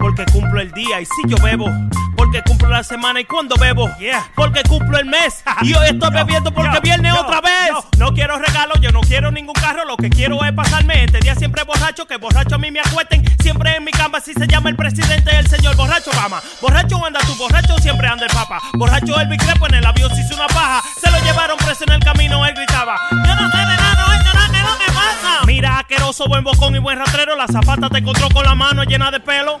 porque cumplo el día. Y si yo bebo, porque cumplo la semana. Y cuando bebo, porque cumplo el mes. [LAUGHS] Y hoy estoy bebiendo porque viene otra vez. No quiero regalos, yo no quiero ningún carro. Lo que quiero es pasarme este día siempre borracho. Que borracho a mí me acuesten. Siempre en mi cama, si se llama el presidente, el señor borracho Obama. Borracho anda tú, borracho siempre anda el papa. Borracho el Crepo en el avión se hizo una paja. Se lo llevaron preso en el camino, él gritaba. Yo no sé de nada, no esto nada, que no me pasa. Mira, asqueroso, buen bocón y buen rastrero. La zapata te encontró con la mano llena de pelo.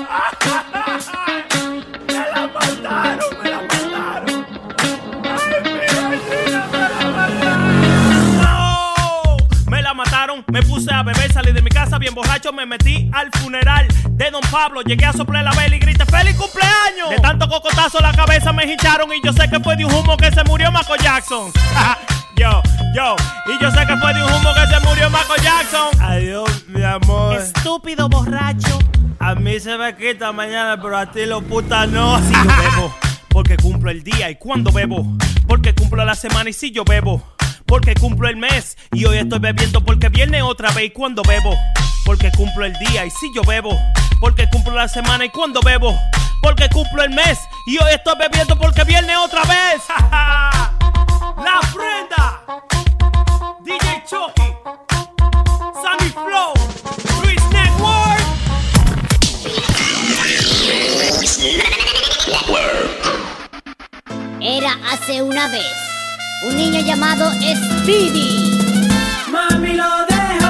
Me la mataron, me la mataron. Ay, mi gallina, me la mataron. Me la mataron, me puse a beber, salí de mi casa bien borracho, me metí al funeral de Don Pablo, llegué a soplar la vela y grité ¡Feliz cumpleaños! De tanto cocotazo la cabeza me hincharon y yo sé que fue de un humo que se murió Michael Jackson. [LAUGHS] yo, yo, y yo sé que fue de un humo que se murió Michael Jackson. Adiós, mi amor. Estúpido borracho. A mí se me quita mañana, pero a ti lo puta no. [LAUGHS] Si yo bebo, porque cumplo el día y cuando bebo, porque cumplo la semana y si yo bebo, porque cumplo el mes y hoy estoy bebiendo porque viene otra vez y cuando bebo, porque cumplo el día y si yo bebo, porque cumplo la semana y cuando bebo, porque cumplo el mes y hoy estoy bebiendo porque viene otra vez. [LAUGHS] la prenda, DJ Chucky, Sammy Flow, Luis Network. Era hace una vez un niño llamado Speedy. descuidarse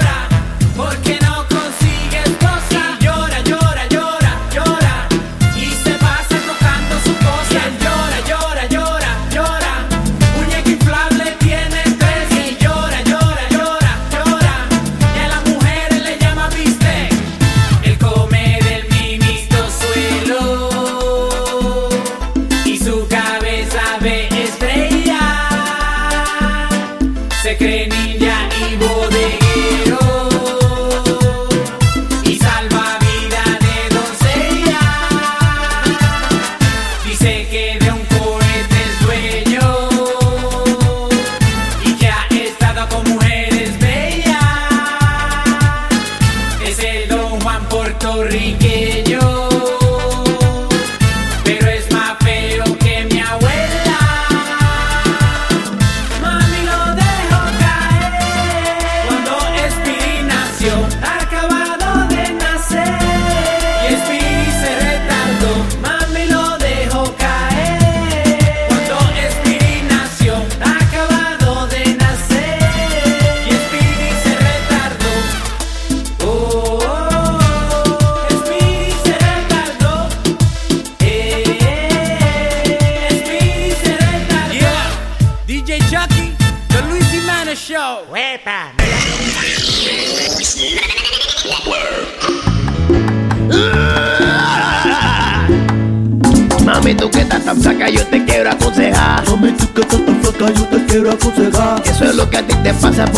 India y voy.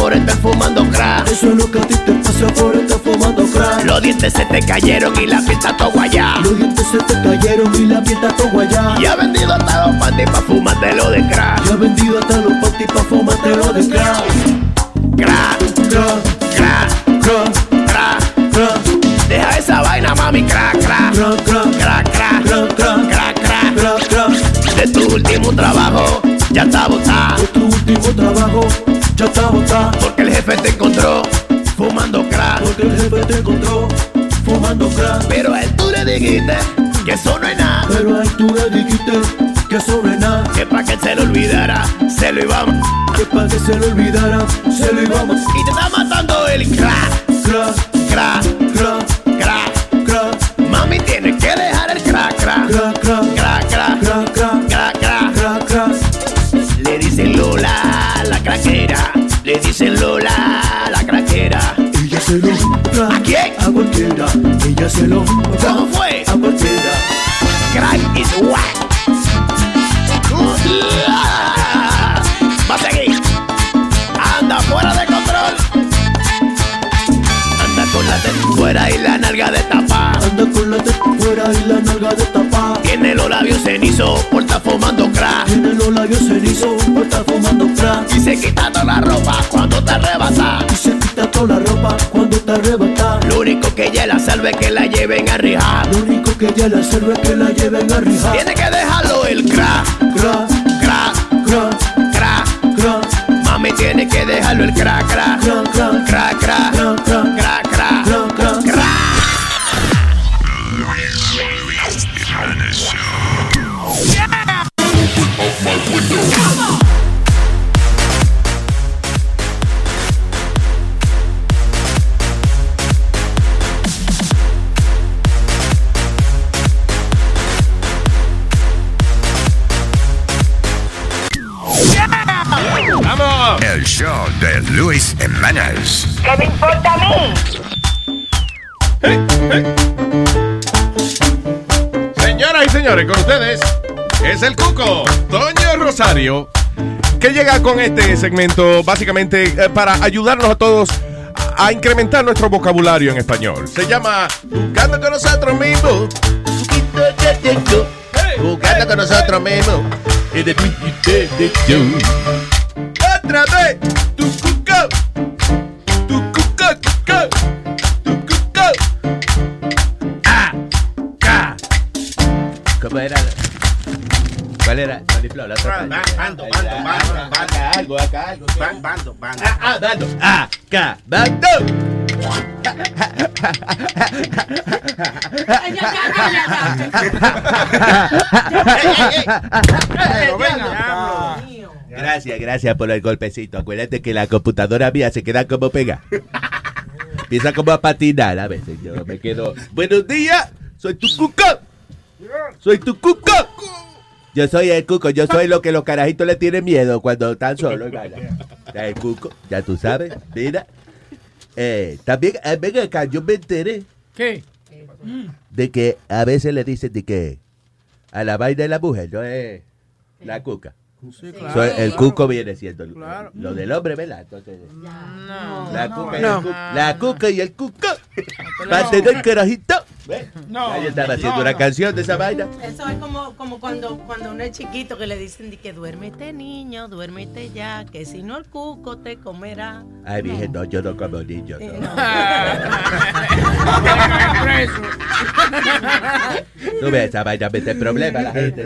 Por estar fumando crack. Eso es lo que a ti te pasa por estar fumando crack. Los dientes se te cayeron y la piel está todo guayá. Los dientes se te cayeron y la piel está todo guayá. Y ha vendido hasta los panties pa' fumártelo de crack. Y ha vendido hasta los panties pa' fumártelo de crack. Crack, crack, crack, crack, crack, crack. Deja esa vaina, mami, crack, crack, crack, crack, crack, crack, crack, crack, crack, crack, crack. De tu último trabajo, ya está botado. De tu último trabajo, porque el jefe te encontró fumando crack. Porque el jefe te encontró fumando crack. Pero a él tú le dijiste que eso no es nada. Pero a él tú le dijiste que eso no es nada. Que pa' que se lo olvidara, se lo iba a Que pa' que se lo olvidara, se lo iba a Y te está matando el crack. Crack, crack, crack, crack, crack. Mami, tienes que dejar el crack, crack. Crack, crack, crack, crack, crack, crack, crack, crack. Le dice Lola, la craquera dicen Lola la craquera. Ella se lo ¿A quién? A cualquiera. Ella se lo ¿Cómo fue? A cualquiera. Crack is whack. Va a seguir. Anda fuera de control. Anda con la teta fuera y la nalga de tapa. Anda con la teta fuera y la nalga de tapa. Tiene los labios cenizos por estar fumando crack. Tiene los labios cenizos se quita toda la ropa cuando te arrebata. Y se quita toda la ropa cuando te arrebata. Lo único que ella la salve es que la lleven a rijar. Lo único que ella la salve es que la lleven a rijar. Tiene que dejarlo el crack. Crack, crack, crack, crack, crack. Mami tiene que dejarlo el crack, crack, crack, crack, crack, crack, crack, señores, con ustedes es el Cuco, Toño Rosario, que llega con este segmento básicamente eh, para ayudarnos a todos a, a incrementar nuestro vocabulario en español. Se llama Jugando con nosotros mismos. Jugando con nosotros mismos. Otra vez, ah. ¿Cómo era? ¿Cuál era? Maniflor, la otra. Ando, ando, ando, Acá algo, acá algo. Bando, bando. Ah, bando. Acá, bando. Gracias, gracias por el golpecito. Acuérdate que la computadora mía se queda como pega. Empieza como a patinar a veces. Yo me quedo. Buenos días, soy tu cuco. Soy tu cuco. Yo soy el cuco, yo soy lo que los carajitos le tienen miedo cuando están solos. [LAUGHS] El cuco, ya tú sabes, mira. Eh, también, eh, ven acá, yo me enteré ¿Qué? de que a veces le dicen de que a la vaina de la mujer, no es la cuca. Sí, claro, o sea, el cuco viene siendo claro. lo del hombre, ¿verdad? Entonces, no, la, no, cuca no. la cuca y el cuco. Va a tener carajito. ¿Ves? No, Ahí están haciendo no, una canción de esa vaina. Eso es como, como cuando, cuando uno es chiquito que le dicen que duérmete niño, duérmete ya, que si no el cuco te comerá. Ay, dije, no, yo no como niño. No. [LAUGHS] [LAUGHS] [LAUGHS] Tú ves, esa vaina mete problema a la gente.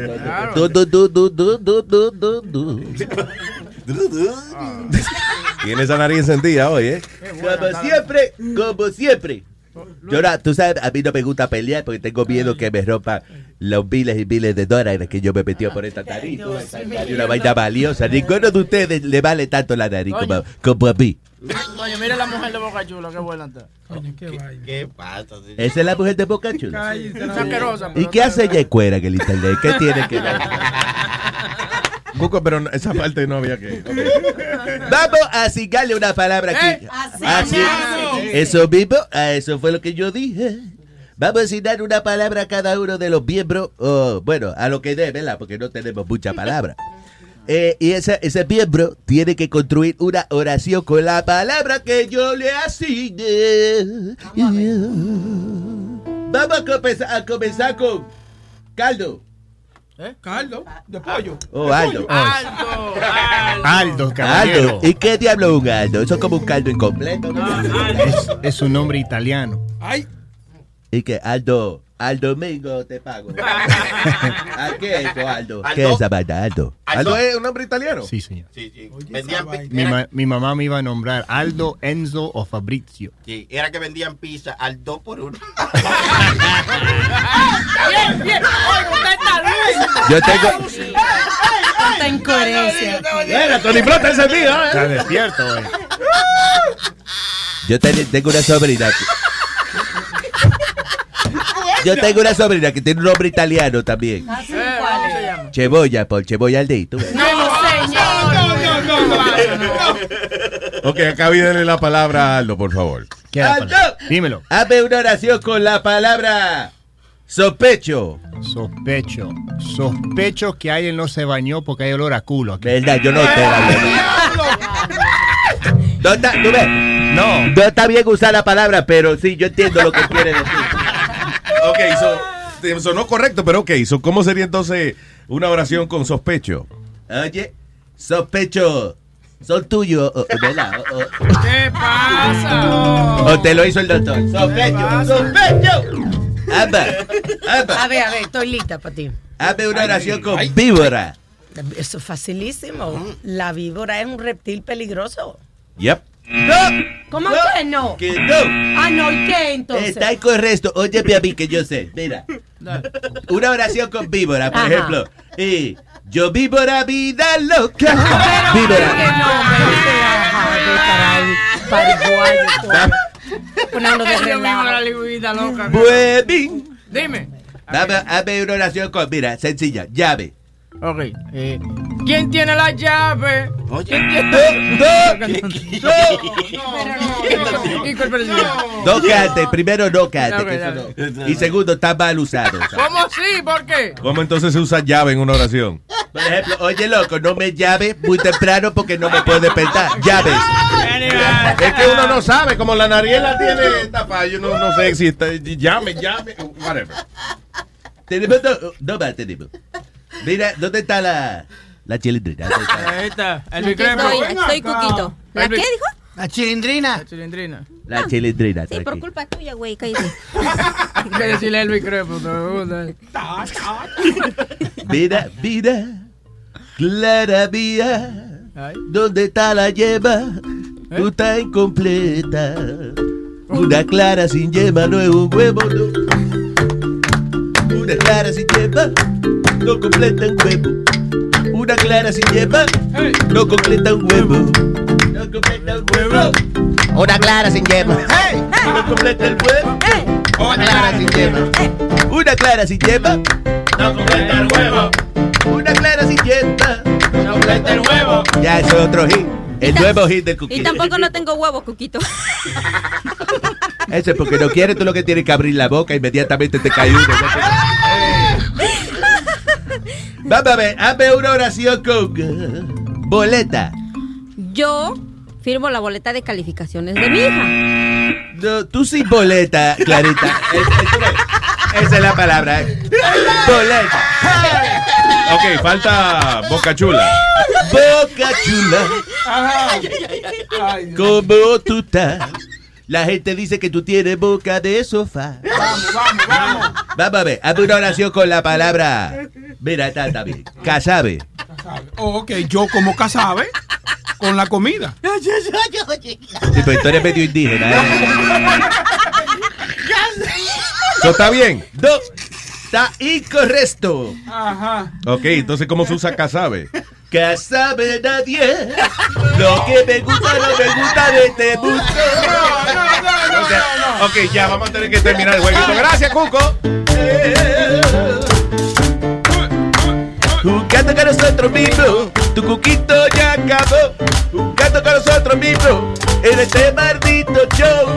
Tú, tú, tú, tú, tú, tú, tú. Tiene esa nariz encendida hoy, ¿eh? Como siempre, como siempre. Yo no, tú sabes, a mí no me gusta pelear porque tengo miedo que me rompan los miles y miles de dólares que yo me metí por esta nariz. hay una vaina valiosa. Ninguno de ustedes le vale tanto la nariz como, como a mí. Oye, mira la mujer de Boca Chula, qué buena está. ¿Qué pasa? Esa es la mujer de Boca Chula. Es asquerosa. ¿Y qué hace ella cuera en el internet? ¿Qué tiene que ver? [LAUGHS] Cuco, pero no- esa [LAUGHS] parte no había que. [LAUGHS] Vamos a asignarle una palabra aquí. Eh, Así- Eso mismo, a eso fue lo que yo dije. Vamos a asignar una palabra a cada uno de los miembros, bueno, a lo que dé, ¿verdad? Porque no tenemos mucha palabra. [LAUGHS] Eh, y ese, ese miembro tiene que construir una oración con la palabra que yo le asigne. Vamos a comenzar, a comenzar con caldo. ¿Eh? Caldo de pollo. Oh, Aldo. Aldo. Aldo, caballero. ¿Y qué diablo es un Aldo? Eso es como un caldo incompleto. ¿no? Es, es un nombre italiano. Ay. Y que Aldo, al domingo te pago. [LAUGHS] ¿A qué es eso, Aldo? ¿Qué Aldo. es esa vaina, Aldo? ¿Aldo es un nombre italiano? Sí, señor. Sí, sí. Vendían pi- Mi, era, ma- mi mamá me iba a nombrar Aldo, Enzo o Fabrizio. sí, era que vendían pizza al 2 por 1 Bien, bien. Oye, usted está Luis. Yo tengo. Tanta incoherencia. Mira, Tony Plata encendido, ¿eh? Está despierto, güey. Yo ten- tengo una sobrina. que- Yo tengo una sobrina que tiene un nombre italiano también. Eh, ¿Cómo se llama? Cebolla, por cebolla al dito. No, señor. No, no, no. Ok, acá viene la palabra a Aldo, por favor. ¿Qué era, Aldo. Dímelo. Hazme una oración con la palabra sospecho. Sospecho. Sospecho que alguien no se bañó porque hay olor a culo. aquí. ¿Verdad? Yo no te No está, ¿tú ves? No. No está bien usar la palabra, pero sí, yo entiendo lo que quiere decir. Ok, so, sonó correcto, pero ok, so, ¿cómo sería entonces una oración con sospecho? Oye, sospecho. Son tuyos, o- ¿verdad? O, o- ¿Qué pasa? o te lo hizo el doctor. Sospecho, sospecho. Amba, amba. A ver, a ver, estoy lista para ti. Hazme una oración con víbora. Eso es facilísimo. La víbora es un reptil peligroso. Yep. No, ¿Cómo No. que no? que no. Ah, no, ¿y qué entonces? Está incorrecto. A mí que yo sé. Mira. Una oración con víbora, por Ajá. ejemplo. Y yo víbora vida loca. [LAUGHS] Que Víbora. no, me pariguayo. Ponerlo de Yo mismo la relajo. liguita loca. Dime. Dame, hazme una oración con, mira, sencilla, llave. Ok. eh, ¿Quién tiene la llave? ¿Quién tiene. No cante, primero no cante. No. Y segundo, está mal usado. ¿Cómo así? ¿Por qué? ¿Cómo entonces se usa llave en una oración? Por ejemplo, oye loco, no me llave muy temprano porque no me puedo despertar. Llaves. Es que uno no sabe, como la nariela tiene tapada, yo no, no sé si está, llame, llame, whatever. Tenemos dos, no más tenemos. Mira, ¿dónde está la, la chilindrina? [LAUGHS] Ahí está. El Aquí bicrepo. estoy, estoy, Cuquito. ¿La El qué dijo? La chilindrina. La chilindrina. La chilindrina. Sí, por culpa tuya, güey, cállate. [LAUGHS] Hay que decirle el gusta. [LAUGHS] Mira, mira. Clara mía, ¿dónde está la yema? Tú estás incompleta. Una clara sin yema no es un huevo, no. Una clara sin yema no completa un huevo. Una clara sin yema no completa un huevo. No completa un huevo. Una clara sin yema. No completa el huevo. Una clara sin yema. Una clara sin yema. No completa el huevo. Una clara sin yema. No completa el huevo. Ya, eso es otro hit. El nuevo hit del Y cookie. tampoco no tengo huevo, Cuquito. Eso es porque no quieres, tú lo que tienes que abrir la boca, inmediatamente te cae uno. [LAUGHS] [LAUGHS] Vamos a ver, hazme una oración con uh, boleta. Yo firmo la boleta de calificaciones de mi hija. No, tú sin boleta, Clarita. [LAUGHS] Es- es- esa es la palabra. eh. Boleta. [LAUGHS] Ok, falta Boca Chula. Boca chula. ¿Cómo tú estás? La gente dice que tú tienes boca de sofá. Vamos, vamos, vamos. Vamos a ver, hazme una oración con la palabra. Mira, está, está bien. Casabe. Oh, ok, yo como casabe con la comida. [LAUGHS] Sí, pero tú eres medio indígena. ¿eh? ¿Eso está bien? No, está incorrecto. Ajá. Ok, entonces, ¿cómo se usa casabe? Casabe nadie. Lo que me gusta, no me gusta de este mundo. Ok, ya, vamos a tener que terminar el jueguito. Gracias, Cuco. Jugando con nosotros mismos, tu cuquito ya acabó. Jugando con nosotros mismos, en este maldito show.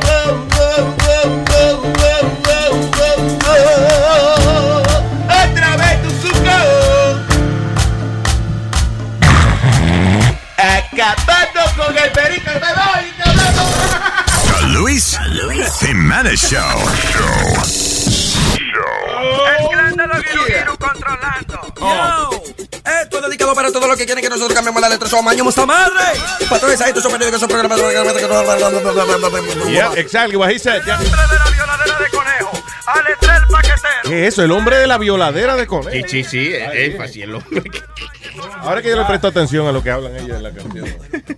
Jimenez Show. El grande Viru Viru controlando. Esto es dedicado para todos los que quieren que nosotros cambiemos la letra. Somos años esta madre. Todos estos son periódicos, son programas. Yeah, exactly what he said. yeah. de conejo. Al estrel paquetero. ¿Qué es eso? El hombre de la violadera de conejo. Sí, sí, sí, es fácil el hombre. Ahora que yo le presto atención a lo que hablan ellos en la canción.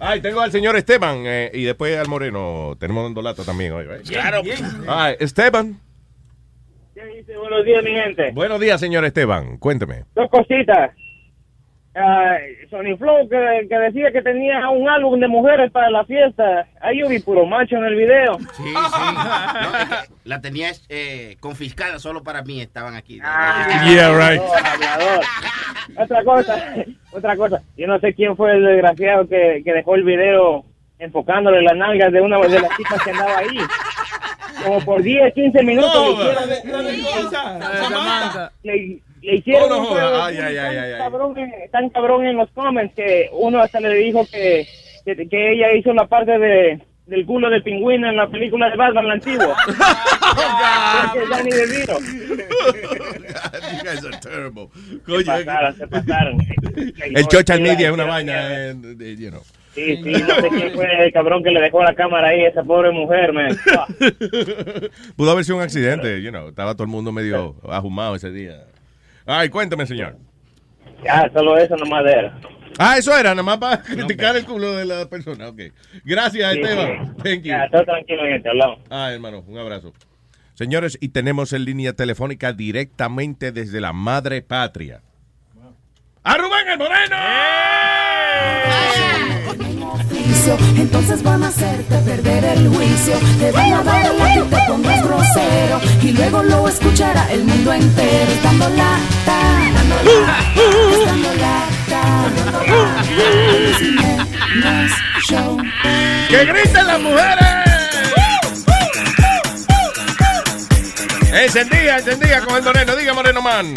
Ay, tengo al señor Esteban eh, y después al Moreno. Tenemos un dolato también hoy, right? Claro. Ay, Esteban. Buenos días, mi gente. Buenos días, señor Esteban. Cuénteme. Dos cositas. Ah, Sony Flow que, que decía que tenía un álbum de mujeres para la fiesta. Ahí yo vi puro macho en el video. Sí, sí. No, es que la tenía eh, confiscada solo para mí, estaban aquí. Yeah, right. Hablador. Otra cosa, otra cosa. Yo no sé quién fue el desgraciado que, que dejó el video enfocándole las nalgas de una de las chicas que andaba ahí. Como por 10, 15 minutos le hicieron, le, le hicieron no un Ay, ay, tan, ay. Cabrón, en- tan cabrón en los comments que uno hasta le dijo que, que, que ella hizo la parte de del culo de pingüino en la película de Batman, la antigua. [LAUGHS] Oh, Danny DeVito. [LAUGHS] You guys are terrible. Se pasaron, se pasaron. [LAUGHS] El social media es una vaina, eh, you know. Sí, sí, no sé quién fue el cabrón que le dejó la cámara ahí a esa pobre mujer, man. Pudo haber sido un accidente, you know. Estaba todo el mundo medio ajumado ese día. Ay, cuéntame, señor. Ya, solo eso nomás era. Ah, eso era, nada más para criticar el culo de la persona. Ok. Gracias, Sí, Esteban. Thank you. Ya, todo tranquilo, gente, hablamos. Ah, hermano, un abrazo. Señores, y tenemos en línea telefónica directamente desde la madre patria. ¡A Rubén el Moreno! Entonces van a hacerte perder el juicio. Te van a dar la que te pongas grosero y luego lo escuchará el mundo entero. Dando lata, dando lata, dando lata. Show. ¡Que griten las mujeres! Encendía, encendía con el Moreno. Diga, Moreno Man.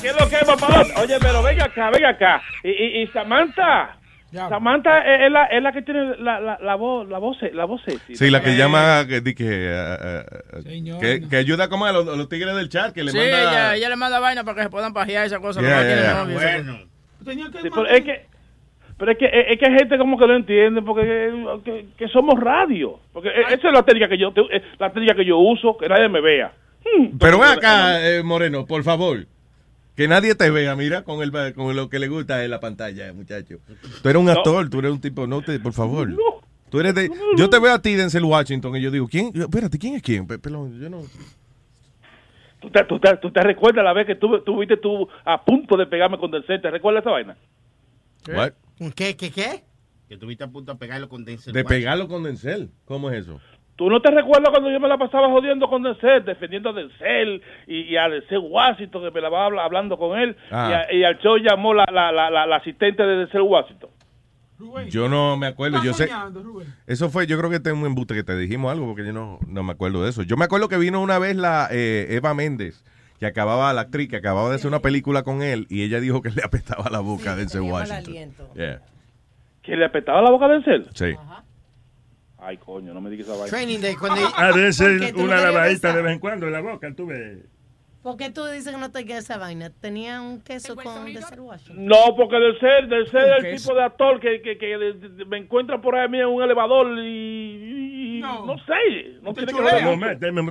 ¿Qué es lo que es, papá? Oye, pero venga acá, venga acá. Y, y, y Samantha, Samantha es, la, es la que tiene la, la, la voz, la voz, la voz sexy. Sí, la que llama, que, di que, eh, eh, que, que ayuda como a los, tigres del chat, que le Sí, manda... ella, ella le manda vaina para que se puedan pajear esa cosa. Yeah, porque no yeah, tiene yeah. novio, esa cosa. Sí, pero es que, pero es que, es que hay gente como que lo entiende, porque que, que somos radio. Porque esa es la técnica que yo, te- la técnica que yo uso, que nadie me vea. Hmm, Pero ven acá, eh, Moreno, por favor. Que nadie te vea, mira, con, el, con lo que le gusta en la pantalla, muchacho. Tú eres un actor, tú eres un tipo, no te, por favor. Tú eres de, yo te veo a ti, Denzel Washington, y yo digo, ¿quién? Espérate, ¿quién es quién? Pe- Pelón, yo no. ¿Tú te, tú, te, tú te recuerdas la vez que tú, tú viste tú a punto de pegarme con Denzel? ¿Te recuerdas esa vaina? What? ¿Qué, qué, qué? Que tuviste a punto de pegarlo con Denzel De Washington. pegarlo con Denzel. ¿Cómo es eso? ¿Tú no te recuerdas cuando yo me la pasaba jodiendo con Denzel, defendiendo a Denzel y, y a Denzel Washington, que me la va habla- hablando con él? Ah. Y, a- y al show llamó la, la, la, la, la asistente de Denzel Washington. Yo no me acuerdo. Yo sé. soñando, Rubén. Eso fue, yo creo que este es un embuste que te dijimos algo porque yo no, no me acuerdo de eso. Yo me acuerdo que vino una vez la eh, Eva Méndez, que acababa, la actriz, que acababa de hacer una película con él y ella dijo que le apestaba la boca a Denzel Washington. Yeah. ¿Que le apretaba la boca a Denzel? Sí. Ay, coño, no me digas esa vaina. Training Day, cuando... A veces ¿Por qué? ¿Tú una no lavadita de vez en cuando en la boca, tú ves. ¿Por qué tú dices que no te queda esa vaina? Tenía un queso con Denzel Washington. No, porque Denzel, Denzel es ¿Qué el tipo de actor que, que, que de- de- me encuentra por ahí a mí en un elevador y, y- no. sé, no tiene que ver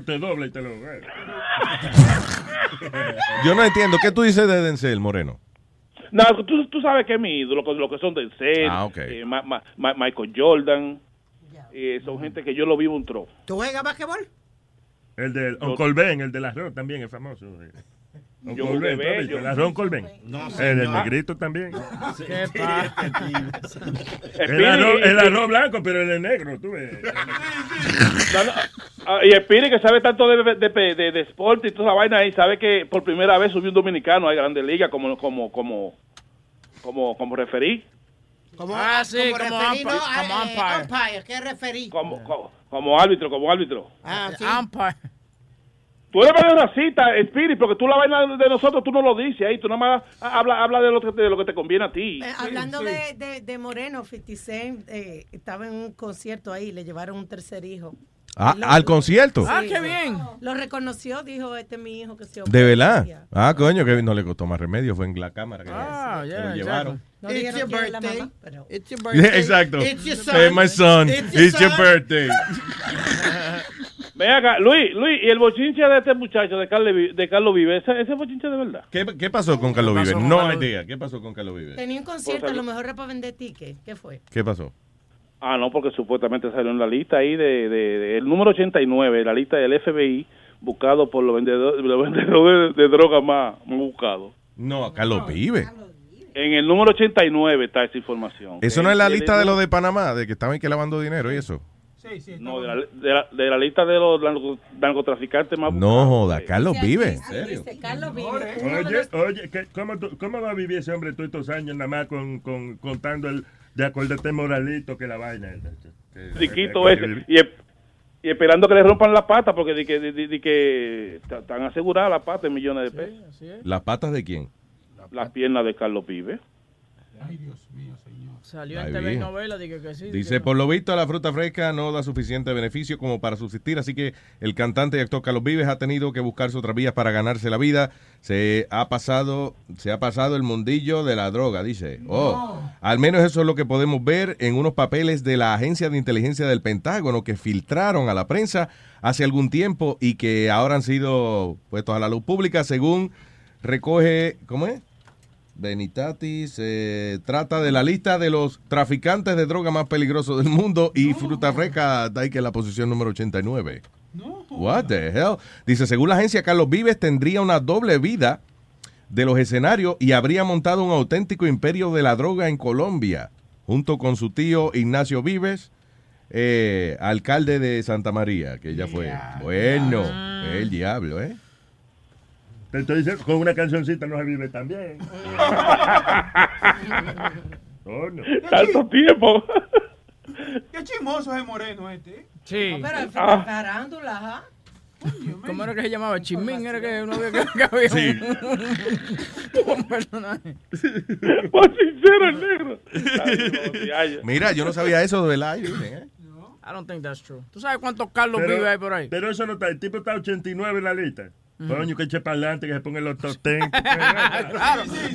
te dobla y te lo. Yo no entiendo. ¿Qué tú dices de Denzel, Moreno? No, tú, tú sabes que es mi ídolo, lo que son Denzel, Ah, ok. eh, Ma- Ma- Ma- Michael Jordan, eh, son gente que yo lo vivo un tro. ¿Tú juegas basquetbol? El de Uncle Ben, el del arroz también es famoso. Yo Ben, jugué ¿tú has visto? bello. el. No, el negrito también. ¿Qué pasa? El arroz, el arroz blanco, pero el de negro, tú ves. No, no, ah, y el Piri que sabe tanto de, de, de, de- de sport y toda esa vaina ahí, sabe que por primera vez subió un dominicano a Grande Liga como como como como como referí. Como, Ah, sí, como como referí, umpire, ¿no? como Ah, eh, umpire. umpire, ¿qué referí? Como, como, como árbitro, como árbitro. Ah, sí. Tú eres medio racista, Spirit, porque tú la vaina de nosotros tú no lo dices ahí, tú nada más habla, habla de, lo que, de lo que te conviene a ti. Eh, hablando De, de, de Moreno, 50 Cent eh, estaba en un concierto ahí, le llevaron un tercer hijo. Ah, Lo- ¿Al concierto? Sí, Lo reconoció, dijo, este es mi hijo que se ¿De verdad? Ah, coño, que no le costó más remedio. Fue en la cámara que Ah, se yeah, lo llevaron. No It's your es la birthday. mamá, pero... It's your Yeah, [LAUGHS] birthday. exacto. It's your son. Hey, my son. It's It's, your your birthday. [LAUGHS] Ven acá, Luis, Luis, y el bochinche de este muchacho, de Carlos, de Carlos Vive, ese, ese bochinche de verdad. ¿Qué, qué pasó con Carlos Vives? con No Carlos idea. ¿Qué pasó con Carlos Vives? Tenía un concierto, a lo mejor era para vender tickets. ¿Qué fue? ¿Qué pasó? Ah, no, porque supuestamente salió en la lista ahí de, de- de- el número 89, la lista del FBI, buscado por los vendedores, los vendedores de, de drogas más, más buscados. No, Carlos Vives. En el número 89 está esa información. ¿Eso no es la El- lista de los de Panamá? De que estaban que lavando dinero y eso. No, de la, de, la, de la lista de los narco- narcotraficantes más No joda, Carlos Vives. ¿En serio? Carlos Vive. Oye, oye, ¿qué- cómo, ¿cómo va a vivir ese hombre todos estos años nada más con, con, contando el de acordate moralito que la vaina? Chiquito ese. Y, y esperando que le rompan la pata porque di que, di que están aseguradas las patas en millones de pesos. ¿Las patas de quién? Las piernas de Carlos Vive. Salió Ay, en TV novela, dije que sí. Dice, por lo visto la fruta fresca no da suficiente beneficio como para subsistir, así que el cantante y actor Carlos Vives ha tenido que buscarse otras vías para ganarse la vida. Se ha pasado, se ha pasado el mundillo de la droga, dice. Oh, al menos eso es lo que podemos ver en unos papeles de la Agencia de Inteligencia del Pentágono que filtraron a la prensa hace algún tiempo y que ahora han sido puestos a la luz pública según recoge, ¿cómo es? Benitati se trata de la lista de los traficantes de droga más peligrosos del mundo y Fruta Fresca está ahí que en la posición número 89. What the hell? Dice, según la agencia, Carlos Vives tendría una doble vida de los escenarios y habría montado un auténtico imperio de la droga en Colombia, junto con su tío Ignacio Vives, eh, alcalde de Santa María, que ya fue. Bueno, el diablo, ¿eh? Te estoy diciendo, con una cancioncita no se vive tan bien. [LAUGHS] Oh, no. Tanto tiempo. Qué chismoso es el moreno este. ¿eh? Sí. Pero es Ah. farándula, ajá. ¿Cómo era que se llamaba? Chimín era que uno había que, que había Sí. [LAUGHS] un, un personaje. Más sincero el negro. Mira, yo no sabía eso de ahí dicen, ¿eh? I don't think that's true. ¿Tú sabes cuántos Carlos Pero- vive hay por ahí? Pero eso no está, el tipo está 89 en la lista. Coño, que eche para adelante, que se pongan los 10. claro,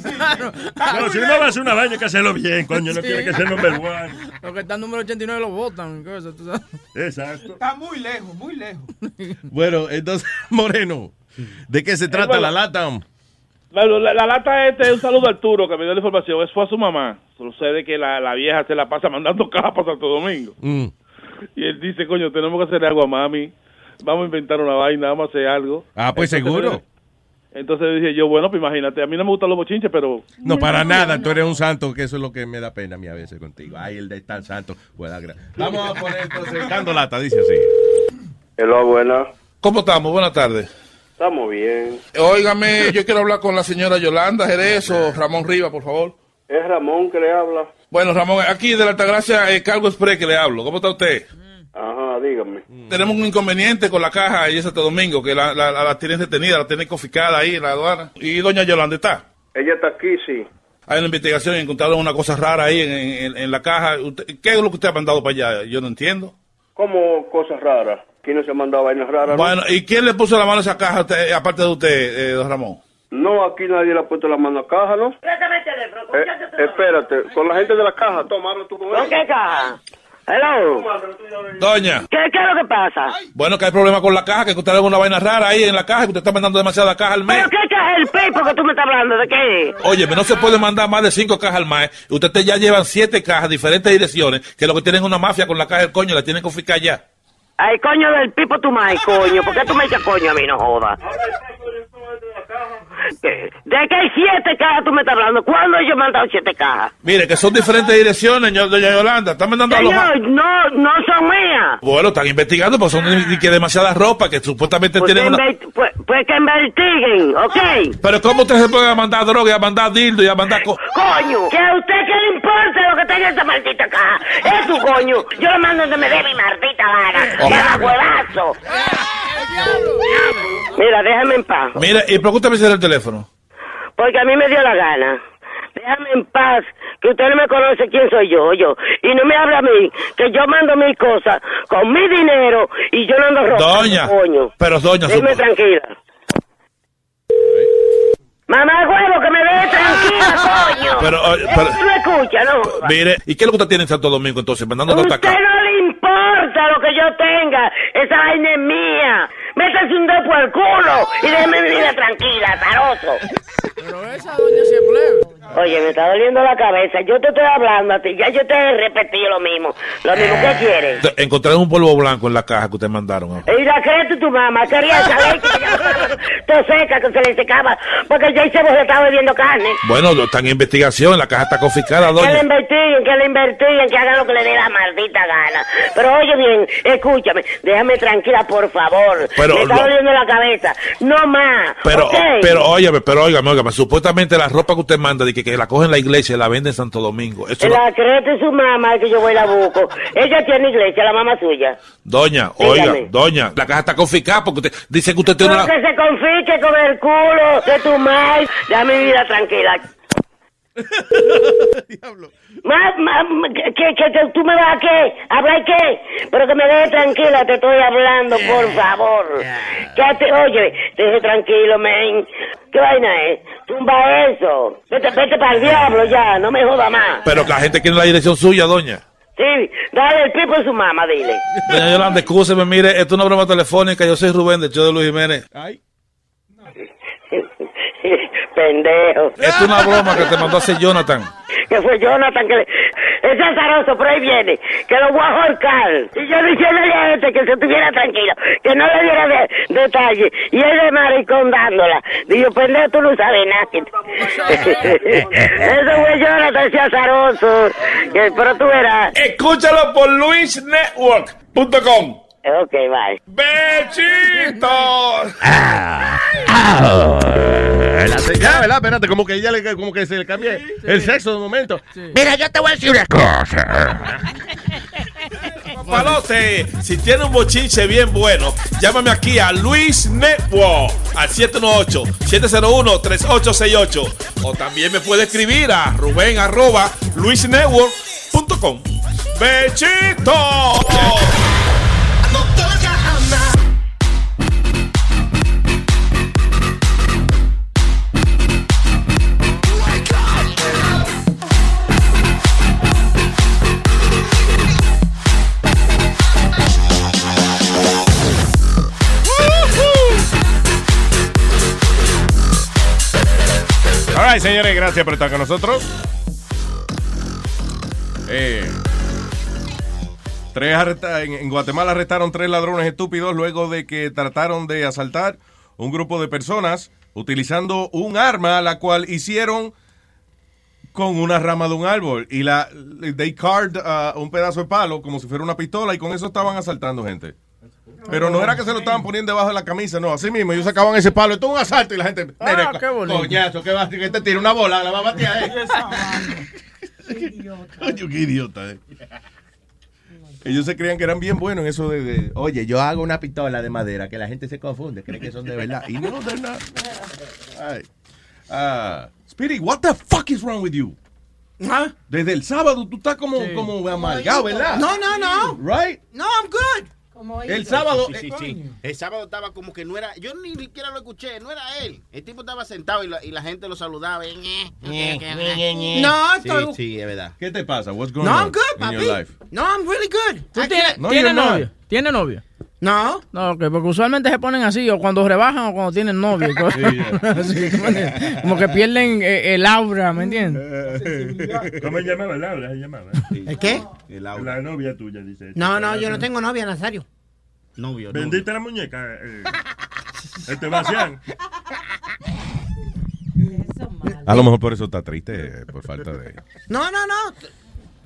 claro. No, si uno va a hacer una vaina, hay que hacerlo bien, coño, no Sí. tiene que ser number one. Los que están número 89 lo votan. ¿qué es eso? ¿Tú sabes? Exacto. Está muy lejos, muy lejos. [LAUGHS] Bueno, entonces, [LAUGHS] Moreno, ¿de qué se trata bueno. la lata? Bueno, la, la lata este, un saludo a Arturo que me dio la información, es fue a su mamá. Sucede que la, la vieja se la pasa mandando [LAUGHS] cajas para Santo Domingo. Mm. Y él dice, coño, tenemos que hacer algo a mami. Vamos a inventar una vaina, vamos a hacer algo. Ah, pues Entonces, seguro. Entonces dije yo, bueno, pues imagínate, a mí no me gustan los bochinches, pero... No, para nada, tú eres un santo, que eso es lo que me da pena a mí a veces contigo. Ay, el de tan santo. Gra- Vamos a poner entonces, Cando Lata, dice así. Hello, buena. ¿Cómo estamos? Buenas tardes. Estamos bien. Óigame, yo quiero hablar con la señora Yolanda Jerez o Ramón Riva, por favor. Es Ramón que le habla. Bueno, Ramón, aquí de la Altagracia, eh, Cargo Express que le hablo. ¿Cómo está usted? Ajá, dígame. Tenemos un inconveniente con la caja ahí en Santo Domingo, que la, la, la tienen detenida, la tienen confiscada ahí en la aduana. ¿Y doña Yolanda está? Ella está aquí, sí. Hay una investigación y encontraron una cosa rara ahí en, en- en la caja. Usted- ¿Qué es lo que usted ha mandado para allá? Yo no entiendo. Como cosas raras. ¿Quién no se ha mandado vainas raras? no? Bueno, ¿y quién le puso la mano a esa caja, usted, aparte de usted, eh, don Ramón? No, aquí nadie le ha puesto la mano a caja, ¿no? Eh, espérate, con la gente de la caja, toma, habla tú con ¿Con qué caja? Hello. Doña. ¿Qué, ¿Qué es lo que pasa? Bueno, que hay problema con la caja, que usted haga una vaina rara ahí en la caja, que usted está mandando demasiada caja al mes. ¿Pero qué caja es el pipo que tú me estás hablando? ¿De qué? Oye, no se puede mandar más de cinco cajas al mes. Ustedes ya llevan siete cajas, diferentes direcciones, que lo que tienen es una mafia con la caja del coño, la tienen que confiscar ya. Ay, coño del pipo tu mai, coño. ¿Por qué tú me echas coño a mí, no jodas? ¿Qué? ¿De qué siete cajas tú me estás hablando? ¿Cuándo yo he mandado siete cajas? Mire, que son diferentes direcciones, doña Yolanda. Están mandando a los... No, no son mías. Bueno, están investigando, porque son que demasiada ropa, que supuestamente Pues tienen una... pues, pues que investiguen, ¿ok? Pero ¿cómo usted se puede mandar droga y a mandar dildo y a mandar... co- Coño, que a usted que le importa lo que tenga esta maldita caja. Es su coño. Yo le mando donde me dé mi maldita. Oh. ¡Ya huevazo! Mira, déjame en paz. Mire, ¿y por qué usted me cierra el teléfono? Porque a mí me dio la gana. Déjame en paz, que usted no me conoce quién soy yo, yo. Y no me habla a mí, que yo mando mis cosas con mi dinero y yo no ando robando, Doña, coño. pero doña... Su- tranquila. Mamá huevo, que me deje tranquila, [LAUGHS] coño. Pero, oye, Eso pero- tú no escucha, ¿no? Mire, ¿y qué es lo que usted tiene en Santo Domingo entonces? Mandando Usted no le importa lo que yo tenga. Esa vaina es mía. Métase un dedo por el culo y déjeme mi vida tranquila, zaroso. Pero esa doña siempre. Oye, me está doliendo la cabeza. Yo te estoy hablando a ti. Ya yo te he repetido lo mismo. Lo mismo que quieres. Te- Encontraron un polvo blanco en la caja que ustedes mandaron. Y la crees tu mamá. Quería leche que seca, que se le secaba. Porque ya se estaba bebiendo carne. Bueno, lo- están en investigación, la caja está confiscada, Que le doña. investiguen, que le investiguen, que hagan lo que le dé la maldita gana. Pero oye bien, escúchame, déjame tranquila, por favor. Pero Me está lo- doliendo la cabeza. No más. Pero, pero, óigame, pero óigame, óigame, supuestamente la ropa que usted manda, de que, que la cogen en la iglesia y la venden en Santo Domingo. Eso La creta es su mamá, que yo voy y la busco. Ella tiene iglesia, la mamá suya. Doña, Dígame. oiga, doña, la caja está confiscada porque usted dice que usted tiene No, una... que se confisque con el culo de tu madre. Déjame mi vida tranquila. [LAUGHS] Ma, ma, que, que, que tú me vas a qué, hablar qué, pero que me deje tranquila, te estoy hablando, por favor. Que te, oye, deje tranquilo, men. ¿Qué vaina es? Tumba eso. Vete, vete para el diablo ya, no me joda más. Pero que la gente quiere la dirección suya, doña. Sí, dale el pipo a su mamá, dile. Doña Yolanda, escúcheme, mire, esto es una broma telefónica, yo soy Rubén del show de Luis Jiménez. Pendejo. Es una broma que te mandó a hacer Jonathan. [LAUGHS] que fue Jonathan que le... es azaroso, pero ahí viene, que lo voy a ahorcar. Y yo diciéndole a este que se estuviera tranquilo, que no le diera de, detalle. Y él de maricón dándola. Digo, pendejo, tú no sabes nada. [LAUGHS] Eso fue Jonathan, ese azaroso. Que, pero tú verás. Escúchalo por luisnetwork.com. Ok, bye. ¡Besitos! La señora, ¿verdad? Espérate, como que ella le, como que se le cambie el sexo de momento. Mira, yo te voy a decir una cosa. [LAUGHS] Palote, si tiene un bochinche bien bueno, llámame aquí a Luis Network al 718-701-3868. O también me puede escribir a Rubén arroba luisnetwork.com. ¡Bechito! señores, gracias por estar con nosotros. Eh, tres arresta- en, en Guatemala arrestaron tres ladrones estúpidos luego de que trataron de asaltar un grupo de personas utilizando un arma la cual hicieron con una rama de un árbol y la they carved uh, un pedazo de palo como si fuera una pistola y con eso estaban asaltando gente. Pero no era que se lo estaban poniendo debajo de la camisa, no, así mismo ellos sacaban ese palo, esto es un asalto y la gente, Ah, "Nene, qué bonito. coñazo, que va, que te tira una bola, la va a batear, eh. [LAUGHS] Coño, qué idiota, eh. Ellos se creían que eran bien buenos en eso de, de, oye, yo hago una pistola de madera, que la gente se confunde, cree que son de verdad. Y no, they're not. Ay. Ah, Speedy, what the fuck is wrong with you? Desde el sábado tú estás como, como amargado, ¿verdad? No, no, no. Right? No, I'm good. El sábado. Sí, sí, sí. El sábado estaba como que no era. Yo ni siquiera lo escuché, no era él. El tipo estaba sentado y la, y la gente lo saludaba. y ñe, ñe. No, estoy- sí, es verdad. ¿Qué te pasa? What's going No, on I'm good, in your papi. life? No, I'm really good. ¿Tú tienes, No, ¿tienes you're not. novio? ¿Tienes novio? No. No, porque usualmente se ponen así, o cuando rebajan o cuando tienen novio. Sí, [LAUGHS] Así, como, que pierden eh, el aura, ¿me entiendes? ¿Cómo se llamaba? Se llamaba. ¿El qué? La novia tuya, dice. No, no, yo no tengo novia, Nazario. Novio, Vendiste la muñeca. Eh, este. A lo mejor por eso está triste, eh, por falta de... No, no, no.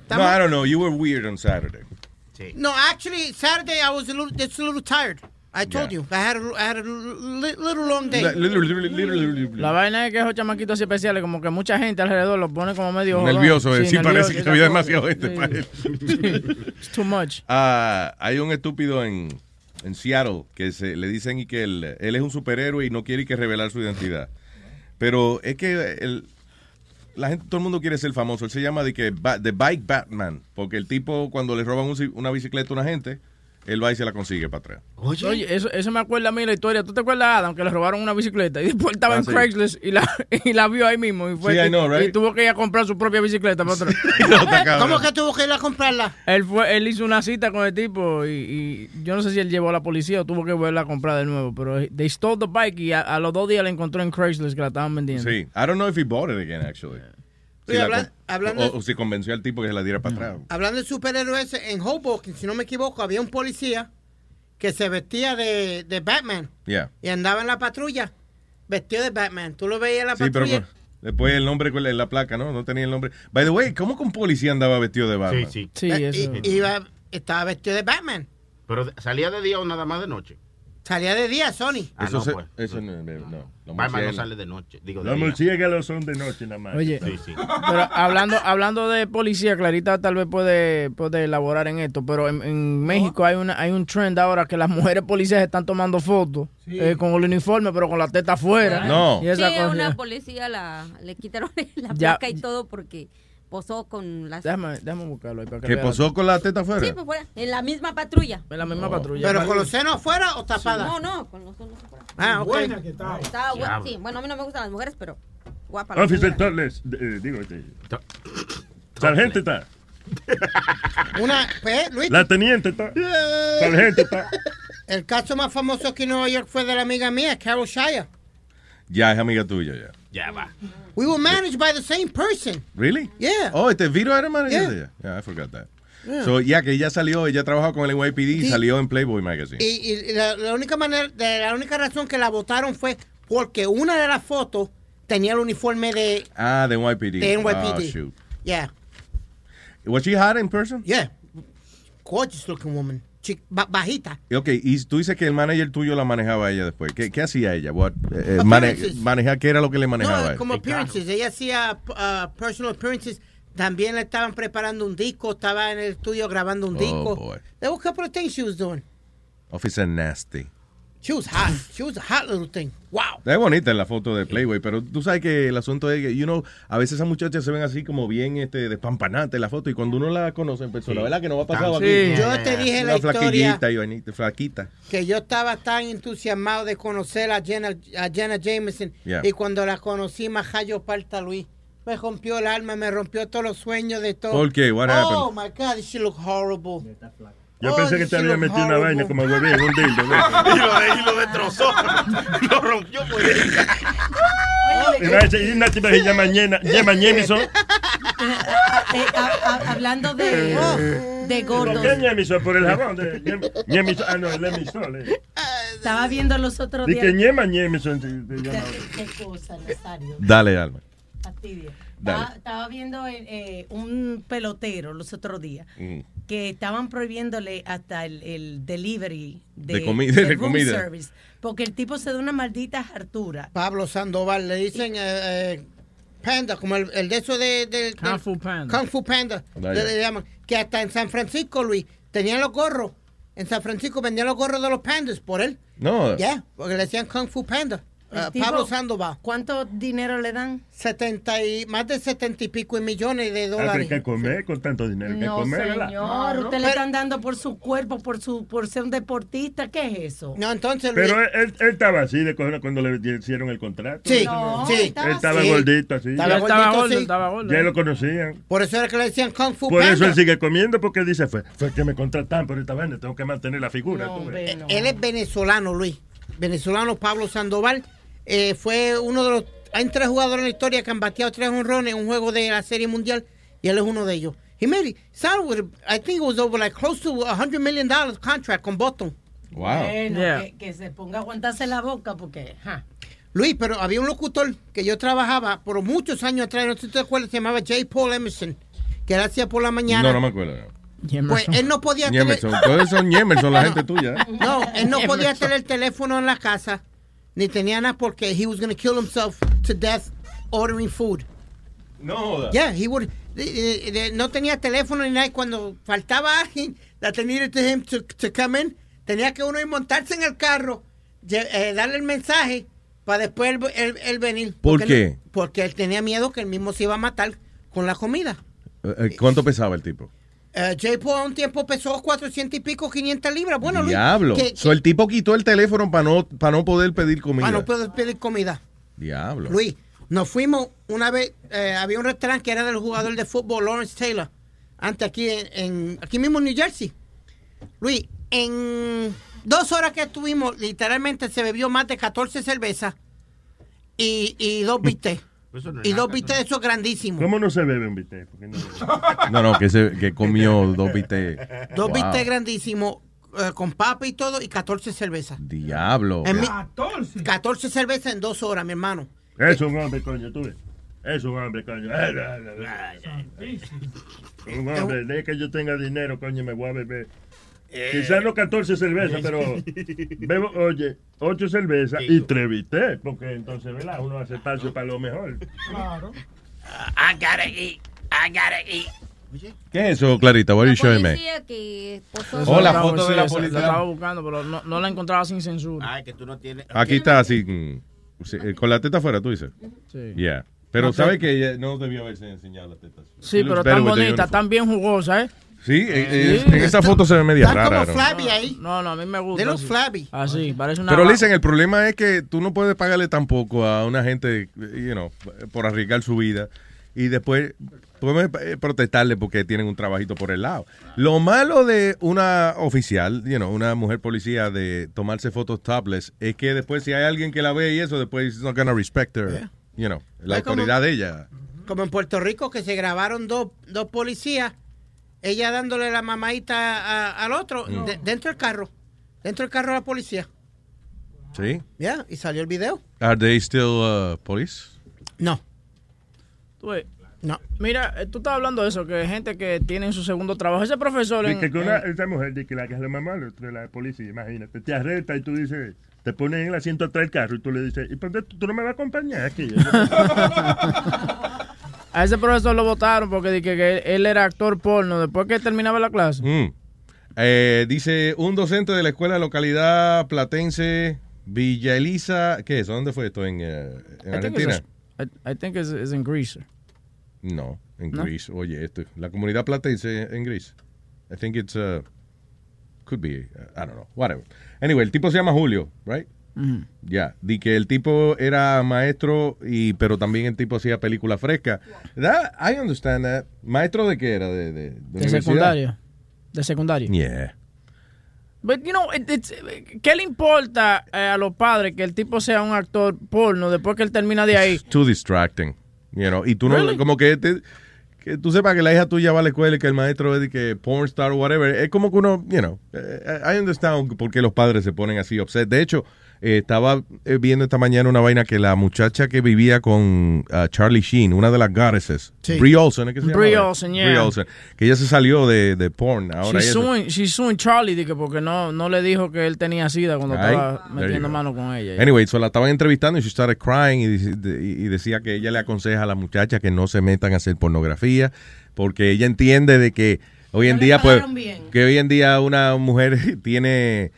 No, I don't know. You were weird on Saturday. No, actually, Saturday I was a little, just a little tired. I told you. I had a, I had a li- little long day. La vaina es que esos chamaquitos especiales, como que mucha gente alrededor los pone como medio. Nervioso, eh. sí, parece que nervioso, había esa demasiada cosa. gente Sí. para él. [LAUGHS] It's too much. Ah, hay un estúpido en, en Seattle que se, le dicen y que él, él es un superhéroe y no quiere que revelar su identidad. Pero es que el- la gente, todo el mundo quiere ser famoso. Él se llama de que The Bike Batman, porque el tipo cuando le roban un una bicicleta a una gente, él va y se la consigue para atrás. Oye, eso, eso me acuerda a mí la historia. ¿Tú te acuerdas, Adam, que le robaron una bicicleta? Y después él estaba Ah, en sí. Craigslist y la, [LAUGHS] y la vio ahí mismo. Y, fue Sí, I know, right? y tuvo que ir a comprar su propia bicicleta para atrás. [LAUGHS] ¿Cómo que tuvo que ir a comprarla? Él fue, él hizo una cita con el tipo y, y yo no sé si él llevó a la policía o tuvo que volverla a comprar de nuevo, pero they stole the bike y a, a los dos días la encontró en Craigslist que la estaban vendiendo. Sí. I don't know if he bought it again, actually. Si la con- hablando- o, o si convenció al tipo que se la diera para atrás. Hablando de superhéroes, en Hoboken, si no me equivoco, había un policía que se vestía de, de Batman Yeah. y andaba en la patrulla vestido de Batman. ¿Tú lo veías en la Sí, pero patrulla? pues, después el nombre en la placa, ¿no? No tenía el nombre. By the way, ¿cómo que un policía andaba vestido de Batman? Sí, sí. Iba, estaba vestido de Batman. Pero salía de día o nada más de noche. Salía de día, Sony. Ah, Eso no, se- pues. eso no, no, no. Batman no sale de noche. Digo, de Los murciélagos son de noche nada más. Oye, Sí, sí. pero hablando hablando de policía, Clarita tal vez puede, puede elaborar en esto, pero en, en México hay una hay un trend ahora que las [LAUGHS] mujeres policías están tomando fotos eh, con el uniforme, pero con la teta afuera. No. Y esa sí, cosa. una policía la, le quitaron [LAUGHS] la Ya. placa y todo porque posó con las... Déjame, déjame buscarlo ahí para que ¿Que vea. posó con la teta afuera? Sí, pues fuera, en la misma patrulla. En la misma patrulla. ¿Pero con los senos afuera o tapada? No, no, con los ojos afuera. Ah, ok. Buena que está. Estaba guapa, Diablo. sí. Bueno, a mí no me gustan las mujeres, pero guapa. la Officer. Torres, eh, digo, este, sargento está. [LAUGHS] Una, pues, Luis, La teniente está. Sargento está. el caso más famoso aquí en Nueva York fue de la amiga mía, Carol Shire. Ya es amiga tuya, ya. Ya va. We were managed by the same person. ¿Really? Yeah. Oh, este Viro era manager Yeah. de ella. Yeah, I forgot that. Yeah. So, ya que ella salió, ella trabajó con el NYPD y Sí. salió en Playboy Magazine. Y, y la, la única manera, de, la única razón que la votaron fue porque una de las fotos tenía el uniforme de, Ah, de NYPD. de Oh, NYPD. shoot. yeah, Was she hot in person? yeah. Gorgeous looking woman. Bajita. Ok, y tú dices que el manager tuyo la manejaba ella después. ¿Qué, qué hacía ella? What, eh, eh, mane- manejar, ¿Qué era lo que le manejaba a No, ella? como appearances. Ella hacía uh, personal appearances. También le estaban preparando un disco. Estaba en el estudio grabando un Oh, disco. boy. There were a couple of things she was doing. Officer Nasty. She was hot. She was a hot little thing. Wow. Es bonita en la foto de Playboy, pero tú sabes que el asunto es que, you know, a veces esas muchachas se ven así como bien este, despampanantes en la foto y cuando uno la conoce en persona, Sí. ¿verdad? Que no va a pasar Sí. aquí. Yo te dije la Una historia flaquillita y vainita, flaquita. que yo estaba tan entusiasmado de conocer a Jenna, a Jenna Jameson Yeah. y cuando la conocí, Majayo Parta Luis, me rompió el alma, me rompió todos los sueños de todo. ¿Por qué? What Oh happened? my God, she look horrible. Yo Oh, pensé que te había metido una vaina como huevín, un dildo. [LAUGHS] y, lo, y lo destrozó. [LAUGHS] lo rompió por dentro. Óyeme, Y va a decir, y una tipa que se llama Ñema, Ñema Ñemison. eh, a- a- hablando de, de ¿Por gordos, qué Ñemison? Por el jabón. de. Ah, no, el emisor. eh. estaba viendo los otros días. que Ñema Ñemison. Qué cosa, Nazario. Dale, Alma. Fastidio. Dale. Estaba, estaba viendo eh, eh, un pelotero los otros días Mm. Que estaban prohibiéndole hasta el, el delivery de, De comi- [LAUGHS] de room comida. service porque el tipo se da una maldita hartura. Pablo Sandoval, le dicen eh, eh, Panda, como el, el de eso de, Kung Fu Panda. Kung Fu Panda, le, le llaman. Que hasta en San Francisco, Luis, tenían los gorros. En San Francisco vendían los gorros de los pandas por él. No. Ya, porque le decían Kung Fu Panda. Ah, tipo- Pablo Sandoval. ¿Cuánto dinero le dan? 70 y, más de 70 y pico millones de Ah, dólares. que comer con tanto dinero. Que No, comer, ¿verdad? señor, usted le están dando por su cuerpo, por su por ser un deportista, ¿qué es eso? No, entonces Pero él, él- él estaba así de cojones cuando le hicieron el contrato. Sí, No, sí. él estaba Él estaba Sí. gordito así. Estaba estaba gordito, gordo, sí. estaba gordo. Ya lo conocían. Por eso era que le decían Kung Fu Por Panda. eso él sigue comiendo porque dice, fue, fue que me contrataron por esta vaina, tengo que mantener la figura. No, tú ves. hombre, no. Él es venezolano, Luis. Venezolano Pablo Sandoval. Eh, fue uno de los. Hay tres jugadores en la historia que han bateado tres honrones en un juego de la Serie Mundial y él es uno de ellos. He made it. With, I think it was over like close to a hundred million dollars contract con Boston. Wow. Bueno, Yeah. que, que se ponga a aguantarse la boca porque, ja. Luis, pero había un locutor que yo trabajaba por muchos años atrás, no sé si te acuerdas, se llamaba J. Paul Emerson, que él hacía por la mañana. No, no me acuerdo. Pues él no podía tener. Todos son Ñemerson, la [LAUGHS] gente tuya. ¿eh? No, él no podía tener el teléfono en la casa, ni tenía nada porque he was going to kill himself to death ordering food. No. Yeah, he would. eh, eh, no tenía teléfono ni nada. y Cuando faltaba alguien that they needed to him to, to come in, tenía que uno ir montarse en el carro, eh, darle el mensaje para después él, él- él venir. ¿Por Porque qué? no- porque él tenía miedo que él mismo se iba a matar con la comida. ¿Cuánto pesaba el tipo? Eh, J. Paul a un tiempo pesó 400 y pico, 500 libras. Bueno, Luis, Diablo. que- So, el tipo quitó el teléfono para no, para no poder pedir comida. para no poder pedir comida. Diablo. Luis, nos fuimos una vez, eh, había un restaurante que era del jugador de fútbol Lawrence Taylor, antes aquí en, en- aquí mismo en New Jersey. Luis, en dos horas que estuvimos, literalmente se bebió más de 14 cervezas y, y dos [LAUGHS] bistecs. Eso no es Y dos bistecs esos grandísimos. ¿Cómo no se bebe un bistec? No- [LAUGHS] No, no, que, se, que comió dos bistecs. Dos Wow. bistecs grandísimos eh, con papa y todo y 14 cervezas. Diablo. En mi- 14 cervezas en dos horas, mi hermano. Es un hombre, coño, tú ves. Es un hombre, coño. [LAUGHS] Un hombre, de que yo tenga dinero, coño, me voy a beber. Quizás no 14 cervezas, pero [LAUGHS] bebo, oye, 8 cervezas y 3 bistecs, porque entonces, ¿verdad? Uno hace espacio para lo mejor. Claro. I gotta eat. I gotta eat. ¿Qué es eso, Clarita? What are you showing me? Oh, la foto de la policía. La estaba buscando, pero no, no la encontraba sin censura. Ay, que tú no tienes. Aquí está así, sí, eh, con la teta afuera, tú dices. Sí. Yeah. Pero No, sabe que ella no debió haberse enseñado las tetas. Sí, pero tan bonita, tan bien jugosa, ¿eh? Sí, eh, eh, en esa foto se ve media Están rara. como ¿no? flabby ahí. No, no, a mí me gusta. Look así. flabby. Así, parece una. Pero dicen, el problema es que tú no puedes pagarle tampoco a una gente, you know, por arriesgar su vida y después podemos eh, protestarle porque tienen un trabajito por el lado. Lo malo de una oficial, you know, una mujer policía de tomarse fotos topless es que después si hay alguien que la ve y eso, después it's not gonna respect her, you know, la Es como- autoridad de ella. Como en Puerto Rico, que se grabaron dos, dos policías, ella dándole la mamadita a- al otro Mm. de- dentro del carro. Dentro del carro de la policía. ¿Sí? Ya, y salió el video. Are they still uh, police? No. Tú ves, No. Mira, eh, tú estás hablando de eso, que hay gente que tiene su segundo trabajo. Ese profesor en, que una, en- esa mujer dice que la que es la mamá de la policía, imagínate, te arresta y tú dices, te pones en el asiento atrás del carro y tú le dices, ¿y por qué tú, tú no me vas a acompañar aquí? [LAUGHS] [LAUGHS] a ese profesor lo votaron porque dije que él era actor porno después que terminaba la clase. Mm. Eh, dice un docente de la escuela localidad platense Villa Elisa. ¿Qué es? ¿Dónde fue esto? ¿En, eh, en I think Argentina? I, I think it's, it's in Greece. No, en ¿No? Greece. Oye, esto, la comunidad platense en Greece. I think it's, uh, could be, uh, I don't know, whatever. Anyway, el tipo se llama Julio, right? Ujú. Ya, di que el tipo era maestro y pero también el tipo hacía película fresca. That, I understand that. ¿Maestro de qué era? De, de, de De secundaria. De secundaria. Yeah. But, you know, it- it's- ¿qué le importa eh, a los padres que el tipo sea un actor porno después que él termina de ahí? [LAUGHS] Too distracting. You know, y tú no, Really? como que, te- que tú sepas que la hija tuya va a la escuela y que el maestro es de que porn star o whatever. Es como que uno, you know, eh, I understand por qué los padres se ponen así upset. De hecho, eh, estaba eh, viendo esta mañana una vaina que la muchacha que vivía con ah, Charlie Sheen, una de las goddesses, Sí. Brie Olsen, ¿es que se llama? Brie Olsen, yeah. Brie Olsen, que ella se salió de, de porn. Ahora She's suing, she's suing Charlie de que porque no, no le dijo que él tenía sida cuando Ay, estaba metiendo mano con ella. Anyway, so la estaban entrevistando y she started crying y, de- y decía que ella le aconseja a la muchacha que no se metan a hacer pornografía porque ella entiende de que hoy en día pues bien. que hoy en día una mujer [LAUGHS] tiene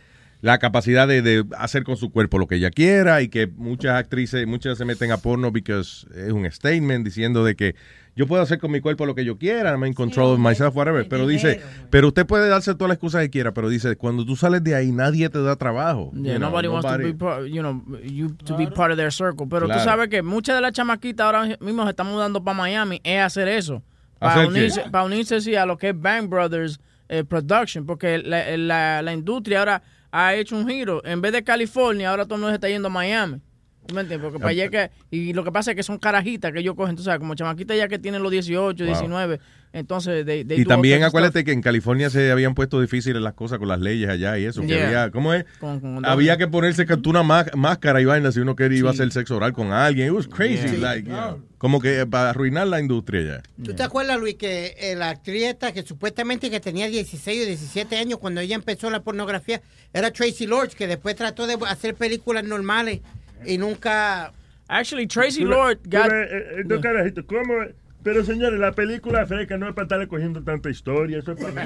la capacidad de, de hacer con su cuerpo lo que ella quiera y que muchas actrices, muchas se meten a porno porque es un statement diciendo de que yo puedo hacer con mi cuerpo lo que yo quiera, I'm in control of myself, whatever. Pero dice, pero usted puede darse todas las excusas que quiera, pero dice, cuando tú sales de ahí nadie te da trabajo. Yeah, You know, nobody, wants to be part, you know, you to be part of their circle. Pero Claro. tú sabes que muchas de las chamaquitas ahora mismo se están mudando para Miami es hacer eso. ¿Hacer Para unirse, para unirse sí, a lo que es Bang Brothers eh, Production. Porque la, la, la industria ahora ha hecho un giro. En vez de California, ahora todo el mundo se está yendo a Miami. ¿Tú me entiendes? Porque para allá que... Y lo que pasa es que son carajitas que ellos cogen, sabes, como chamaquitas ya que tienen los 18, Wow. 19. Entonces, they, they Y también acuérdate que en California se habían puesto difíciles las cosas con las leyes allá y eso. que Yeah. había, ¿Cómo es? Con- con- había que ponerse una má- máscara y vaina si uno quería iba a hacer sexo oral con alguien. It was crazy. Yeah. like, you know, como que eh, para arruinar la industria ya. ¿Tú te acuerdas, Luis, que eh, la actriz esta que supuestamente que tenía 16 o 17 años cuando ella empezó la pornografía era Tracy Lords, que después trató de hacer películas normales y nunca... Actually, Tracy Lord tú got... le- eh, estos carajitos, ¿cómo es? Pero señores, la película fresca no es para estarle cogiendo tanta historia, eso es para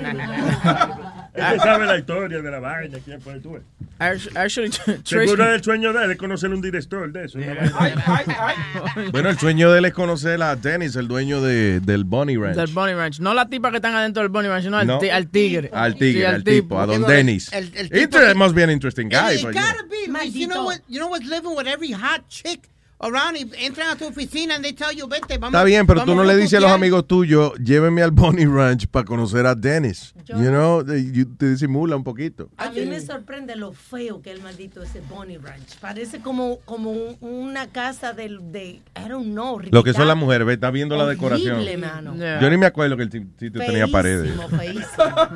Él [LAUGHS] sabe la historia de la vaina, ¿quién puede tú? Actually. Seguro [LAUGHS] el sueño de él es conocer un director de eso. Bueno, el sueño de él es conocer a Dennis, el dueño de, del Bunny Ranch. Del Bunny Ranch. No la tipa que están adentro del Bunny Ranch, sino al, No. ti- al tigre. Al tigre, Sí, al tipo, a don Dennis. El- el It tipo que- must be an interesting guy. It you gotta know. be. You know what? You know what's living with every hot chick around y entran a tu oficina and they tell you, vente, vamos. Está bien, pero tú no le dices a los rututear". amigos tuyos, llévenme al Bunny Ranch para conocer a Dennis. You know, de- you- te disimula un poquito. A mí me sorprende lo feo que es el maldito ese Bonnie Ranch. Parece como, como un- una casa del, de, I don't know. Lo que son las mujeres, ve, está viendo la decoración. Mano. Yo ni me acuerdo que el ti- sitio tenía paredes. Feísimo.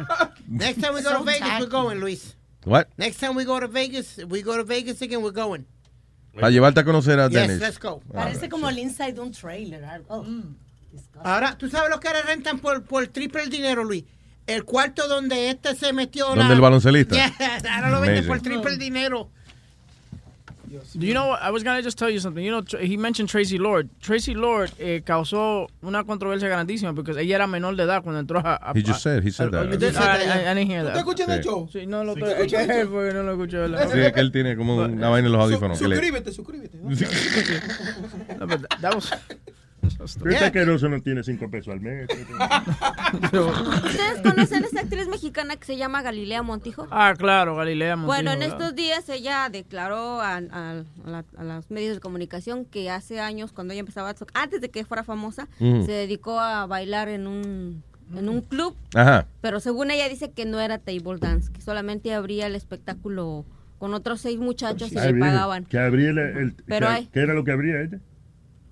[LAUGHS] Next time we go to So Vegas, tacky. we're going, Luis. What? Next time we go to Vegas, we go to Vegas again, we're going. Para llevarte a conocer a Yes, Dennis. let's go. Parece como el inside de un trailer. algo. Ahora, ¿tú sabes lo que ahora rentan por, por triple el dinero, Luis? El cuarto donde este se metió ¿Donde la- el baloncelista? Yeah, [LAUGHS] ahora lo vende Amazing. por triple el dinero. Do you know what? I was gonna just tell you something. You know, he mentioned Tracy Lord. Tracy Lord eh, causó una controversia grandísima porque ella era menor de edad cuando entró a. a- He just said, he said a- that. You did? I, I- I didn't hear that. ¿Tú escuchas el Sí. show? Sí, no lo Sí, estoy. escucha el show. porque no lo escuché. ¿verdad? Sí, es que él tiene como una vaina en los audífonos. Suscríbete, suscríbete. ¿no? [LAUGHS] No, but that- that was- Pero este asqueroso no tiene cinco pesos al mes. [LAUGHS] ¿Ustedes conocen a esta actriz mexicana que se llama Galilea Montijo? Ah, claro, Galilea Montijo. Bueno, en estos días ella declaró a, a- a la- a los medios de comunicación que hace años, cuando ella empezaba, antes de que fuera famosa, se dedicó a bailar en un, en un club. Ajá. Pero según ella dice que no era table dance, que solamente abría el espectáculo con otros seis muchachos y Ay, le pagaban. Que abría el, el- Pero que- hay- ¿Qué era lo que abría ella?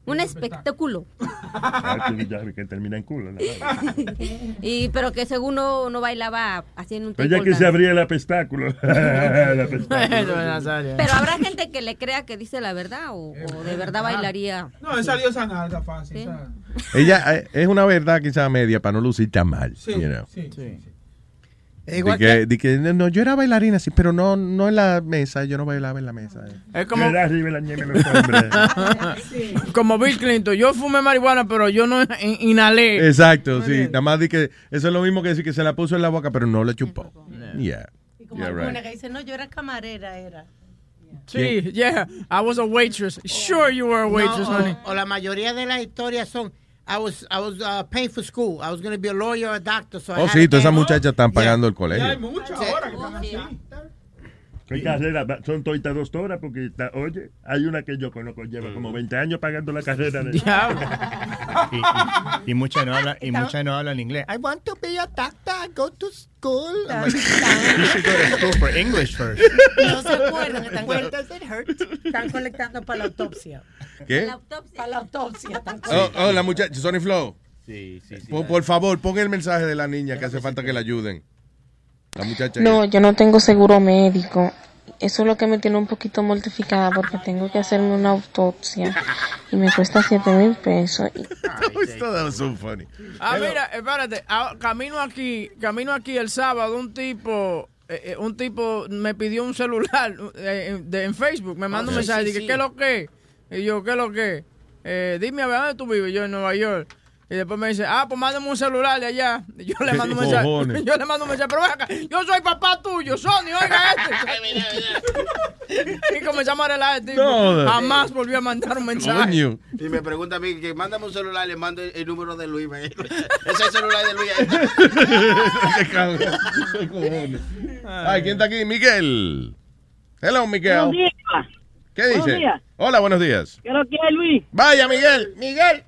Un espectáculo. Ah, que termina en culo. [LAUGHS] y pero que según no, no bailaba haciendo un ya que se abría el apestáculo. [LAUGHS] Pero habrá gente que le crea que dice la verdad o, o de verdad bailaría. No, esa diosa nada, fácil. Sí. Ella eh, es una verdad quizá media para no lucir tan mal. Sí, you know. sí, Igual que, di que, no, yo era bailarina, sí, pero no, no en la mesa, yo no bailaba en la mesa. Es como, arriba la [LAUGHS] Bill Clinton. Yo fumé marihuana, pero yo no in- inhalé. Exacto, sí. Nada más di que eso es lo mismo que decir que se la puso en la boca, pero no le chupó. Yeah. Y como Yeah, right. que dice, no, yo era camarera, era. Sí, yeah. I was a waitress. Sure you were a waitress, No, honey. o, o la mayoría de las historias son I was I was uh, paying for school. I was going to be a lawyer or a doctor. So I Oh, had sí, to todas esas pay- muchachas están pagando el Ya hay colegio. muchas Sí. ahora que están así. ¿Qué carrera? Son todas dos horas porque, está- oye, hay una que yo conozco, lleva como 20 años pagando la carrera. De... y, y, y muchas no hablan y muchas no hablan inglés. I want to be a doctor, go to school. I'm like, you should go to school for English first. No se acuerdan, están, están colectando para la autopsia. ¿Qué? Para la autopsia. [LAUGHS] Oh, oh, la muchacha, Sony Flow. Sí, sí, sí. Por, por favor, pon el mensaje de la niña que hace falta que la ayuden. La muchacha. No, yo no tengo seguro médico. Eso es lo que me tiene un poquito mortificada porque tengo que hacerme una autopsia y me cuesta 7 mil pesos. [LAUGHS] Y- so funny. Ah, mira, espérate, ah, camino aquí, camino aquí el sábado, un tipo, eh, eh, un tipo me pidió un celular eh, de- en Facebook, me mandó un sí, mensaje, sí, dije, sí. ¿qué es lo que? Y yo, ¿qué es lo que? Eh, dime a ver dónde tú vives, yo en Nueva York. Y después me dice, ah, pues mándame un celular de allá. Y yo le ¿Qué [LAUGHS] mando un mensaje. cojones? [LAUGHS] Yo le mando un mensaje, pero ven acá, yo soy papá tuyo, Sony, oiga este. [LAUGHS] y comenzamos a relajar el tipo. No. Jamás volvió a mandar un mensaje. Y me pregunta a mí que mándame un celular, le mando el, el número de Luis. Ese es el celular de Luis. Qué cabrón. Qué cojones. Ay, ¿quién está aquí? Miguel. Hello, Miguel. ¿Qué Buenos dice? días. Hola, buenos días. ¿Qué es lo que hay, Luis? Vaya, Miguel. Miguel.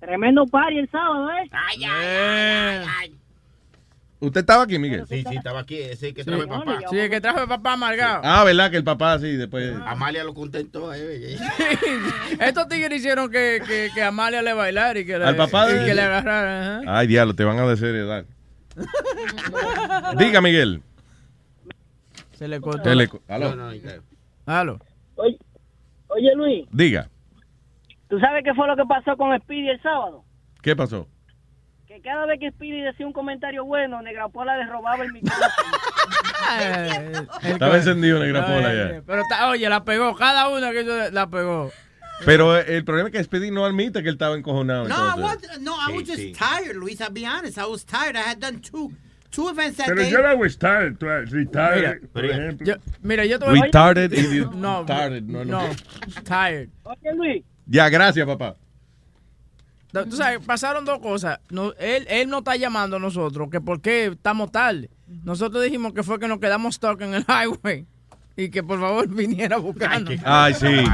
Tremendo party el sábado, ¿eh? Ay, ay, ay, ¿Usted estaba aquí, Miguel? Sí, sí, estaba aquí. Ese que Sí. trajo el papá. Sí, el que trajo el papá amargado. Ah, ¿verdad? Que el papá sí, después. Amalia lo contentó. Eh, [LAUGHS] Estos tigres hicieron que, que, que Amalia le bailara y que le, Al papá y de- que le agarrara. ajá. Ay, diablo, te van a desheredar. Diga, Miguel. [LAUGHS] Se le cortó. Te le Aló. Aló. Oye, oye, Luis, Diga. ¿tú sabes qué fue lo que pasó con Speedy el sábado? ¿Qué pasó? Que cada vez que Speedy decía un comentario bueno, Negrapola le robaba el micrófono. [LAUGHS] Estaba encendido Negra Pola Ay, ya. Pero está- oye, la pegó. Cada una que hizo la pegó. Pero eh, el problema es que Speedy no admite que él estaba encojonado. No, I entonces. was, no, I was Sí, just sí. tired, Luis. I'll be honest. I was tired. I had done two, two events that Pero day. yo la hago estar, retire, Mira, por ejemplo. Yo- mira, yo te voy a- Retarded, idiot. No, Retarded, no, no. no. Tired. Oye, Luis. Ya, gracias, papá. Tú sabes, pasaron dos cosas. No, él, él no está llamando a nosotros, que por qué estamos tarde. Nosotros dijimos que fue que nos quedamos stuck en el [LAUGHS] highway y que por favor [LAUGHS] viniera a buscarnos. Ay, sí.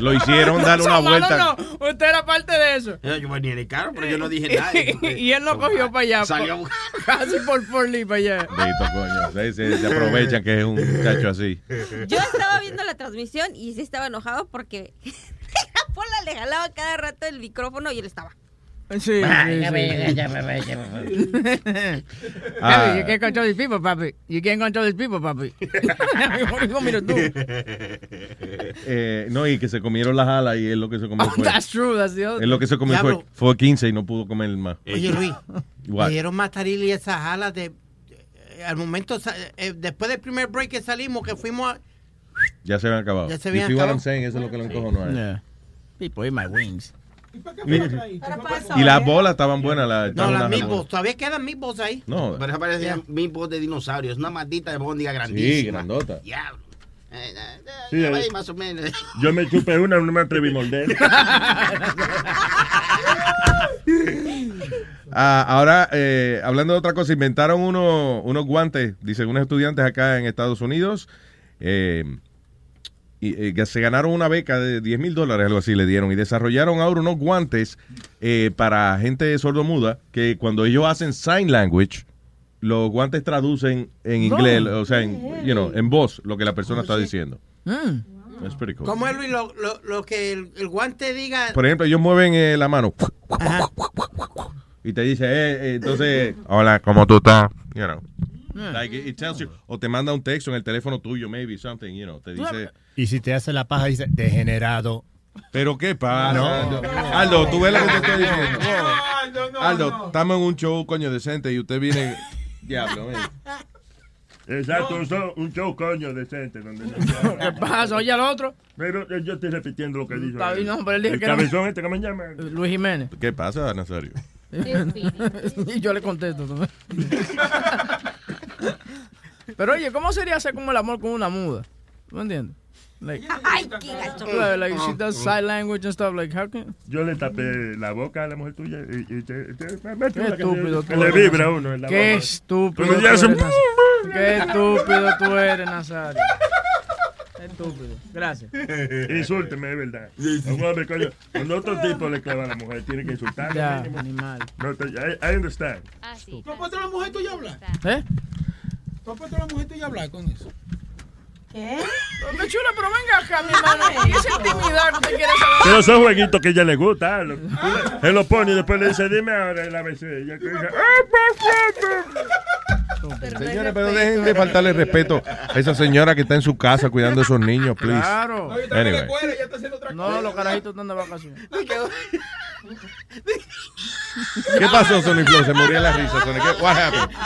Lo hicieron dar [LAUGHS] una Son malos, vuelta. No, usted era parte de eso. Yo venía en el carro, pero yo no dije nada. [LAUGHS] y él no cogió para allá. Salió a por- buscar. casi por Forley para allá. Bendito, coño. Se, se- se aprovechan que es un muchacho así. Yo estaba viendo la transmisión y sí estaba enojado porque la Pola le jalaba cada rato el micrófono y él estaba. Sí, Ah. [LAUGHS] Papi, you can't control these people, papi. You can't control these people, papi. Mira tú. [LAUGHS] Eh, no, y que se comieron las alas y él lo que se comió Oh, fue. that's true, that's the other. Él lo que se comió fue, fue 15 y no pudo comer más. Oye, Luis, me dieron mataril y esas alas de... eh, Al momento, sa- eh, después del primer break que salimos, que fuimos a... Ya se habían acabado. Ya se habían acabado. Eso es lo que lo encojonó. Yeah. People eat my wings. Y las bolas estaban buenas. La, No, las meatballs. Todavía quedan meatballs ahí. No. Pero esa parecía meatballs de dinosaurios. Una maldita de bóndiga grandísima. Sí, grandota. Diablo. Eh, eh, Sí, eh. ahí más o menos. [LAUGHS] Yo me chupé una, no me atreví a morder. [LAUGHS] Ah, ahora, eh, hablando de otra cosa, inventaron uno- unos guantes, dicen unos estudiantes acá en Estados Unidos, eh, y, eh, que se ganaron una beca de 10 mil dólares, algo así le dieron, y desarrollaron ahora unos guantes eh, para gente sordomuda, que cuando ellos hacen sign language, los guantes traducen en inglés, o sea, en, you know, en voz, lo que la persona está diciendo. Es pretty cool. ¿Cómo es, Luis? Lo, lo, lo que el, el guante diga... Por ejemplo, ellos mueven eh, la mano y te dice, eh, eh, entonces, hola, ¿cómo tú estás? You know. Like, it tells you, o te manda un texto en el teléfono tuyo, maybe, something, you know, te dice... Y si te hace la paja, dice degenerado. ¿Pero qué pasa? No. Aldo, tú ves lo que te estoy diciendo. Aldo, estamos en un show, coño, decente, y usted viene... [LAUGHS] Diablo, eh. Exacto, un show coño decente. Donde [LAUGHS] ¿Qué pasa? Oye al otro. Pero eh, yo estoy repitiendo lo que dijo. Está él. bien, no, pero él dijo el que no. cabezón este que me llama. Luis Jiménez. ¿Qué pasa, Nazario? [LAUGHS] y yo le contesto. Pero oye, ¿cómo sería hacer como el amor con una muda? ¿Tú me entiendes? Like, Ay, qué gacho. like, like she does sign language and stuff. Like, how can... Yo le tapé la boca a la mujer tuya y, y te, te- mete Qué estúpido que tú le vibra a uno en la Qué boca. estúpido Pero ya tú eres. Qué estúpido tú eres, Nazario. Estúpido. Gracias. [LAUGHS] Insúlteme, es verdad. Un hombre, coño, cuando otro [LAUGHS] tipo le clava a la mujer, tiene que insultarle. Ya, animal. No, te- I, I understand. ¿Tú has puesto a la mujer tuya a hablar? ¿Eh? ¿Tú has puesto a la mujer tuya a hablar con eso? ¿Qué? Qué chulo, pero venga acá, mi hermano. ¿Y esa intimidad que usted quiere saber? Pero son jueguitos que a ella le gusta. Lo- Él lo pone y después le dice, dime ahora. La vez ella dice, Señores, pero dejen de faltarle respeto a esa señora que está en su casa cuidando a esos niños, please. Claro. Anyway. No, los carajitos están de vacaciones. ¿Qué pasó, Sony Flow? Se murió en la risa, Sony. ¿Qué? What happened?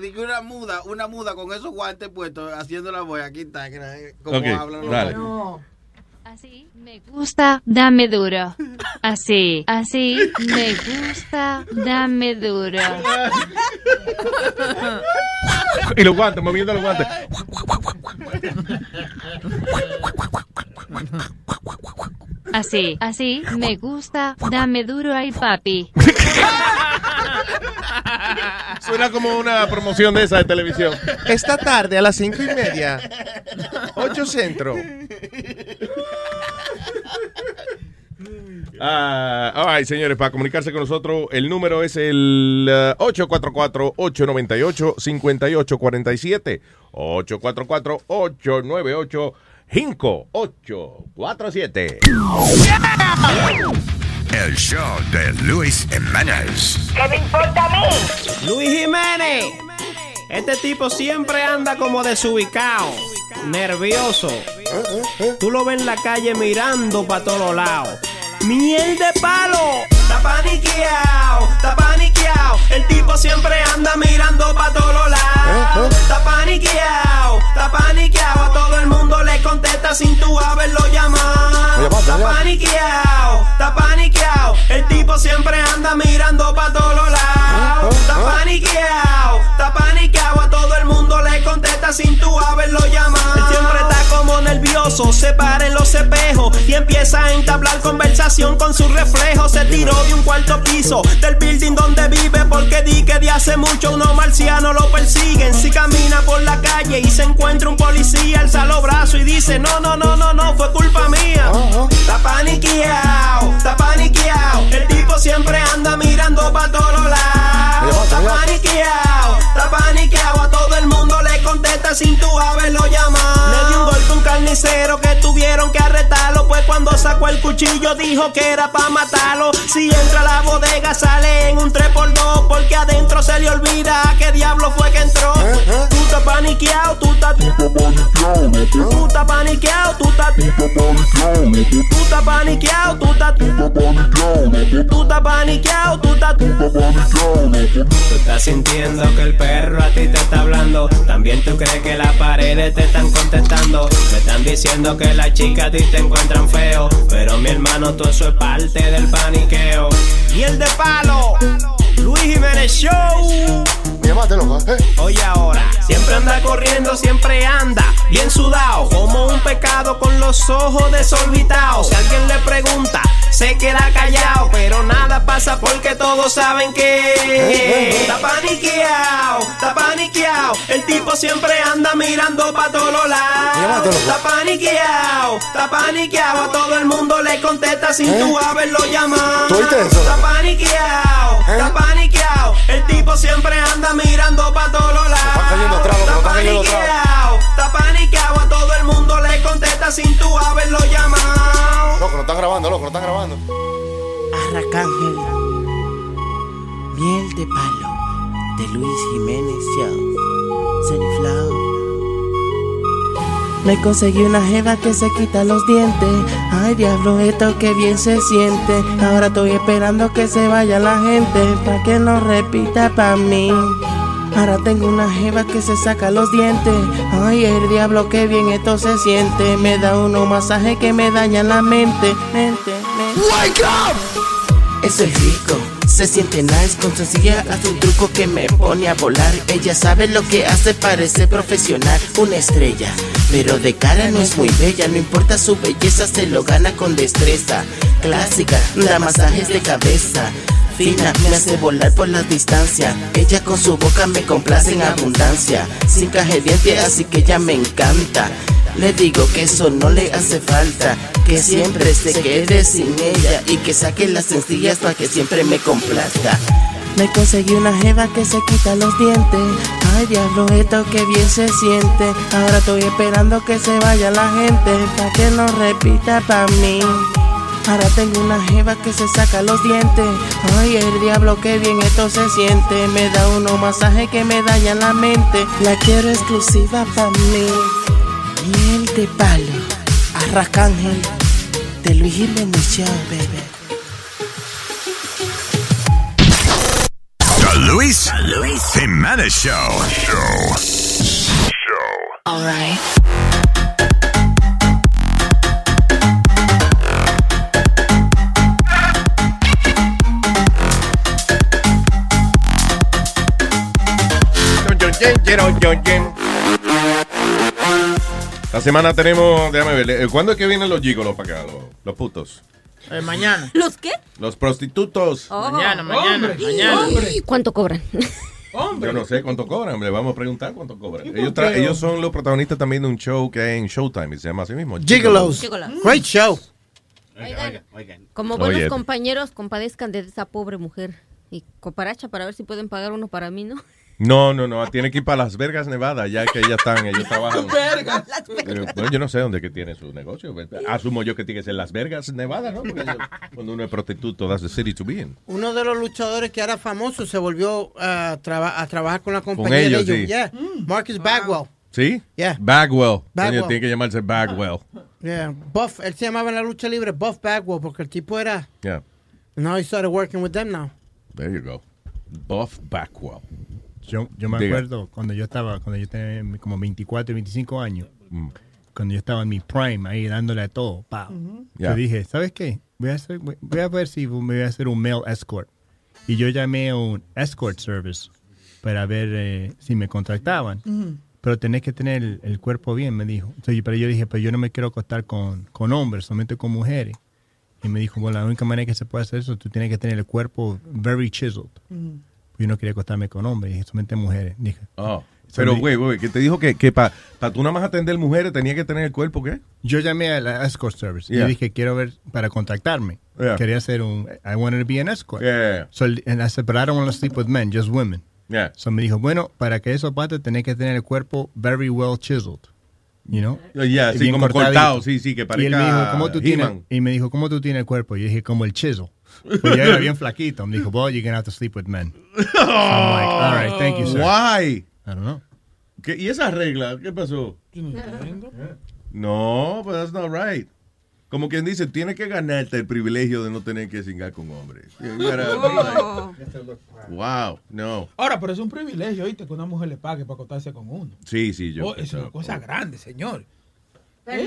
Dije una muda, una muda con esos guantes puestos haciendo la voz. Aquí está, como Ok, hablan los dale. hombres. Así me gusta, dame duro. Así, así me gusta, dame duro. Y los guantes, moviendo los guantes. [LAUGHS] Así, así me gusta, dame duro ay papi. [LAUGHS] Suena como una promoción de esa de televisión. Esta tarde a las cinco y media. 8 Centro. [LAUGHS] Ah, all right, señores, para comunicarse con nosotros, el número es el uh, 844-898-5847. 844-898-5847. El show de Luis Jiménez. ¿Qué me importa a mí? Luis Jiménez. Este tipo siempre anda como desubicado, nervioso. Tú lo ves en la calle mirando para todos lados. ¡Miel de palo! Está paniqueado, está paniqueado. El tipo siempre anda mirando para todos lados. Está paniqueado, está paniqueado. A todo el mundo le contesta sin tú haberlo llamado. Está paniqueado, está paniqueado. El tipo siempre anda mirando para todos lados. Está paniqueado, está paniqueado. A todo el mundo le contesta sin tú haberlo llamado. Él siempre está como nervioso, se para en los espejos y empieza a entablar conversación con su reflejo. Se tiró de un cuarto piso del building donde vive porque di que de hace mucho unos marcianos lo persiguen. Si camina por la calle y se encuentra un policía, alza los brazos y dice: No, no, no, no, no, fue culpa mía. Está paniqueado, está paniqueado. El tipo siempre anda mirando para todos lados. Está paniqueado, está paniqueado. A todo el mundo le contesta sin tú haberlo llamado. Le dio un golpe a un carnicero que tuvieron que arrestarlo. Pues cuando sacó el cuchillo dijo que era para matarlo. Si entra a la bodega sale en un 3x2 porque adentro se le olvida a qué diablo fue que entró. Tú estás paniqueado, tú estás Tú estás paniqueado, tú estás Tú estás paniqueado, tú estás Tú estás paniqueado, tú estás Tú estás sintiendo que el perro a ti te está hablando. También tú crees que las paredes te están contestando. Te están diciendo que las chicas a ti te encuentran feo. Pero mi hermano, todo eso es parte del paniqueo. Y el de palo, Luis Jiménez Show. Oye ahora, siempre anda corriendo, siempre anda bien sudado, como un pecado con los ojos desorbitados. Si alguien le pregunta, se queda callado, pero nada pasa porque todos saben que está paniqueado, está paniqueado. El tipo siempre anda mirando para todos lados. Está paniqueado, está paniqueado. A todo el mundo le contesta sin tú haberlo llamado. Está paniqueado, está paniqueado. El tipo siempre anda mirando para todos lados. Está paniqueado, está paniqueado. A todo el mundo le contesta sin tú haberlo llamado. Loco, no están grabando, loco, no están grabando. Arracángel. Miel de palo de Luis Jiménez Show. Sunnyflower. Me conseguí una jeva que se quita los dientes. Ay, diablo, esto que bien se siente. Ahora estoy esperando que se vaya la gente. Pa' que no repita pa' mí. Ahora tengo una jeva que se saca los dientes. Ay, el diablo, que bien esto se siente. Me da unos masajes que me dañan la mente. Mente, mente. Wake up! Eso es rico, se siente nice Con sencilla hace un truco que me pone a volar. Ella sabe lo que hace, parece profesional Una estrella, pero de cara no es muy bella No importa su belleza, se lo gana con destreza. Clásica, da masajes de cabeza Fina, me hace volar por las distancias. Ella con su boca me complace en abundancia. Sin caje diente, así que ella me encanta. Le digo que eso no le hace falta. Que siempre se quede sin ella. Y que saque las sencillas para que siempre me complazca. Me conseguí una jeva que se quita los dientes. Ay, diablo, esto que bien se siente. Ahora estoy esperando que se vaya la gente. Pa' que no repita pa' mí. Ahora tengo una jeva que se saca los dientes. Ay, el diablo, que bien esto se siente. Me da uno masaje que me daña la mente. La quiero exclusiva pa' mí. Miel de palo. Arracángel. De Luis Jiménez Show, baby. The Luis, Luis Jimenez Show. Show. All right. La semana tenemos, déjame ver, eh, ¿cuándo es que vienen los gigolos para acá? Los, los putos. Eh, mañana. ¿Los qué? Los prostitutos. Oh. Mañana, mañana, Hombre. mañana. ¿Cuánto cobran? Yo no sé cuánto cobran, le vamos a preguntar cuánto cobran. ¿Y por Ellos, son los protagonistas también de un show que hay en Showtime y se llama así mismo. Gigolos. Great show. Como Oye. buenos compañeros, compadezcan de esa pobre mujer. Y comparacha para ver si pueden pagar uno para mí, ¿no? No, no, no, tiene que ir para Las Vegas, Nevada, ya que ellas están, ellos trabajan. Eh, bueno, yo no sé dónde que tiene su negocio. Asumo yo que tiene que ser Las Vegas, Nevada, ¿no? Porque cuando uno es prostituto, that's the city to be in. Uno de los luchadores que era famoso se volvió a, traba- a trabajar con la compañía ellos, de ellos. sí. Yeah. Marcus Bagwell. ¿Sí? Yeah. Bagwell. Bagwell. Coño, tiene que llamarse Bagwell. Yeah. Buff. Él se llamaba en la lucha libre Buff Bagwell porque el tipo era. Yeah, Now he started working with them now. there you go. Buff Bagwell. Yo, yo me Diga. acuerdo cuando yo estaba, cuando yo tenía como 24 y 25 años, Mm. cuando yo estaba en mi prime, ahí dándole a todo, pa. Yo dije, ¿sabes qué? Voy a, hacer, voy voy a ver si me voy a hacer un male escort. Y yo llamé a un escort service para ver eh, si me contrataban. Pero tenés que tener el, el cuerpo bien, me dijo. Entonces, pero yo dije, pero yo no me quiero acostar con, con hombres, solamente con mujeres. Y me dijo, bueno, la única manera que se puede hacer eso, tú tienes que tener el cuerpo very chiseled. Yo no quería acostarme con hombres, solamente mujeres. Dije, Oh. Pero, güey, güey, que te dijo que, que para tú nada más atender mujeres tenía que tener el cuerpo, ¿qué? Yo llamé a la escort service y Yeah. yo dije, quiero ver para contactarme. Yeah. Quería hacer un, I wanted to be an escort. Yeah. So, and I said, but I don't want to sleep with men, just women. Yeah. So me dijo, bueno, para que eso pase, tenés que tener el cuerpo very well chiseled. You know? Yeah, sí, como cortadito. cortado, sí, sí, que Y él me parezca dijo, ¿cómo tú tienes? Y me dijo, ¿cómo tú tienes el cuerpo? Y yo dije, como el chisel. Pues yo era bien [LAUGHS] flaquito. Me dijo, well, you're going to have to sleep with men. [LAUGHS] So I'm like, all right, thank you, sir. Why? I don't know. ¿Qué- ¿Y esa regla? ¿Qué pasó? No, but that's not right. Como quien dice, tienes que ganarte el privilegio de no tener que cingar con hombres. You gotta be like, wow, no. Ahora, pero es un privilegio, ¿oíste? Que una mujer le pague para acostarse con uno. Sí, sí, yo. Oh, es una cosa grande, señor.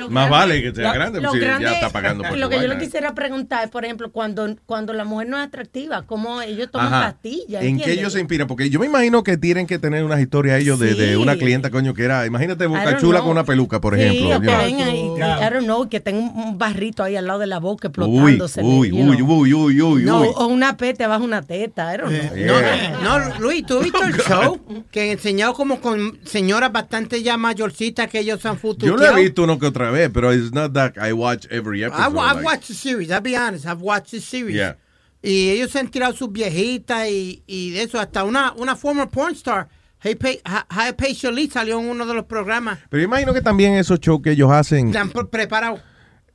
Más vale que sea La- grande, lo si grande ya está es- pagando por Lo que yo le quisiera preguntar es, por ejemplo, cuando, cuando la mujer no es atractiva, ¿cómo ellos toman Ajá. pastillas? ¿En qué ellos se inspiran? Porque yo me imagino que tienen que tener unas historias ellos de, una clienta, coño, que era, imagínate Boca Chula know. con una peluca, por Sí, ejemplo. que I don't know, tenga un, un barrito ahí al lado de la boca Uy, explotándose. uy, uy, know. uy, uy, uy, No, uy. o una pete abajo una teta, I don't know. Yeah. No, Luis, ¿tú has visto el [LAUGHS] show? Que enseñado como con señoras bastante ya mayorcitas que ellos han Yo futureado. lo he visto uno que otra vez, pero it's not that I watch every episode. I, wa- I've like- watched the series, I'll be honest, I've watched the series. Yeah. Y ellos se han tirado sus viejitas y, y de eso, hasta una, una former porn star, Hey, Pay, Hi- Pay Lee salió en uno de los programas. Pero imagino que también esos shows que ellos hacen, han preparado.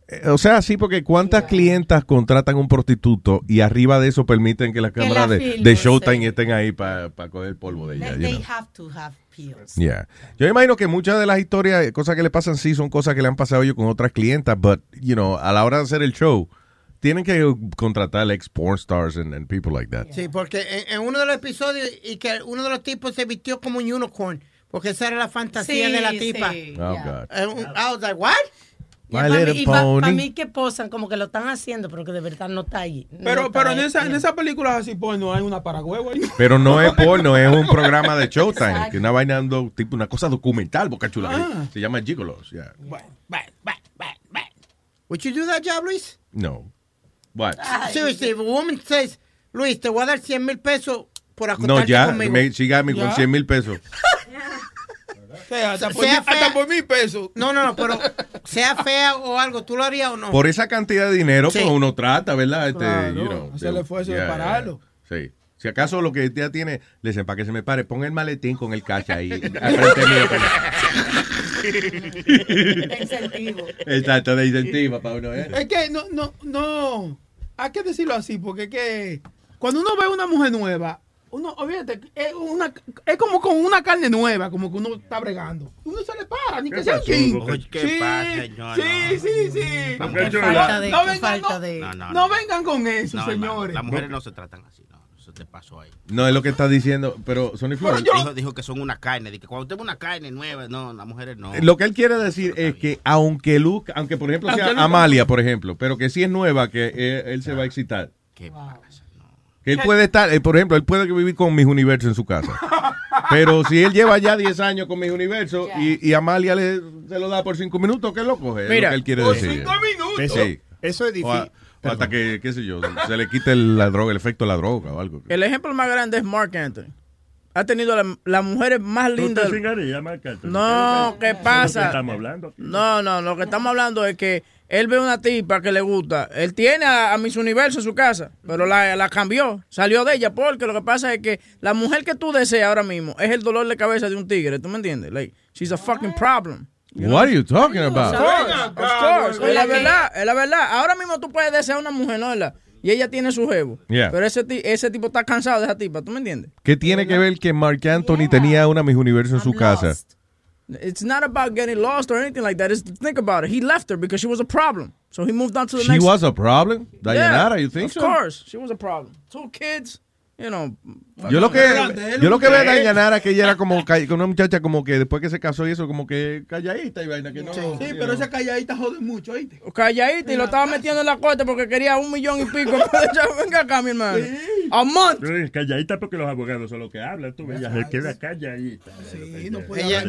eh, o sea, sí, porque cuántas clientas contratan un prostituto y arriba de eso permiten que las cámaras la de, de Showtime sí. estén ahí para coger el polvo de ella. They, they have to have pills. Yeah. Yo imagino que muchas de las historias, cosas que le pasan, sí, son cosas que le han pasado ellos con otras clientas, but, you know, a la hora de hacer el show, tienen que contratar ex porn stars and, and people like that. Sí, porque en, en uno de los episodios, y que uno de los tipos se vistió como un unicorn, porque esa era la fantasía Sí, de la tipa. sí. Oh, God. Eh, un- I was like, what? Para mí, y pa- pony. pa' mí que posan como que lo están haciendo, pero que de verdad no está ahí. No Pero, está pero en esa, en esa película así, pues no hay una paragüevo ahí. Pero no es [LAUGHS] porno, es un programa de Showtime, que una vaina, ando- tipo una cosa documental, boca chula. Ah. Se llama Gigolos, yeah. Would you do that job, Luis? No. What? Seriously, if a woman says, Luis, te voy a dar 100 mil pesos por acostarte No, ya, conmigo. me, sígame con ¿Ya? 100 mil pesos. [LAUGHS] sea, hasta por, Sea mil, hasta fea. por mil pesos. No, no, no, pero sea [LAUGHS] fea o algo, ¿tú lo harías o no? Por esa cantidad de dinero, Sí. pues uno trata, ¿verdad? Este, Claro, you know, hacer el esfuerzo de yeah, pararlo. yeah. Sí. Si acaso lo que ya tiene, le dicen, para que se me pare, pon el maletín con el cash ahí. al frente mío, para- [LAUGHS] Incentivo. Exacto, de incentivo para uno. ¿eh? Es que no, no, no. Hay que decirlo así, porque es que cuando uno ve una mujer nueva, uno, olvídate, es, una, es como con una carne nueva, como que uno está bregando. Uno se le para, ni ¿Qué que sea un chin. ¿qué Sí, señor? Sí, No. sí, sí. No. Falta de, no qué vengan, falta no, de. No, vengan con eso, señores. las mujeres no se tratan así, no. Eso te pasó ahí. No es lo que está diciendo, pero Sony Flores. Dijo, dijo que son una carne. Dice que cuando usted ve una carne nueva, no, las mujeres no. Lo que él quiere decir es que aunque Luke, aunque por ejemplo sea Luke- Amalia, por ejemplo, pero que si es nueva, que eh, él se va a excitar. Que él puede estar, eh, por ejemplo, él puede vivir con mis universos en su casa. Pero si él lleva ya 10 años con mis universos y, y Amalia le, se lo da por 5 minutos, ¿qué lo coge? Es Mira, lo que él quiere por decir. cinco minutos. Eso- Sí. eso es difícil. o hasta que, qué sé yo, se le quite el- la droga, el efecto de la droga o algo. El ejemplo más grande es Mark Anthony. Ha tenido la- las mujeres más ¿Tú lindas. Anthony? No, ¿qué ¿De lo pasa? que estamos hablando aquí? No, no, lo que estamos hablando es que él ve una tipa que le gusta. Él tiene a, a Miss Universo en su casa, pero la, la cambió. Salió de ella porque lo que pasa es que la mujer que tú deseas ahora mismo es el dolor de cabeza de un tigre. ¿Tú me entiendes? Like, she's a fucking problem. What are you talking about? Of course, of course. Es la verdad, es la verdad. Ahora mismo tú puedes desear una mujer, ¿no? ¿Verdad? Y ella tiene su jevo. Yeah. Pero ese, ti- ese tipo está cansado de esa tipa. ¿Tú me entiendes? ¿Qué tiene que ver que Mark Anthony tenía una Miss Universo en su casa? It's not about getting lost or anything like that. It's think about it. He left her because she was a problem. So he moved on to the She next. She was a problem? Dayanara, you think of so? course, she was a problem. Two kids, you know. Yo lo que, Grande, yo lo que veo de es que ella era [LAUGHS] como que una muchacha como que después que se casó y eso como que calladita y vaina que no. Sí, pero know. esa calladita jode mucho, ¿oíste? Calladita y lo estaba metiendo en la corte porque quería un millón y pico. [LAUGHS] Venga acá, mi hermano. A month. Sí, Calladita porque los abogados son los que hablan. Tú ella se queda calladita. Sí, no Ella,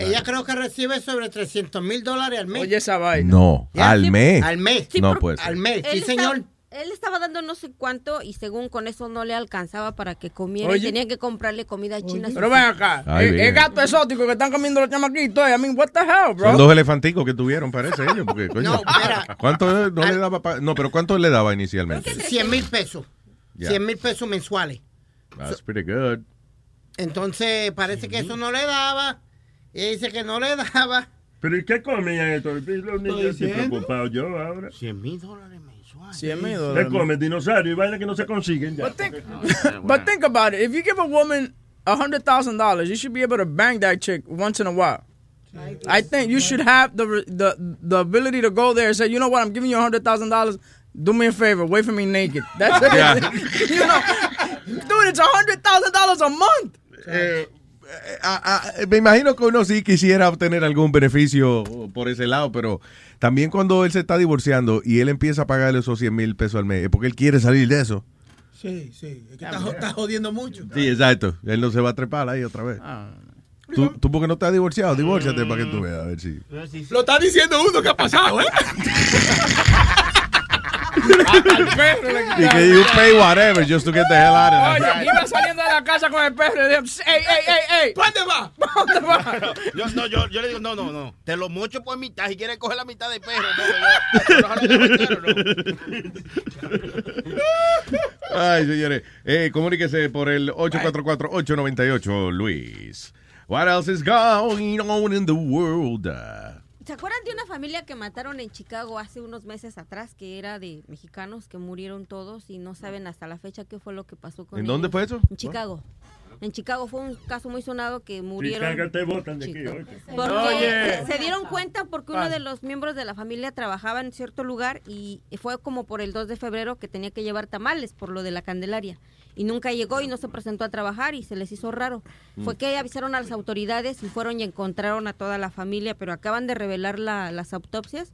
ella creo que recibe sobre 300 mil dólares al mes. Oye, esa vaina. No, al sí, mes. al mes. no pues. Al mes, sí, señor. Él estaba dando no sé cuánto y según con eso no le alcanzaba para que comiera. Oye. Y tenía que comprarle comida china. Pero ven acá. Ay, bien. es gato exótico que están comiendo los chamaquitos. eh. I mean, what the hell, bro? Son dos elefanticos que tuvieron, parece ellos. Porque, [LAUGHS] coño, No, espera. ¿Cuánto no le daba? pa- no, pero ¿cuánto le daba inicialmente? 100 mil pesos. Ya. 100 mil pesos mensuales. That's pretty good. Entonces parece que eso no le daba. Y ella dice que no le [LAUGHS] daba. ¿Pero y qué comían estos? Los niños estoy preocupado yo ahora. 100 mil dólares. 100 mil ¿Qué dólares. comen? Dinosaurios y vainas que no se consiguen ya. But think, but think about it. If you give a woman a hundred thousand dollars, you should be able to bang that chick once in a while. I think you should have the the the ability to go there and say, you know what, I'm giving you a hundred thousand dollars. Do me a favor, wait for me naked. That's [LAUGHS] it. Yeah. [LAUGHS] you know, dude, it's a hundred thousand dollars a month. Eh, a- a- me imagino que uno sí quisiera obtener algún beneficio por ese lado, pero también cuando él se está divorciando y él empieza a pagarle esos 100 mil pesos al mes, es porque él quiere salir de eso. Sí, sí. Es que está, está jodiendo mucho. Sí, exacto. Él no se va a trepar ahí otra vez. Ah. Tú, tú porque no estás divorciado, divórciate para que tú veas, a ver si. Lo está diciendo uno que ha pasado, ¿eh? [LAUGHS] Y que you pay whatever just to get the hell out of there. Oye, iba saliendo de la casa con el perro y le dije, ey, ey, ey, ey. ¿Dónde va? ¿Dónde va? Yo, no, yo, yo le digo, no, no, no. Te lo mocho por mitad. Si quieres coger la mitad del perro. No. Ay, señores. Eh, comuníquese por el 844-898, Luis. What else is going on in the world? ¿Se acuerdan de una familia que mataron en Chicago hace unos meses atrás que era de mexicanos que murieron todos y no saben hasta la fecha qué fue lo que pasó con ¿En ellos? dónde fue eso? En Chicago. En Chicago fue un caso muy sonado que murieron. Chicago te botan de aquí, Chico. oye. Porque Oye. se dieron cuenta porque uno de los miembros de la familia trabajaba en cierto lugar y fue como por el 2 de febrero que tenía que llevar tamales por lo de la Candelaria. Y nunca llegó y no se presentó a trabajar y se les hizo raro. Mm. Fue que avisaron a las autoridades y fueron y encontraron a toda la familia, pero acaban de revelar la- las autopsias.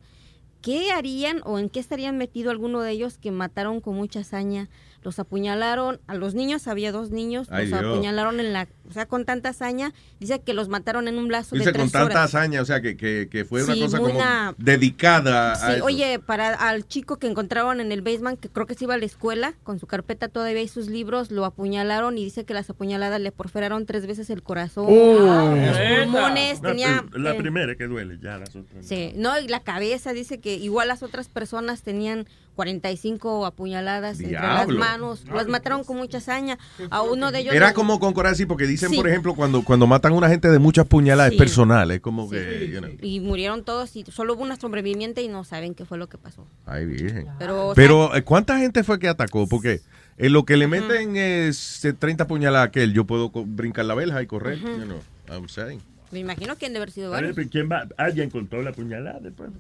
¿Qué harían o en qué estarían metido alguno de ellos que mataron con mucha hazaña? Los apuñalaron, a los niños, había dos niños, Ay, los Dios. apuñalaron en la, o sea, con tanta hazaña, dice que los mataron en un lazo Dice de con tres tanta horas. hazaña, o sea, que, que, que fue una Sí, cosa como una- dedicada a Sí, eso. oye, para al chico que encontraron en el basement, que creo que se iba a la escuela, con su carpeta todavía y sus libros, lo apuñalaron y dice que las apuñaladas le perforaron tres veces el corazón, Uh. los pulmones, tenía... La eh, primera que duele, ya las otras. Sí, no, y la cabeza dice que igual las otras personas tenían 45 apuñaladas entre las Diablo. manos, los mataron con mucha hazaña. A uno de ellos Era como con coraje, sí, porque dicen, Sí. por ejemplo, cuando, cuando matan a una gente de muchas puñaladas, Sí. es personal, es como que, you know, y murieron todos y solo hubo una sobreviviente y no saben qué fue lo que pasó. ay, virgen. Pero, o Pero, eh, ¿cuánta gente fue que atacó? Porque en lo que le meten es eh, 30 puñaladas a aquel, yo puedo brincar la verja y correr, you know, I'm saying. Me imagino que han de haber sido varios. ¿Quién va? Alguien contó la puñalada después.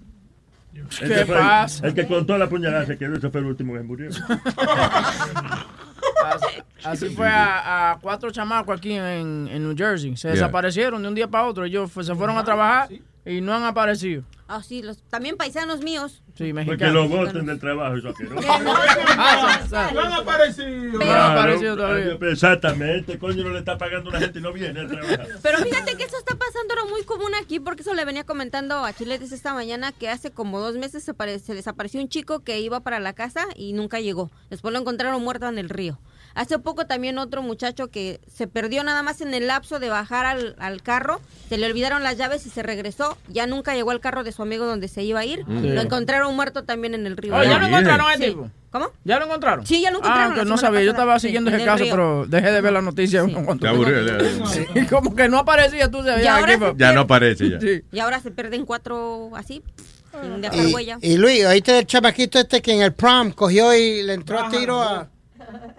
¿Qué el- pasa? El, que contó la puñalada se quedó, ese fue el último que murió. Así, así fue a, a cuatro chamacos aquí en, en New Jersey. Se Yeah. desaparecieron de un día para otro. Ellos fue- se fueron a trabajar y no han aparecido. Ah, sí, los, también paisanos míos. Sí, Porque mexicanos. lo voten del trabajo, eso No han aparecido. No han aparecido todavía. Exactamente, coño, no le está pagando a una gente y no viene a trabajar. Pero fíjate que eso está pasando ahora muy común aquí, porque eso le venía comentando a Chiletes esta mañana que hace como dos meses se, se desapareció un chico que iba para la casa y nunca llegó. Después lo encontraron muerto en el río. Hace poco también otro muchacho que se perdió nada más en el lapso de bajar al, al carro, se le olvidaron las llaves y se regresó. Ya nunca llegó al carro de su amigo donde se iba a ir. Mm. Lo Sí. encontraron muerto también en el río. Oh, ¿ya lo encontraron a Sí. ese tipo? ¿Cómo? ¿Ya lo encontraron? Sí, ya lo encontraron Ah, la que no sabía. Yo estaba Sí, siguiendo en ese el caso, río. pero dejé de ver la noticia. cuando- Te aburrió, ya. Sí, [LAUGHS] como que no aparecía, tú sabías. Y ahora aquí, se Ya no aparece ya. [LAUGHS] Sí. Y ahora se pierden cuatro así, sin dejar Y, huella. y Luis, oíste del chamaquito este que en el prom cogió y le entró a tiro a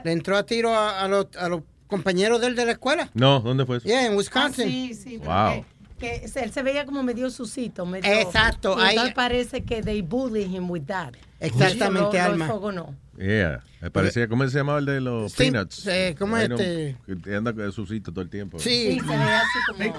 le entró a tiro a, a los, a los compañeros de él de la escuela. No, ¿dónde fue eso? Yeah, en Wisconsin. Ah, sí, sí. Wow. Que, que él se veía como medio sucito. Medio, Exacto, Y ahí- entonces parece que they bully him with that. Exactamente, Lo- lo Alma. enfogonó. Yeah, me parecía, ¿cómo se llamaba el de los Sí, peanuts? eh, ¿cómo es Ahí no- este? Que anda con su todo el tiempo. Sí. Sí, se veía así como,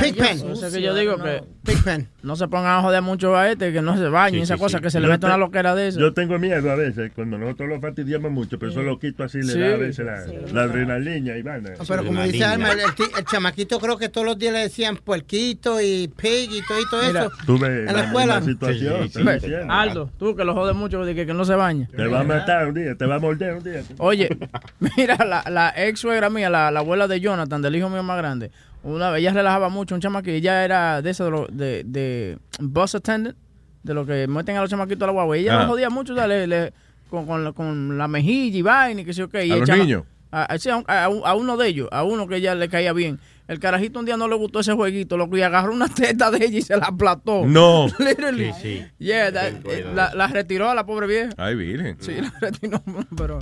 Pigpen. Sucio, es que yo digo ¿no? que Pigpen. no se pongan a joder mucho a este, que no se bañen, Sí, esa sí, cosa, sí. que se le mete una loquera de eso. Yo tengo miedo a veces, cuando nosotros lo fastidiamos mucho, pero eso lo quito así, le da a veces la, la adrenalina y. No, pero como dice Alma, el, el chamaquito creo que todos los días le decían puerquito y pig y todo, y todo Mira, eso. Tú ves en la la, escuela. la situación. diciendo. Aldo, tú que lo jodes mucho que, que no se baña. Te va a matar un día, te va a morder un día. Oye, [LAUGHS] mira, la, la ex suegra mía, la, la abuela de Jonathan, del hijo mío más grande, una vez ella relajaba mucho, un chama que ella era de eso, de, lo- de, de bus attendant, de lo que meten a los chamaquitos a la guagua. Ella Ah. lo jodía mucho, o sea, le- le- con, con, la- con la mejilla y vaina y que sé yo qué. Y ¿A los chama- niños? A, a- uno de ellos, a uno que ella le caía bien. El carajito un día no le gustó ese jueguito, loco, y agarró una [LAUGHS] teta de ella y se la aplastó. No. [LAUGHS] Literally. Sí, sí. Yeah, that- la, la retiró a la pobre vieja. Ay, virgen. Sí, la retiró, [LAUGHS] pero...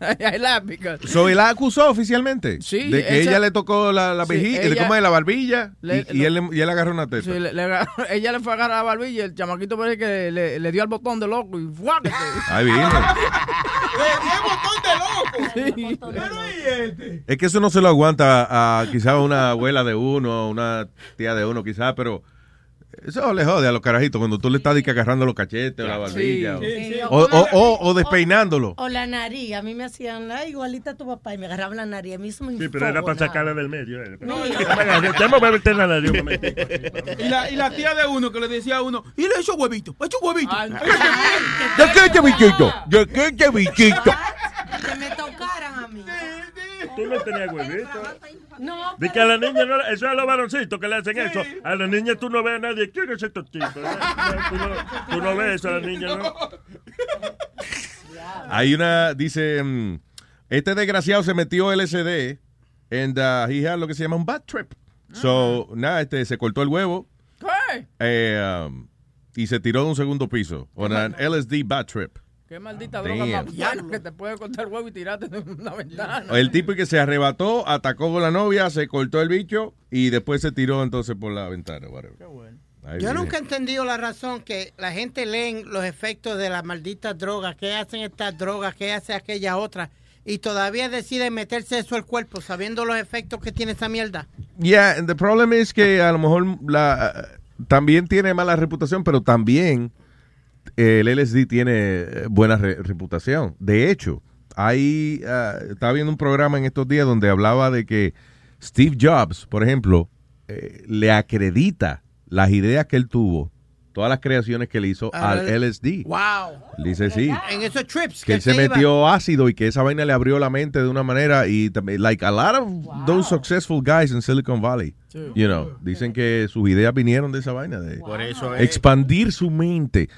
I laugh because- So, ¿y la acusó oficialmente? Sí, De que esa- ella le tocó la, la Sí, vejiga, ella- ¿cómo es? La barbilla, Le- y, y él, le- y él agarró una teta. Sí, le- le agarró- [LAUGHS] ella le fue a agarrar la barbilla y el chamaquito parece que le, le dio al botón de loco y ¡fuáquete! Ay, virgen. [LAUGHS] ¡Le Pero ¿y este? Es que eso no se lo aguanta a, a quizá una abuela de uno, una tía de uno, quizá, pero eso le jode a los carajitos cuando tú le estás agarrando los cachetes o la barbilla. Sí, sí, o, o, o- o despeinándolo. O la nariz, a mí me hacían la igualita a tu papá y me agarraban la nariz. A mí eso me Sí, pero era para sacarla del medio. eh. No, Déjame verte en la nariz. Y la, y la tía de uno que le decía a uno, y le echó huevito, echa huevito. [LAUGHS] ¿De qué este bichito? ¿De qué este bichito? Que me tocaran a mí. Tú no tenías huevito. No, De que a la niña no, eso es a los varoncitos que le hacen eso. A la niña tú no ves a nadie. ¿Quién es estos tipos? [LAUGHS] Tú no, tú no ves eso a la niña, ¿no? [LAUGHS] Hay una, dice, mm, este desgraciado se metió LSD and uh, he had lo que se llama un bad trip. So, nada, este, se cortó el huevo ¿Qué? eh, um, y se tiró de un segundo piso on an LSD bad trip. Qué maldita Damn. droga más buena que te puede cortar el huevo y tirarte de una ventana. El tipo que se arrebató, atacó con la novia, se cortó el bicho y después se tiró entonces por la ventana. whatever. Ay, Yo virgen. nunca he entendido la razón que la gente lee los efectos de las malditas drogas, qué hacen estas drogas, qué hace aquella otra, y todavía deciden meterse eso al cuerpo sabiendo los efectos que tiene esa mierda. Yeah, and the problem es que a lo mejor la también tiene mala reputación, pero también el LSD tiene eh, buena re- reputación. De hecho, Ahí ah, estaba viendo un programa en estos días donde hablaba de que Steve Jobs, por ejemplo, eh, le acredita las ideas que él tuvo, todas las creaciones que le hizo Al- al LSD. Wow. Dice sí. En esos trips. Que él se iba- metió ácido y que esa vaina le abrió la mente de una manera y también, like a lot of those successful guys in Silicon Valley, Sí. you know, dicen que sus ideas vinieron de esa vaina de Por eso es- expandir su mente.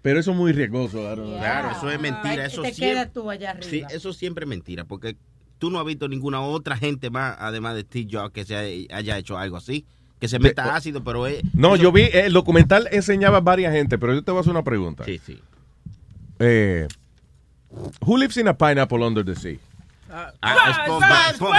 Pero eso es muy riesgoso. Claro, eso es mentira. Eso te siempre, tú allá arriba. Sí, eso siempre es mentira, porque tú no has visto ninguna otra gente más, además de Steve Jobs, que se haya hecho algo así. Que se meta ácido, pero es... No, eso- yo vi, el documental enseñaba a varias gente, pero yo te voy a hacer una pregunta. Sí, sí. Eh, who lives in a pineapple under the sea? Ah, SpongeBob,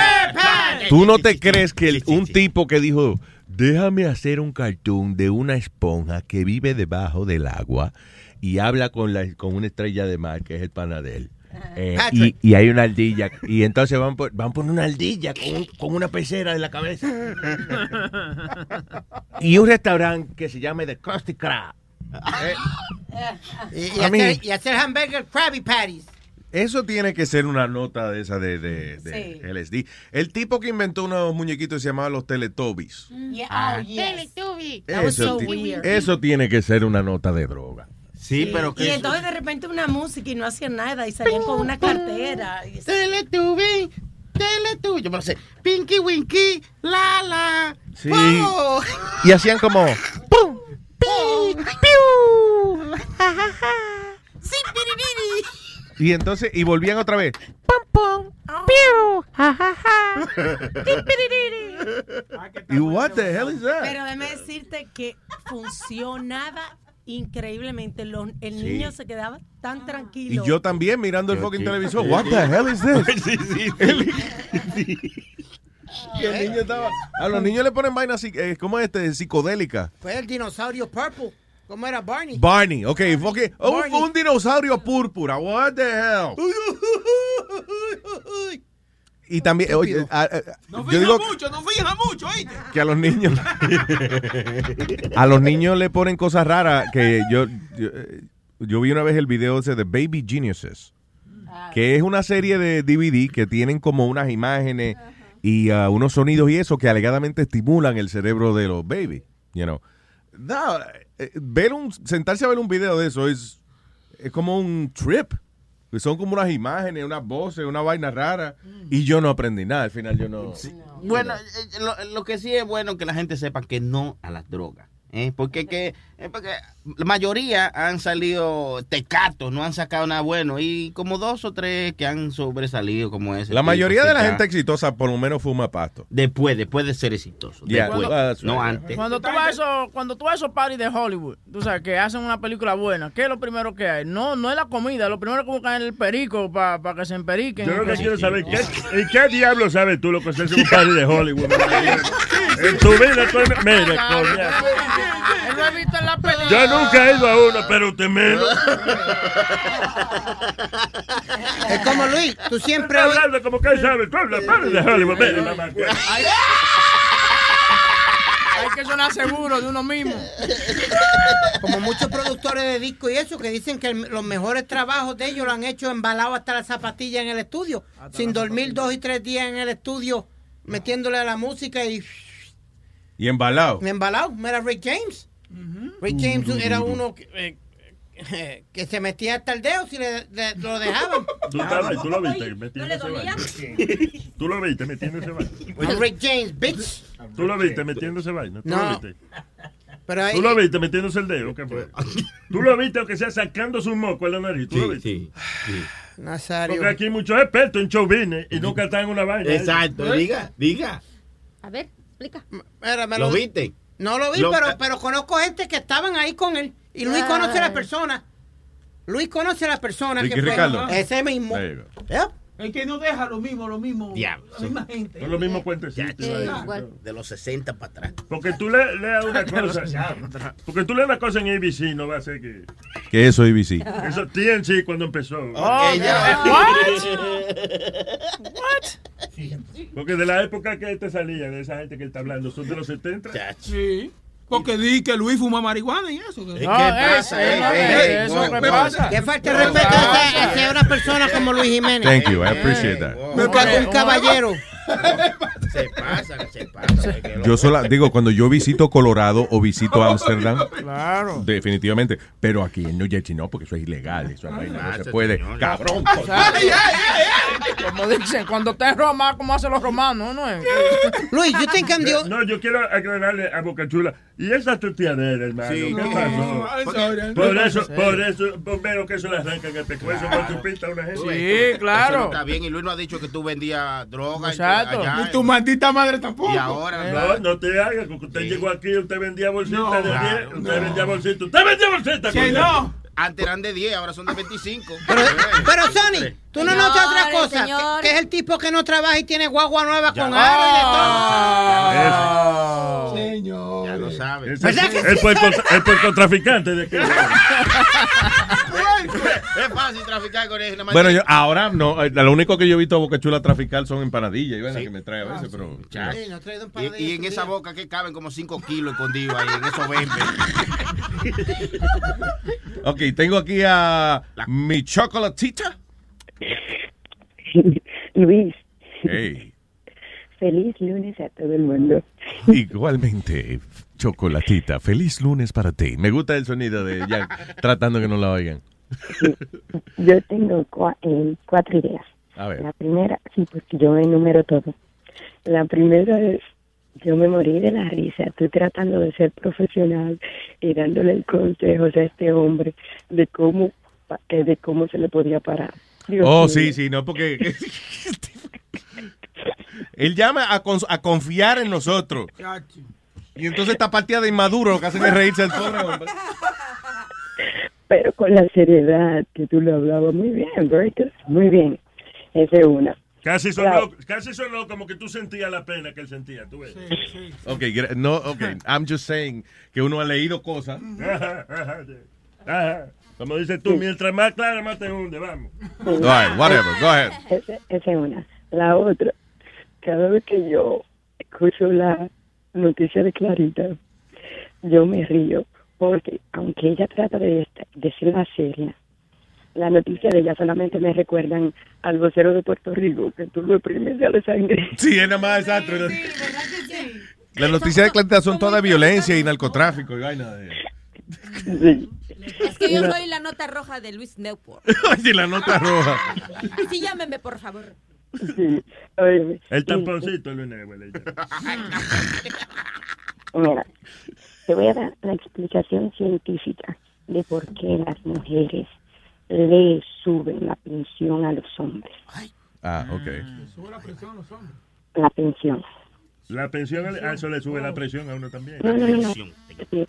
¿Tú no te crees que el- un tipo que dijo, déjame hacer un cartoon de una esponja que vive debajo del agua y habla con, la, con una estrella de mar, que es el panadel? Eh, y, hay una ardilla, y entonces van por, van por una ardilla con, un- con una pecera en la cabeza. Y un restaurante que se llama The Krusty Krab. Y, y hacer, y hacer hamburger Krabby Patties. Eso tiene que ser una nota de esa de, de- de Sí. LSD. El tipo que inventó unos muñequitos se llamaba los Teletubbies. Yeah, oh, yes. Was Eso, so ti- weird. eso tiene que ser una nota de droga. Sí, pero Y entonces de repente una música y no hacían nada y salían con una cartera. Y Teletubby, Teletubby. Yo me lo sé. Pinky Winky, la la. Sí. ¡Wow! Y hacían como... ¡Pum! Y entonces, y volvían otra vez. ¿Y what the hell is that? Pero déjame decirte que funcionaba increíblemente. Los- el Sí. niño se quedaba tan Y tranquilo. yo también mirando el fucking televisor. What the hell is this? [LAUGHS] Sí, sí, El- Y el niño estaba... A los niños le ponen vainas, psi- eh, ¿cómo es este? Psicodélica. Fue el dinosaurio purple. ¿Cómo era Barney? Barney, ok, ok. Oh, Barney. un dinosaurio púrpura, what the hell. Y también, oye, a- a- No yo fija digo mucho, no fija mucho, ¿oíste? que a los niños, [LAUGHS] a los niños le ponen cosas raras que yo, yo, yo vi una vez el video ese de Baby Geniuses, que es una serie de DVD que tienen como unas imágenes y ah, unos sonidos y eso que alegadamente estimulan el cerebro de los babies, you know. No, eh, ver un, sentarse a ver un video de eso es, es como un trip. Son como unas imágenes, unas voces, una vaina rara. Y yo no aprendí nada. Al final yo no. Bueno, eh, lo, lo que sí es bueno que la gente sepa que no a las drogas. ¿eh? Porque, que, eh, porque la mayoría han salido tecatos, no han sacado nada bueno. Y como dos o tres que han sobresalido como ese. La mayoría de la gente exitosa por lo menos fuma pasto. Después, después de ser exitoso. Yeah, después, that's no antes. Cuando tú vas a esos, cuando tú vas a esos parties de Hollywood, tú sabes que hacen una película buena, ¿qué es lo primero que hay? No, no es la comida, lo primero que buscan es el perico para que se emperiquen. Yo lo que quiero sí. saber, ¿qué, ¿y qué diablo sabes tú lo que es un party de Hollywood? [LAUGHS] en tu vida tú... Mire, coño. He visto en la película. Yo nunca he ido a uno, pero usted menos. [LAUGHS] Es como Luis, tú siempre... Está hablando como que sabes, tú hablas party de Hollywood. Mire, mamá. Hay, que sonar seguro de uno mismo. Como muchos productores de disco y eso, que dicen que los mejores trabajos de ellos lo han hecho embalado hasta la zapatilla en el estudio, sin dormir dos y tres días en el estudio, metiéndole a la música y Y embalado. embalado. Mira, Rick James. Rick James era uno que, eh, eh, [LAUGHS] que se metía hasta el dedo si le, le- lo dejaban. Tú, estabas, tú lo viste metiendo ese baño. Tú lo viste metiendo ese baño. Rick James, bitch. Tú lo viste metiendo ese baño. Tú No. lo viste. Pero ahí- Tú lo viste metiéndose el dedo. ¿qué fue? [LAUGHS] Tú lo viste, aunque sea sacando su moco en la nariz. ¿Tú lo viste? [SIGHS] Nazario. Porque aquí hay muchos expertos en show business y nunca están en una vaina. Exacto, ¿Eh? diga, diga. A ver, explica. Mira, me ¿Lo viste? No lo vi, Lo- pero, pero conozco gente que estaban ahí con él. Y Luis conoce a la persona. Luis conoce a la persona Ricky que fue. Ricardo. Ese mismo. Yep. El que no deja lo mismo, lo mismo. Diablo. La misma gente. Son los mismos cuentecitos. ahí. De los 60 para atrás. Porque tú le, leas una [LAUGHS] cosa. Porque tú leas una cosa en ABC no va a ser que. Que eso, ABC. Eso TNC cuando empezó. Oh, ya. [LAUGHS] Porque de la época que te salía, de esa gente que él está hablando, son de los 70. Sí. Porque di que Luis fuma marihuana y eso. ¿Qué pasa? ¿qué falta de respeto a una persona como Luis Jiménez. Thank you, I appreciate that. Un ca- un caballero. [LAUGHS] Se pasa, se pasa. Yo sola, digo, cuando yo visito Colorado o visito [LAUGHS] Ámsterdam, Claro. definitivamente, pero aquí en New Jersey no, porque eso es ilegal, eso no, no se puede. Cabrón. Como dicen, cuando estés en Roma, como hacen los romanos, ¿no? [LAUGHS] Luis, yo te cambió. No, yo quiero aclararle a Boca Chula. Y esa tuteadera, hermano. Sí, ¿Qué no, pasó? Porque- Por eso, Sí. por eso, bombero que eso le arrancan el pescuezo con su pinta a una gente. Eso no está bien. Y Luis no ha dicho que tú vendías droga. Exacto. allá Y tu maldita madre tampoco. Y ahora, No, no te hagas, porque usted llegó aquí, usted vendía bolsitas No, de claro, 10, usted vendía bolsitas, usted vendía bolsitas. Sí, no. Antes eran de 10, ahora son de 25. Pero Sony, tú no notas otra cosa, que, que es el tipo que no trabaja y tiene guagua nueva con aro Ah. Señor. Ya lo sabes. Es el el puercotraficante de que. [LAUGHS] [LAUGHS] es fácil traficar con él. Bueno, yo ahora no, eh, lo único que yo he visto a Boca Chula traficar son empanadillas y vaina que me trae a veces, pero. Chacho. Y, y en esa boca que caben como 5 kilos escondidos ahí, en esos 20. [LAUGHS] Ok, tengo aquí a mi chocolatita. [LAUGHS] Luis, Hey, feliz lunes a todo el mundo. igualmente, chocolatita. Feliz lunes para ti. Me gusta el sonido de Jack tratando que no la oigan. [LAUGHS] Yo tengo cua- eh, cuatro ideas. A ver. La primera, sí, porque yo enumero todo. La primera es, yo me morí de la risa, tú tratando de ser profesional y dándole consejos a este hombre de cómo, eh, de cómo se le podía parar. Dios Oh, mío. sí, sí, no, porque. [LAUGHS] Él llama a, cons- a confiar en nosotros. Y entonces esta partida de inmaduro lo que hacen es reírse al pobre hombre. Pero con la seriedad que tú lo hablabas, muy bien, very good, muy bien. Esa es una. Casi Claro. sonó, casi sonó como que tú sentías la pena que él sentía, tú ves. Ok, gra- no, ok. I'm just saying que uno ha leído cosas. [LAUGHS] Sí. Como dices tú, mientras más clara, más te hunde, vamos. All right, whatever, go ahead. Esa, esa es una. La otra, cada vez que yo escucho la noticia de Clarita, yo me río porque aunque ella trata de, esta- de ser la seria, la noticia de ella solamente me recuerdan al vocero de Puerto Rico, que tú lo exprimes de la sangre. Sí, es nada más exacto. Las noticias de Clarita son todas de violencia y narcotráfico y vaina de. Es que yo soy la nota roja de Luis Newport. Oye, [LAUGHS] la nota roja. Sí, llámeme, por favor. Sí. El tamponcito, Luis Nebel. Mira, te voy a dar la explicación científica de por qué las mujeres le suben la pensión a los hombres. Ah, ok. La pensión. La pensión, a eso le sube la presión a uno también. No, no, no, no. Sí,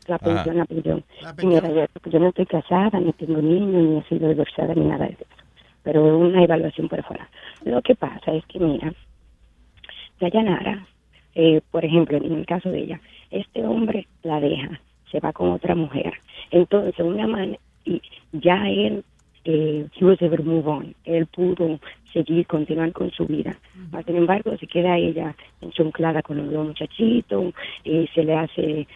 La pensión, la pensión. Y mira, yo, yo no estoy casada, ni tengo niños, ni he sido divorciada, ni nada de eso. Pero una evaluación por fuera. Lo que pasa es que, mira, Dayanara, eh, por ejemplo, en el caso de ella, este hombre la deja, se va con otra mujer. Entonces, una man, y ya él, eh, he was able to move on. Él pudo seguir, continuar con su vida. Sin embargo, se queda ella enchunclada con los dos muchachitos y se le hace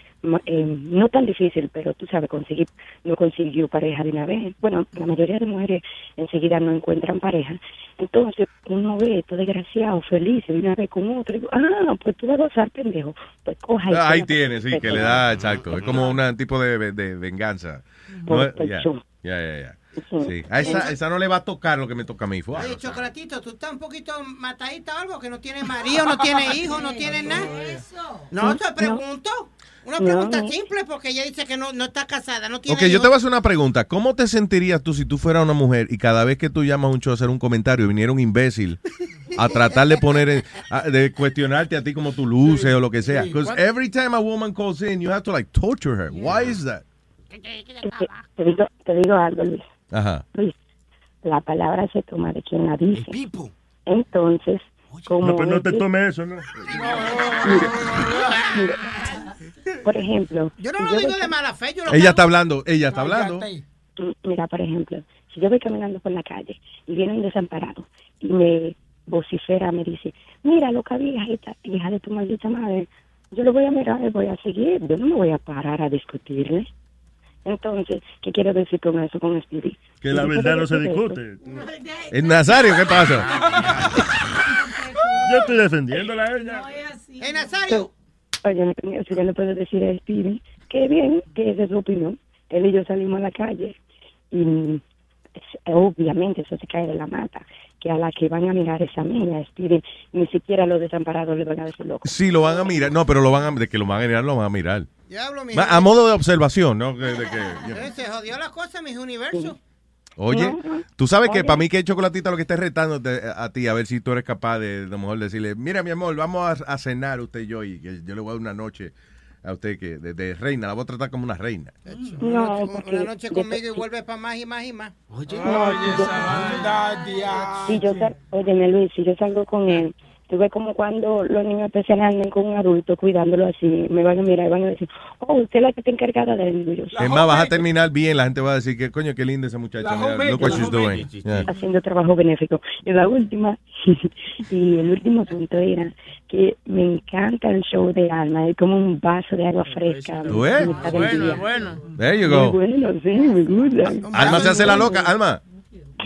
eh, no tan difícil, pero tú sabes, conseguir, no consiguió pareja de una vez. Bueno, la mayoría de mujeres enseguida no encuentran pareja. Entonces, uno ve todo desgraciado, feliz, de una vez con otro. Y digo, ah, pues tú vas a gozar, pendejo. Pues coja y Ah, Ahí tiene, sí, que le da, exacto. Es como un tipo de, de venganza. Ya, ya, ya. Sí. A esa, esa no le va a tocar lo que me toca a mí. Fue. Oye, Chocolatito, tú estás un poquito matadita o algo, que no tienes marido, no tienes [LAUGHS] hijo, no tienes nada. No, te pregunto. Una No. pregunta simple porque ella dice que no, no está casada, no tiene Ok, yo te voy a hacer una pregunta. ¿Cómo te sentirías tú si tú fueras una mujer y cada vez que tú llamas a un show a hacer un comentario viniera un imbécil a tratar de poner, en- a- de cuestionarte a ti como tú luces o lo que sea? Because every time a woman calls in, you have to like torture her. Why is that? Te, te digo, te digo algo, Luis. Ajá. Luis, la palabra se toma de quien la dice. Entonces, como... No, pues no te es- tome eso, ¿no? Por ejemplo... Yo no si lo yo digo de mala fe, yo lo Ella está hablando, ella está hablando. Mira, por ejemplo, si yo voy caminando por la calle y viene un desamparado y me vocifera, me dice, mira, loca vieja, esta hija de tu maldita madre, yo lo voy a mirar y voy a seguir. Yo no me voy a parar a discutirle. Entonces, ¿qué quiero decir con eso, con Speedy? Que la verdad no se discute. ¿En Nazario qué pasa? [LAUGHS] Yo estoy defendiéndola a ella. ¡Eh, Nazario! Oye, si yo le puedo decir a Speedy que bien, que esa es su opinión. Él y yo salimos a la calle y mm, es- obviamente eso se cae de la mata. Que a la que van a mirar esa niña, Speedy, ni siquiera los desamparados le van a decir loco. Sí, lo van a mirar. No, pero lo van a, de que lo van a mirar, lo van a mirar. Diablo, mi Ma- A modo de observación, ¿no? De que. Eh, Se jodió la cosa, mis universos. Oye, tú sabes que Oye. para mí que chocolatita lo que está retando a ti, a ver si tú eres capaz de, a lo mejor decirle, mira mi amor, vamos a, a cenar usted y yo y que yo le voy a dar una noche a usted que de, de reina, la voy a tratar como una reina. Una No, una noche conmigo y vuelve para más y más y más. Oye, esa Si yo sal, óyeme Luis, si yo salgo con él, tú ves como cuando los niños especiales andan con un adulto cuidándolo así, me van a mirar y van a decir, oh, usted es la que está encargada de yo, Es más, vas a terminar bien, la gente va a decir que coño, qué linda esa muchacha. Mira, look what she's doing. Yeah. haciendo trabajo benéfico. Y la última, [LAUGHS] y el último punto era que me encanta el show de Alma, es como un vaso de agua fresca. ¿Tú a mitad del Bueno, es bueno. There you Muy go. bueno, sí, me gusta. Alma se hace la loca, Alma.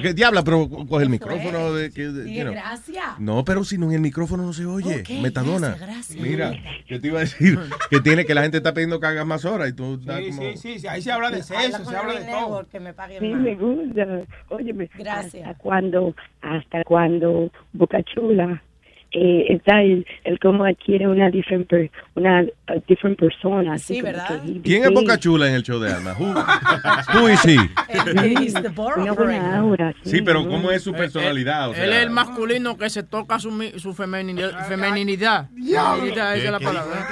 ¿Qué diabla? Pero co- coge el micrófono. De, que, de- you know. gracias. No, pero si no en el micrófono no se oye. Metadona. gracias, gracias. Mira, yo te iba a decir que tiene que la gente está pidiendo que hagas más horas y tú estás Sí, como... sí, sí, sí, ahí se habla de sexo, se habla de todo. Que me pague Sí, más. me gusta. Óyeme, Gracias. hasta cuando, hasta cuando Boca Chula eh, está el, el cómo adquiere una different per- una different persona. así Sí, ¿verdad? ¿Quién es Boca Chula en el show de Alma? Who, who is he? [LAUGHS] He's the borough Una buena aura. Sí, pero ¿cómo es su personalidad? O Él es sea, el masculino que se toca su, mi- su femeninidad. femeninidad. Femeninidad, esa es la palabra.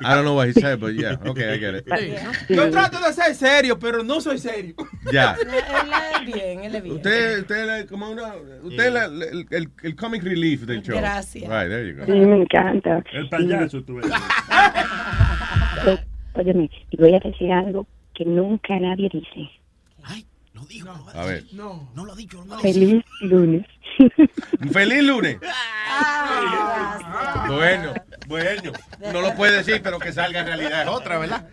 I don't know what he said, but yeah, okay, I get it. Yo trato de ser serio, pero no soy serio. Ya. [LAUGHS] Él es bien, él es bien. Usted, usted es como una, usted es el, el, el comic relief del show. Gracias. Right, there you go. Sí, me encanta. El payaso, tú ves. Y- Óyeme, y voy a decir algo que nunca nadie dice. A ver. No, no lo ha dicho. Feliz lunes. [LAUGHS] ¡Feliz lunes! Bueno, bueno. No lo puede decir, pero que salga en realidad es otra, ¿verdad?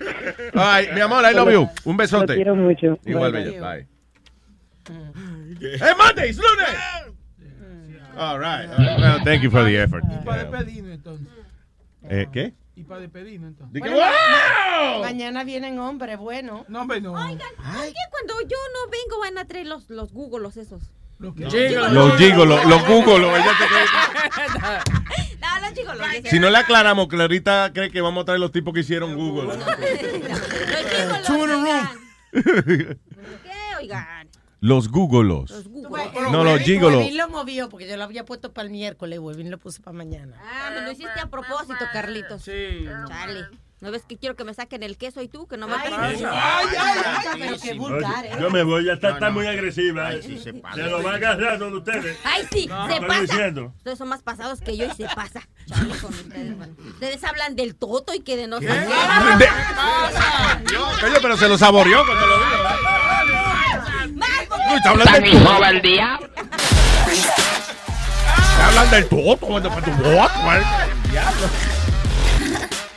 Ay, mi amor, I love you. Un besote. Lo quiero mucho. Igual, Bye, bye. Bye. ¡Es Monday! ¡Es lunes! All right. all right. Well, thank you for the effort. Y para despedirnos entonces. Eh, ¿Qué? Y para despedirnos entonces. Bueno, ¡Wow! Mañana vienen hombres buenos. No, hombre, no. Oigan, ¿por qué cuando yo no vengo van a traer los, los googles esos? Los gigolos, los Google. te cree- [LAUGHS] No, los gigolos. Si no le aclaramos, Clarita cree que vamos a traer los tipos que hicieron Google. [LAUGHS] ¿Qué? Oigan. Los Googolos. No, los gigolos. Webin lo movió porque yo lo había puesto para el miércoles. Webin lo puse para mañana. Ah, me lo hiciste a propósito, Carlitos. Sí. Chale. ¿No ves que quiero que me saquen el queso y tú? Que no me Ay, ay, ay, ay, pero qué vulgar, ¿eh? Yo me voy, ya está, está muy agresiva. Ay, eh. sí, se pasa. se lo va a agarrar donde ustedes. Ay, sí, se pasa. diciendo. Ustedes son más pasados que yo y se pasa. Chale con ustedes. Ustedes hablan del toto y que de no sé qué. Oye, pero se lo saboreó cuando lo dijo. Uy, está hablando del toto. el día. Está hablando del toto. cuando fue tu voto, güey. Diablo.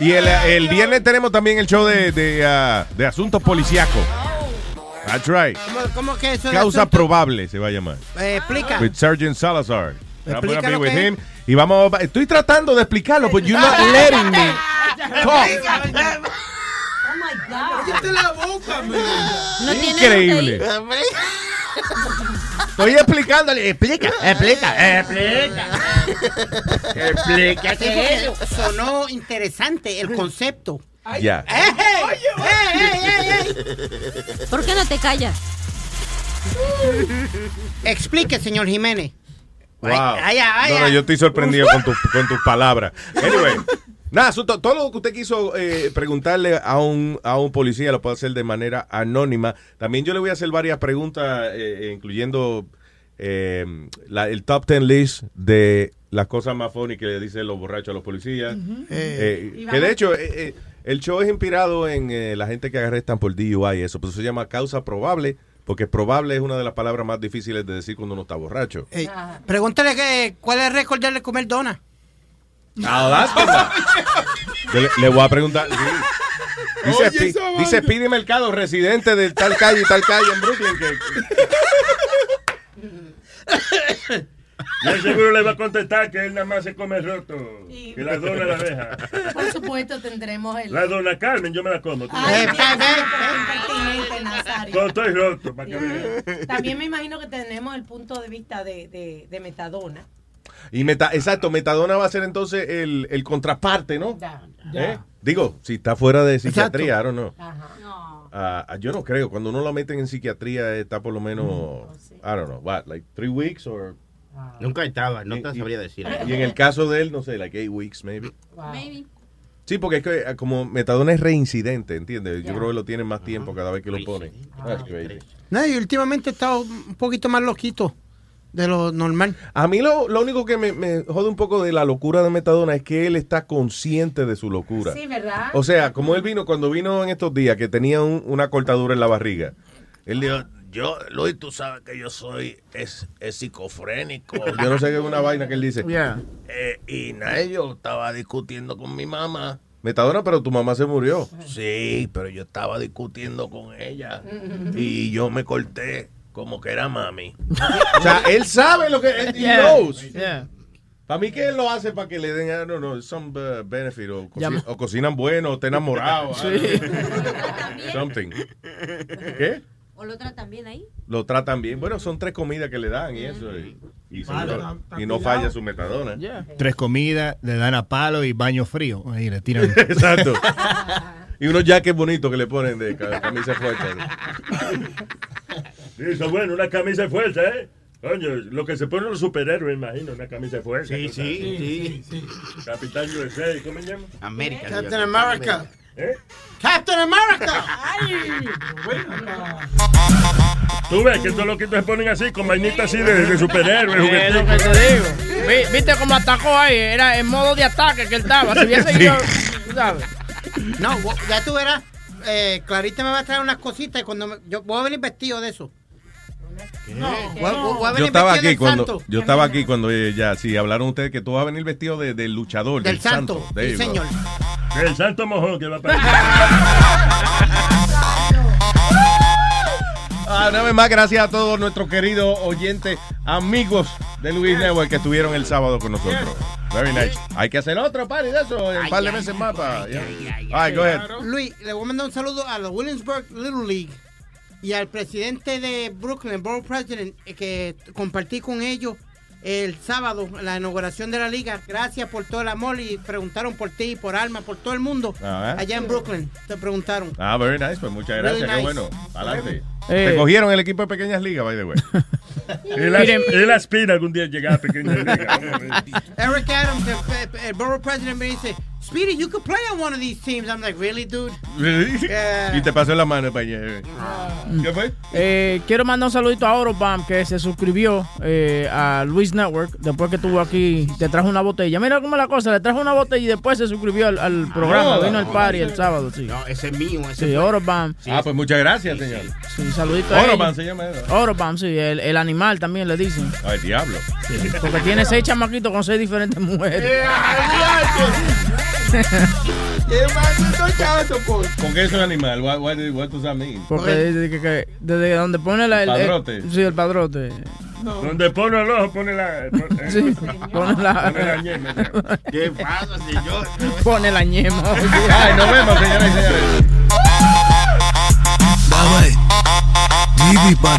Y el, el viernes tenemos también el show de, de, ah, de asuntos policíacos. That's right. ¿Cómo, cómo que eso Causa asunto? probable se va a llamar. Eh, explica. With Sergeant Salazar. Explica be lo with que him. Y vamos, estoy tratando de explicarlo, but you're not [LAUGHS] letting me talk. Oh my God. Cállate la boca, man. No tiene Increíble. Estoy explicándole. Explica, explica, explica. Explica qué es eso. Sonó interesante el concepto. Ya. ¡Ey, ey, ey, ey, ey! ¿Por qué no te callas? Explique, señor Jiménez. Wow. Ay, ay, ay, no, no, ay. yo estoy sorprendido con, tu- con tus palabras. Anyway, nada, asunto, todo lo que usted quiso eh, preguntarle a un, a un policía lo puede hacer de manera anónima. También yo le voy a hacer varias preguntas, eh, incluyendo eh, la- el top 10 list de las cosas más funny que le dicen los borrachos a los policías. Eh, que de hecho, eh, eh, el show es inspirado en eh, la gente que arrestan por DUI y eso, pero se llama causa probable, porque probable es una de las palabras más difíciles de decir cuando uno está borracho. Pregúntale que, cuál es el récord de comer dona. Yo le, le voy a preguntar. sí. Dice, Oye, Pi- dice Pidi Mercado, residente de tal calle y tal calle en Brooklyn. Que, [COUGHS] Y él seguro le va a contestar que él nada más se come roto. Que la dona la deja. Por supuesto tendremos el... La dona Carmen, yo me la como. Ay. Cuando estoy roto, para que vean. También me imagino que tenemos el punto de vista de, de, de Metadona. Y meta, exacto, Metadona va a ser entonces el, el contraparte, ¿no? ¿Eh? Digo, si está fuera de psiquiatría, I don't know. Ah, ah, yo no creo. Cuando uno lo meten en psiquiatría está por lo menos, I don't know, what, like three weeks or... Nunca estaba, no te Y- sabría decir. Y en el caso de él, no sé, like eight weeks maybe. Maybe. Sí, porque es que eh, como metadona es reincidente, ¿entiendes? Yo creo que lo tienen más tiempo cada vez que lo ponen. That's crazy. No, y últimamente he estado un poquito más loquito de lo normal. A mí lo, lo único que me, me jode un poco de la locura de Metadona es que él está consciente de su locura. Sí, ¿verdad? O sea, como él vino, cuando vino en estos días, que tenía un- una cortadura en la barriga, él dijo, yo, Luis, tú sabes que yo soy es, es psicofrénico. [LAUGHS] Yo no sé qué es una vaina que él dice. Yeah. Eh, y nada, yo estaba discutiendo con mi mamá. Metadona, pero tu mamá se murió. Sí, pero yo estaba discutiendo con ella y yo me corté como que era mami. [LAUGHS] o sea, él sabe lo que él he Yeah. knows. Yeah. Para mí que él lo hace para que le den, don't know, some uh, benefit o, Llama- o cocinan bueno o está enamorado. Sí. [LAUGHS] Something. ¿Qué? ¿O lo tratan bien ahí? Lo tratan bien. Bueno, son tres comidas que le dan y eso. Y, y Vale, seguro- está- y no falla su metadona. Tres comidas, le dan a palo y baño frío. Ahí le tiran. [LAUGHS] Exacto. Y unos jackets bonitos que le ponen de ca- camisa fuerte. Sí, eso bueno, una camisa de fuerza, ¿eh? Coño, lo que se ponen los superhéroes, imagino, una camisa de fuerza. Sí, tú sí, sabes. Capitán USA, ¿cómo se llama? América. Captain America. ¿Eh? Captain America. Tú ves que todos los que se ponen así, con vainitas así de, de superhéroes, Es lo que te digo. Vi- ¿Viste cómo atacó ahí? Era en modo de ataque que él estaba. Si hubiese Sí. ido, tú sabes. No, ya tú verás. Eh, Clarita me va a traer unas cositas y cuando me- yo voy a venir vestido de eso. No, a Yo estaba aquí del cuando santo. yo estaba aquí cuando ya sí hablaron ustedes que tú vas a venir vestido de, del luchador del, Del santo, go. señor. El santo mojón que va [LAUGHS] Ah, una vez más, gracias a todos nuestros queridos oyentes, amigos de Luis Network que estuvieron el sábado con nosotros. Very nice. Hay que hacer otro party de eso, un par de meses más para. yeah. All right, go ahead. Luis, le voy a mandar un saludo a la Williamsburg Little League y al presidente de Brooklyn, Borough President, eh, que compartí con ellos el sábado la inauguración de la liga. Gracias por todo el amor y preguntaron por ti, por Alma, por todo el mundo. Ah, ¿eh? Allá en Brooklyn te preguntaron. Ah, very nice, pues muchas Really gracias, qué nice. bueno. Adelante. Eh. Te cogieron el equipo de pequeñas ligas, by the way. Él, as- él aspira algún día a llegar a pequeña liga. Eric Adams, el, el- el Borough President, me dice, Speedy, you could play on one of these teams. I'm like, really, dude? Yeah. Y te pasó la mano para allá. ¿Qué fue? Eh, quiero mandar un saludito a Orobam que se suscribió eh, a Luis Network después que estuvo aquí. Te trajo una botella. Mira cómo es la cosa. Le trajo una botella y después se suscribió al, al programa. No. Vino al party el sábado. Sí, No, ese es mío. Ese sí. Orobam. Ah, pues muchas gracias, señor. Sí, saludito a Orobam se llama eso. Orobam, sí. El, el animal también le dicen. Ay, diablo. Porque tiene seis chamaquitos con seis diferentes mujeres. [LAUGHS] Pues. ¿Con qué es un animal? What, what, what does that mean? Porque desde, que, que, desde donde pone la, el padrote. El, sí, el padrote. No. Donde pone el ojo, pone la. [LAUGHS] Pone, sí, pone la. Pone la ñema. ¿Qué pasa, señor? Pone la ñema. Ay, nos vemos, señores y señores. Dame. Divi para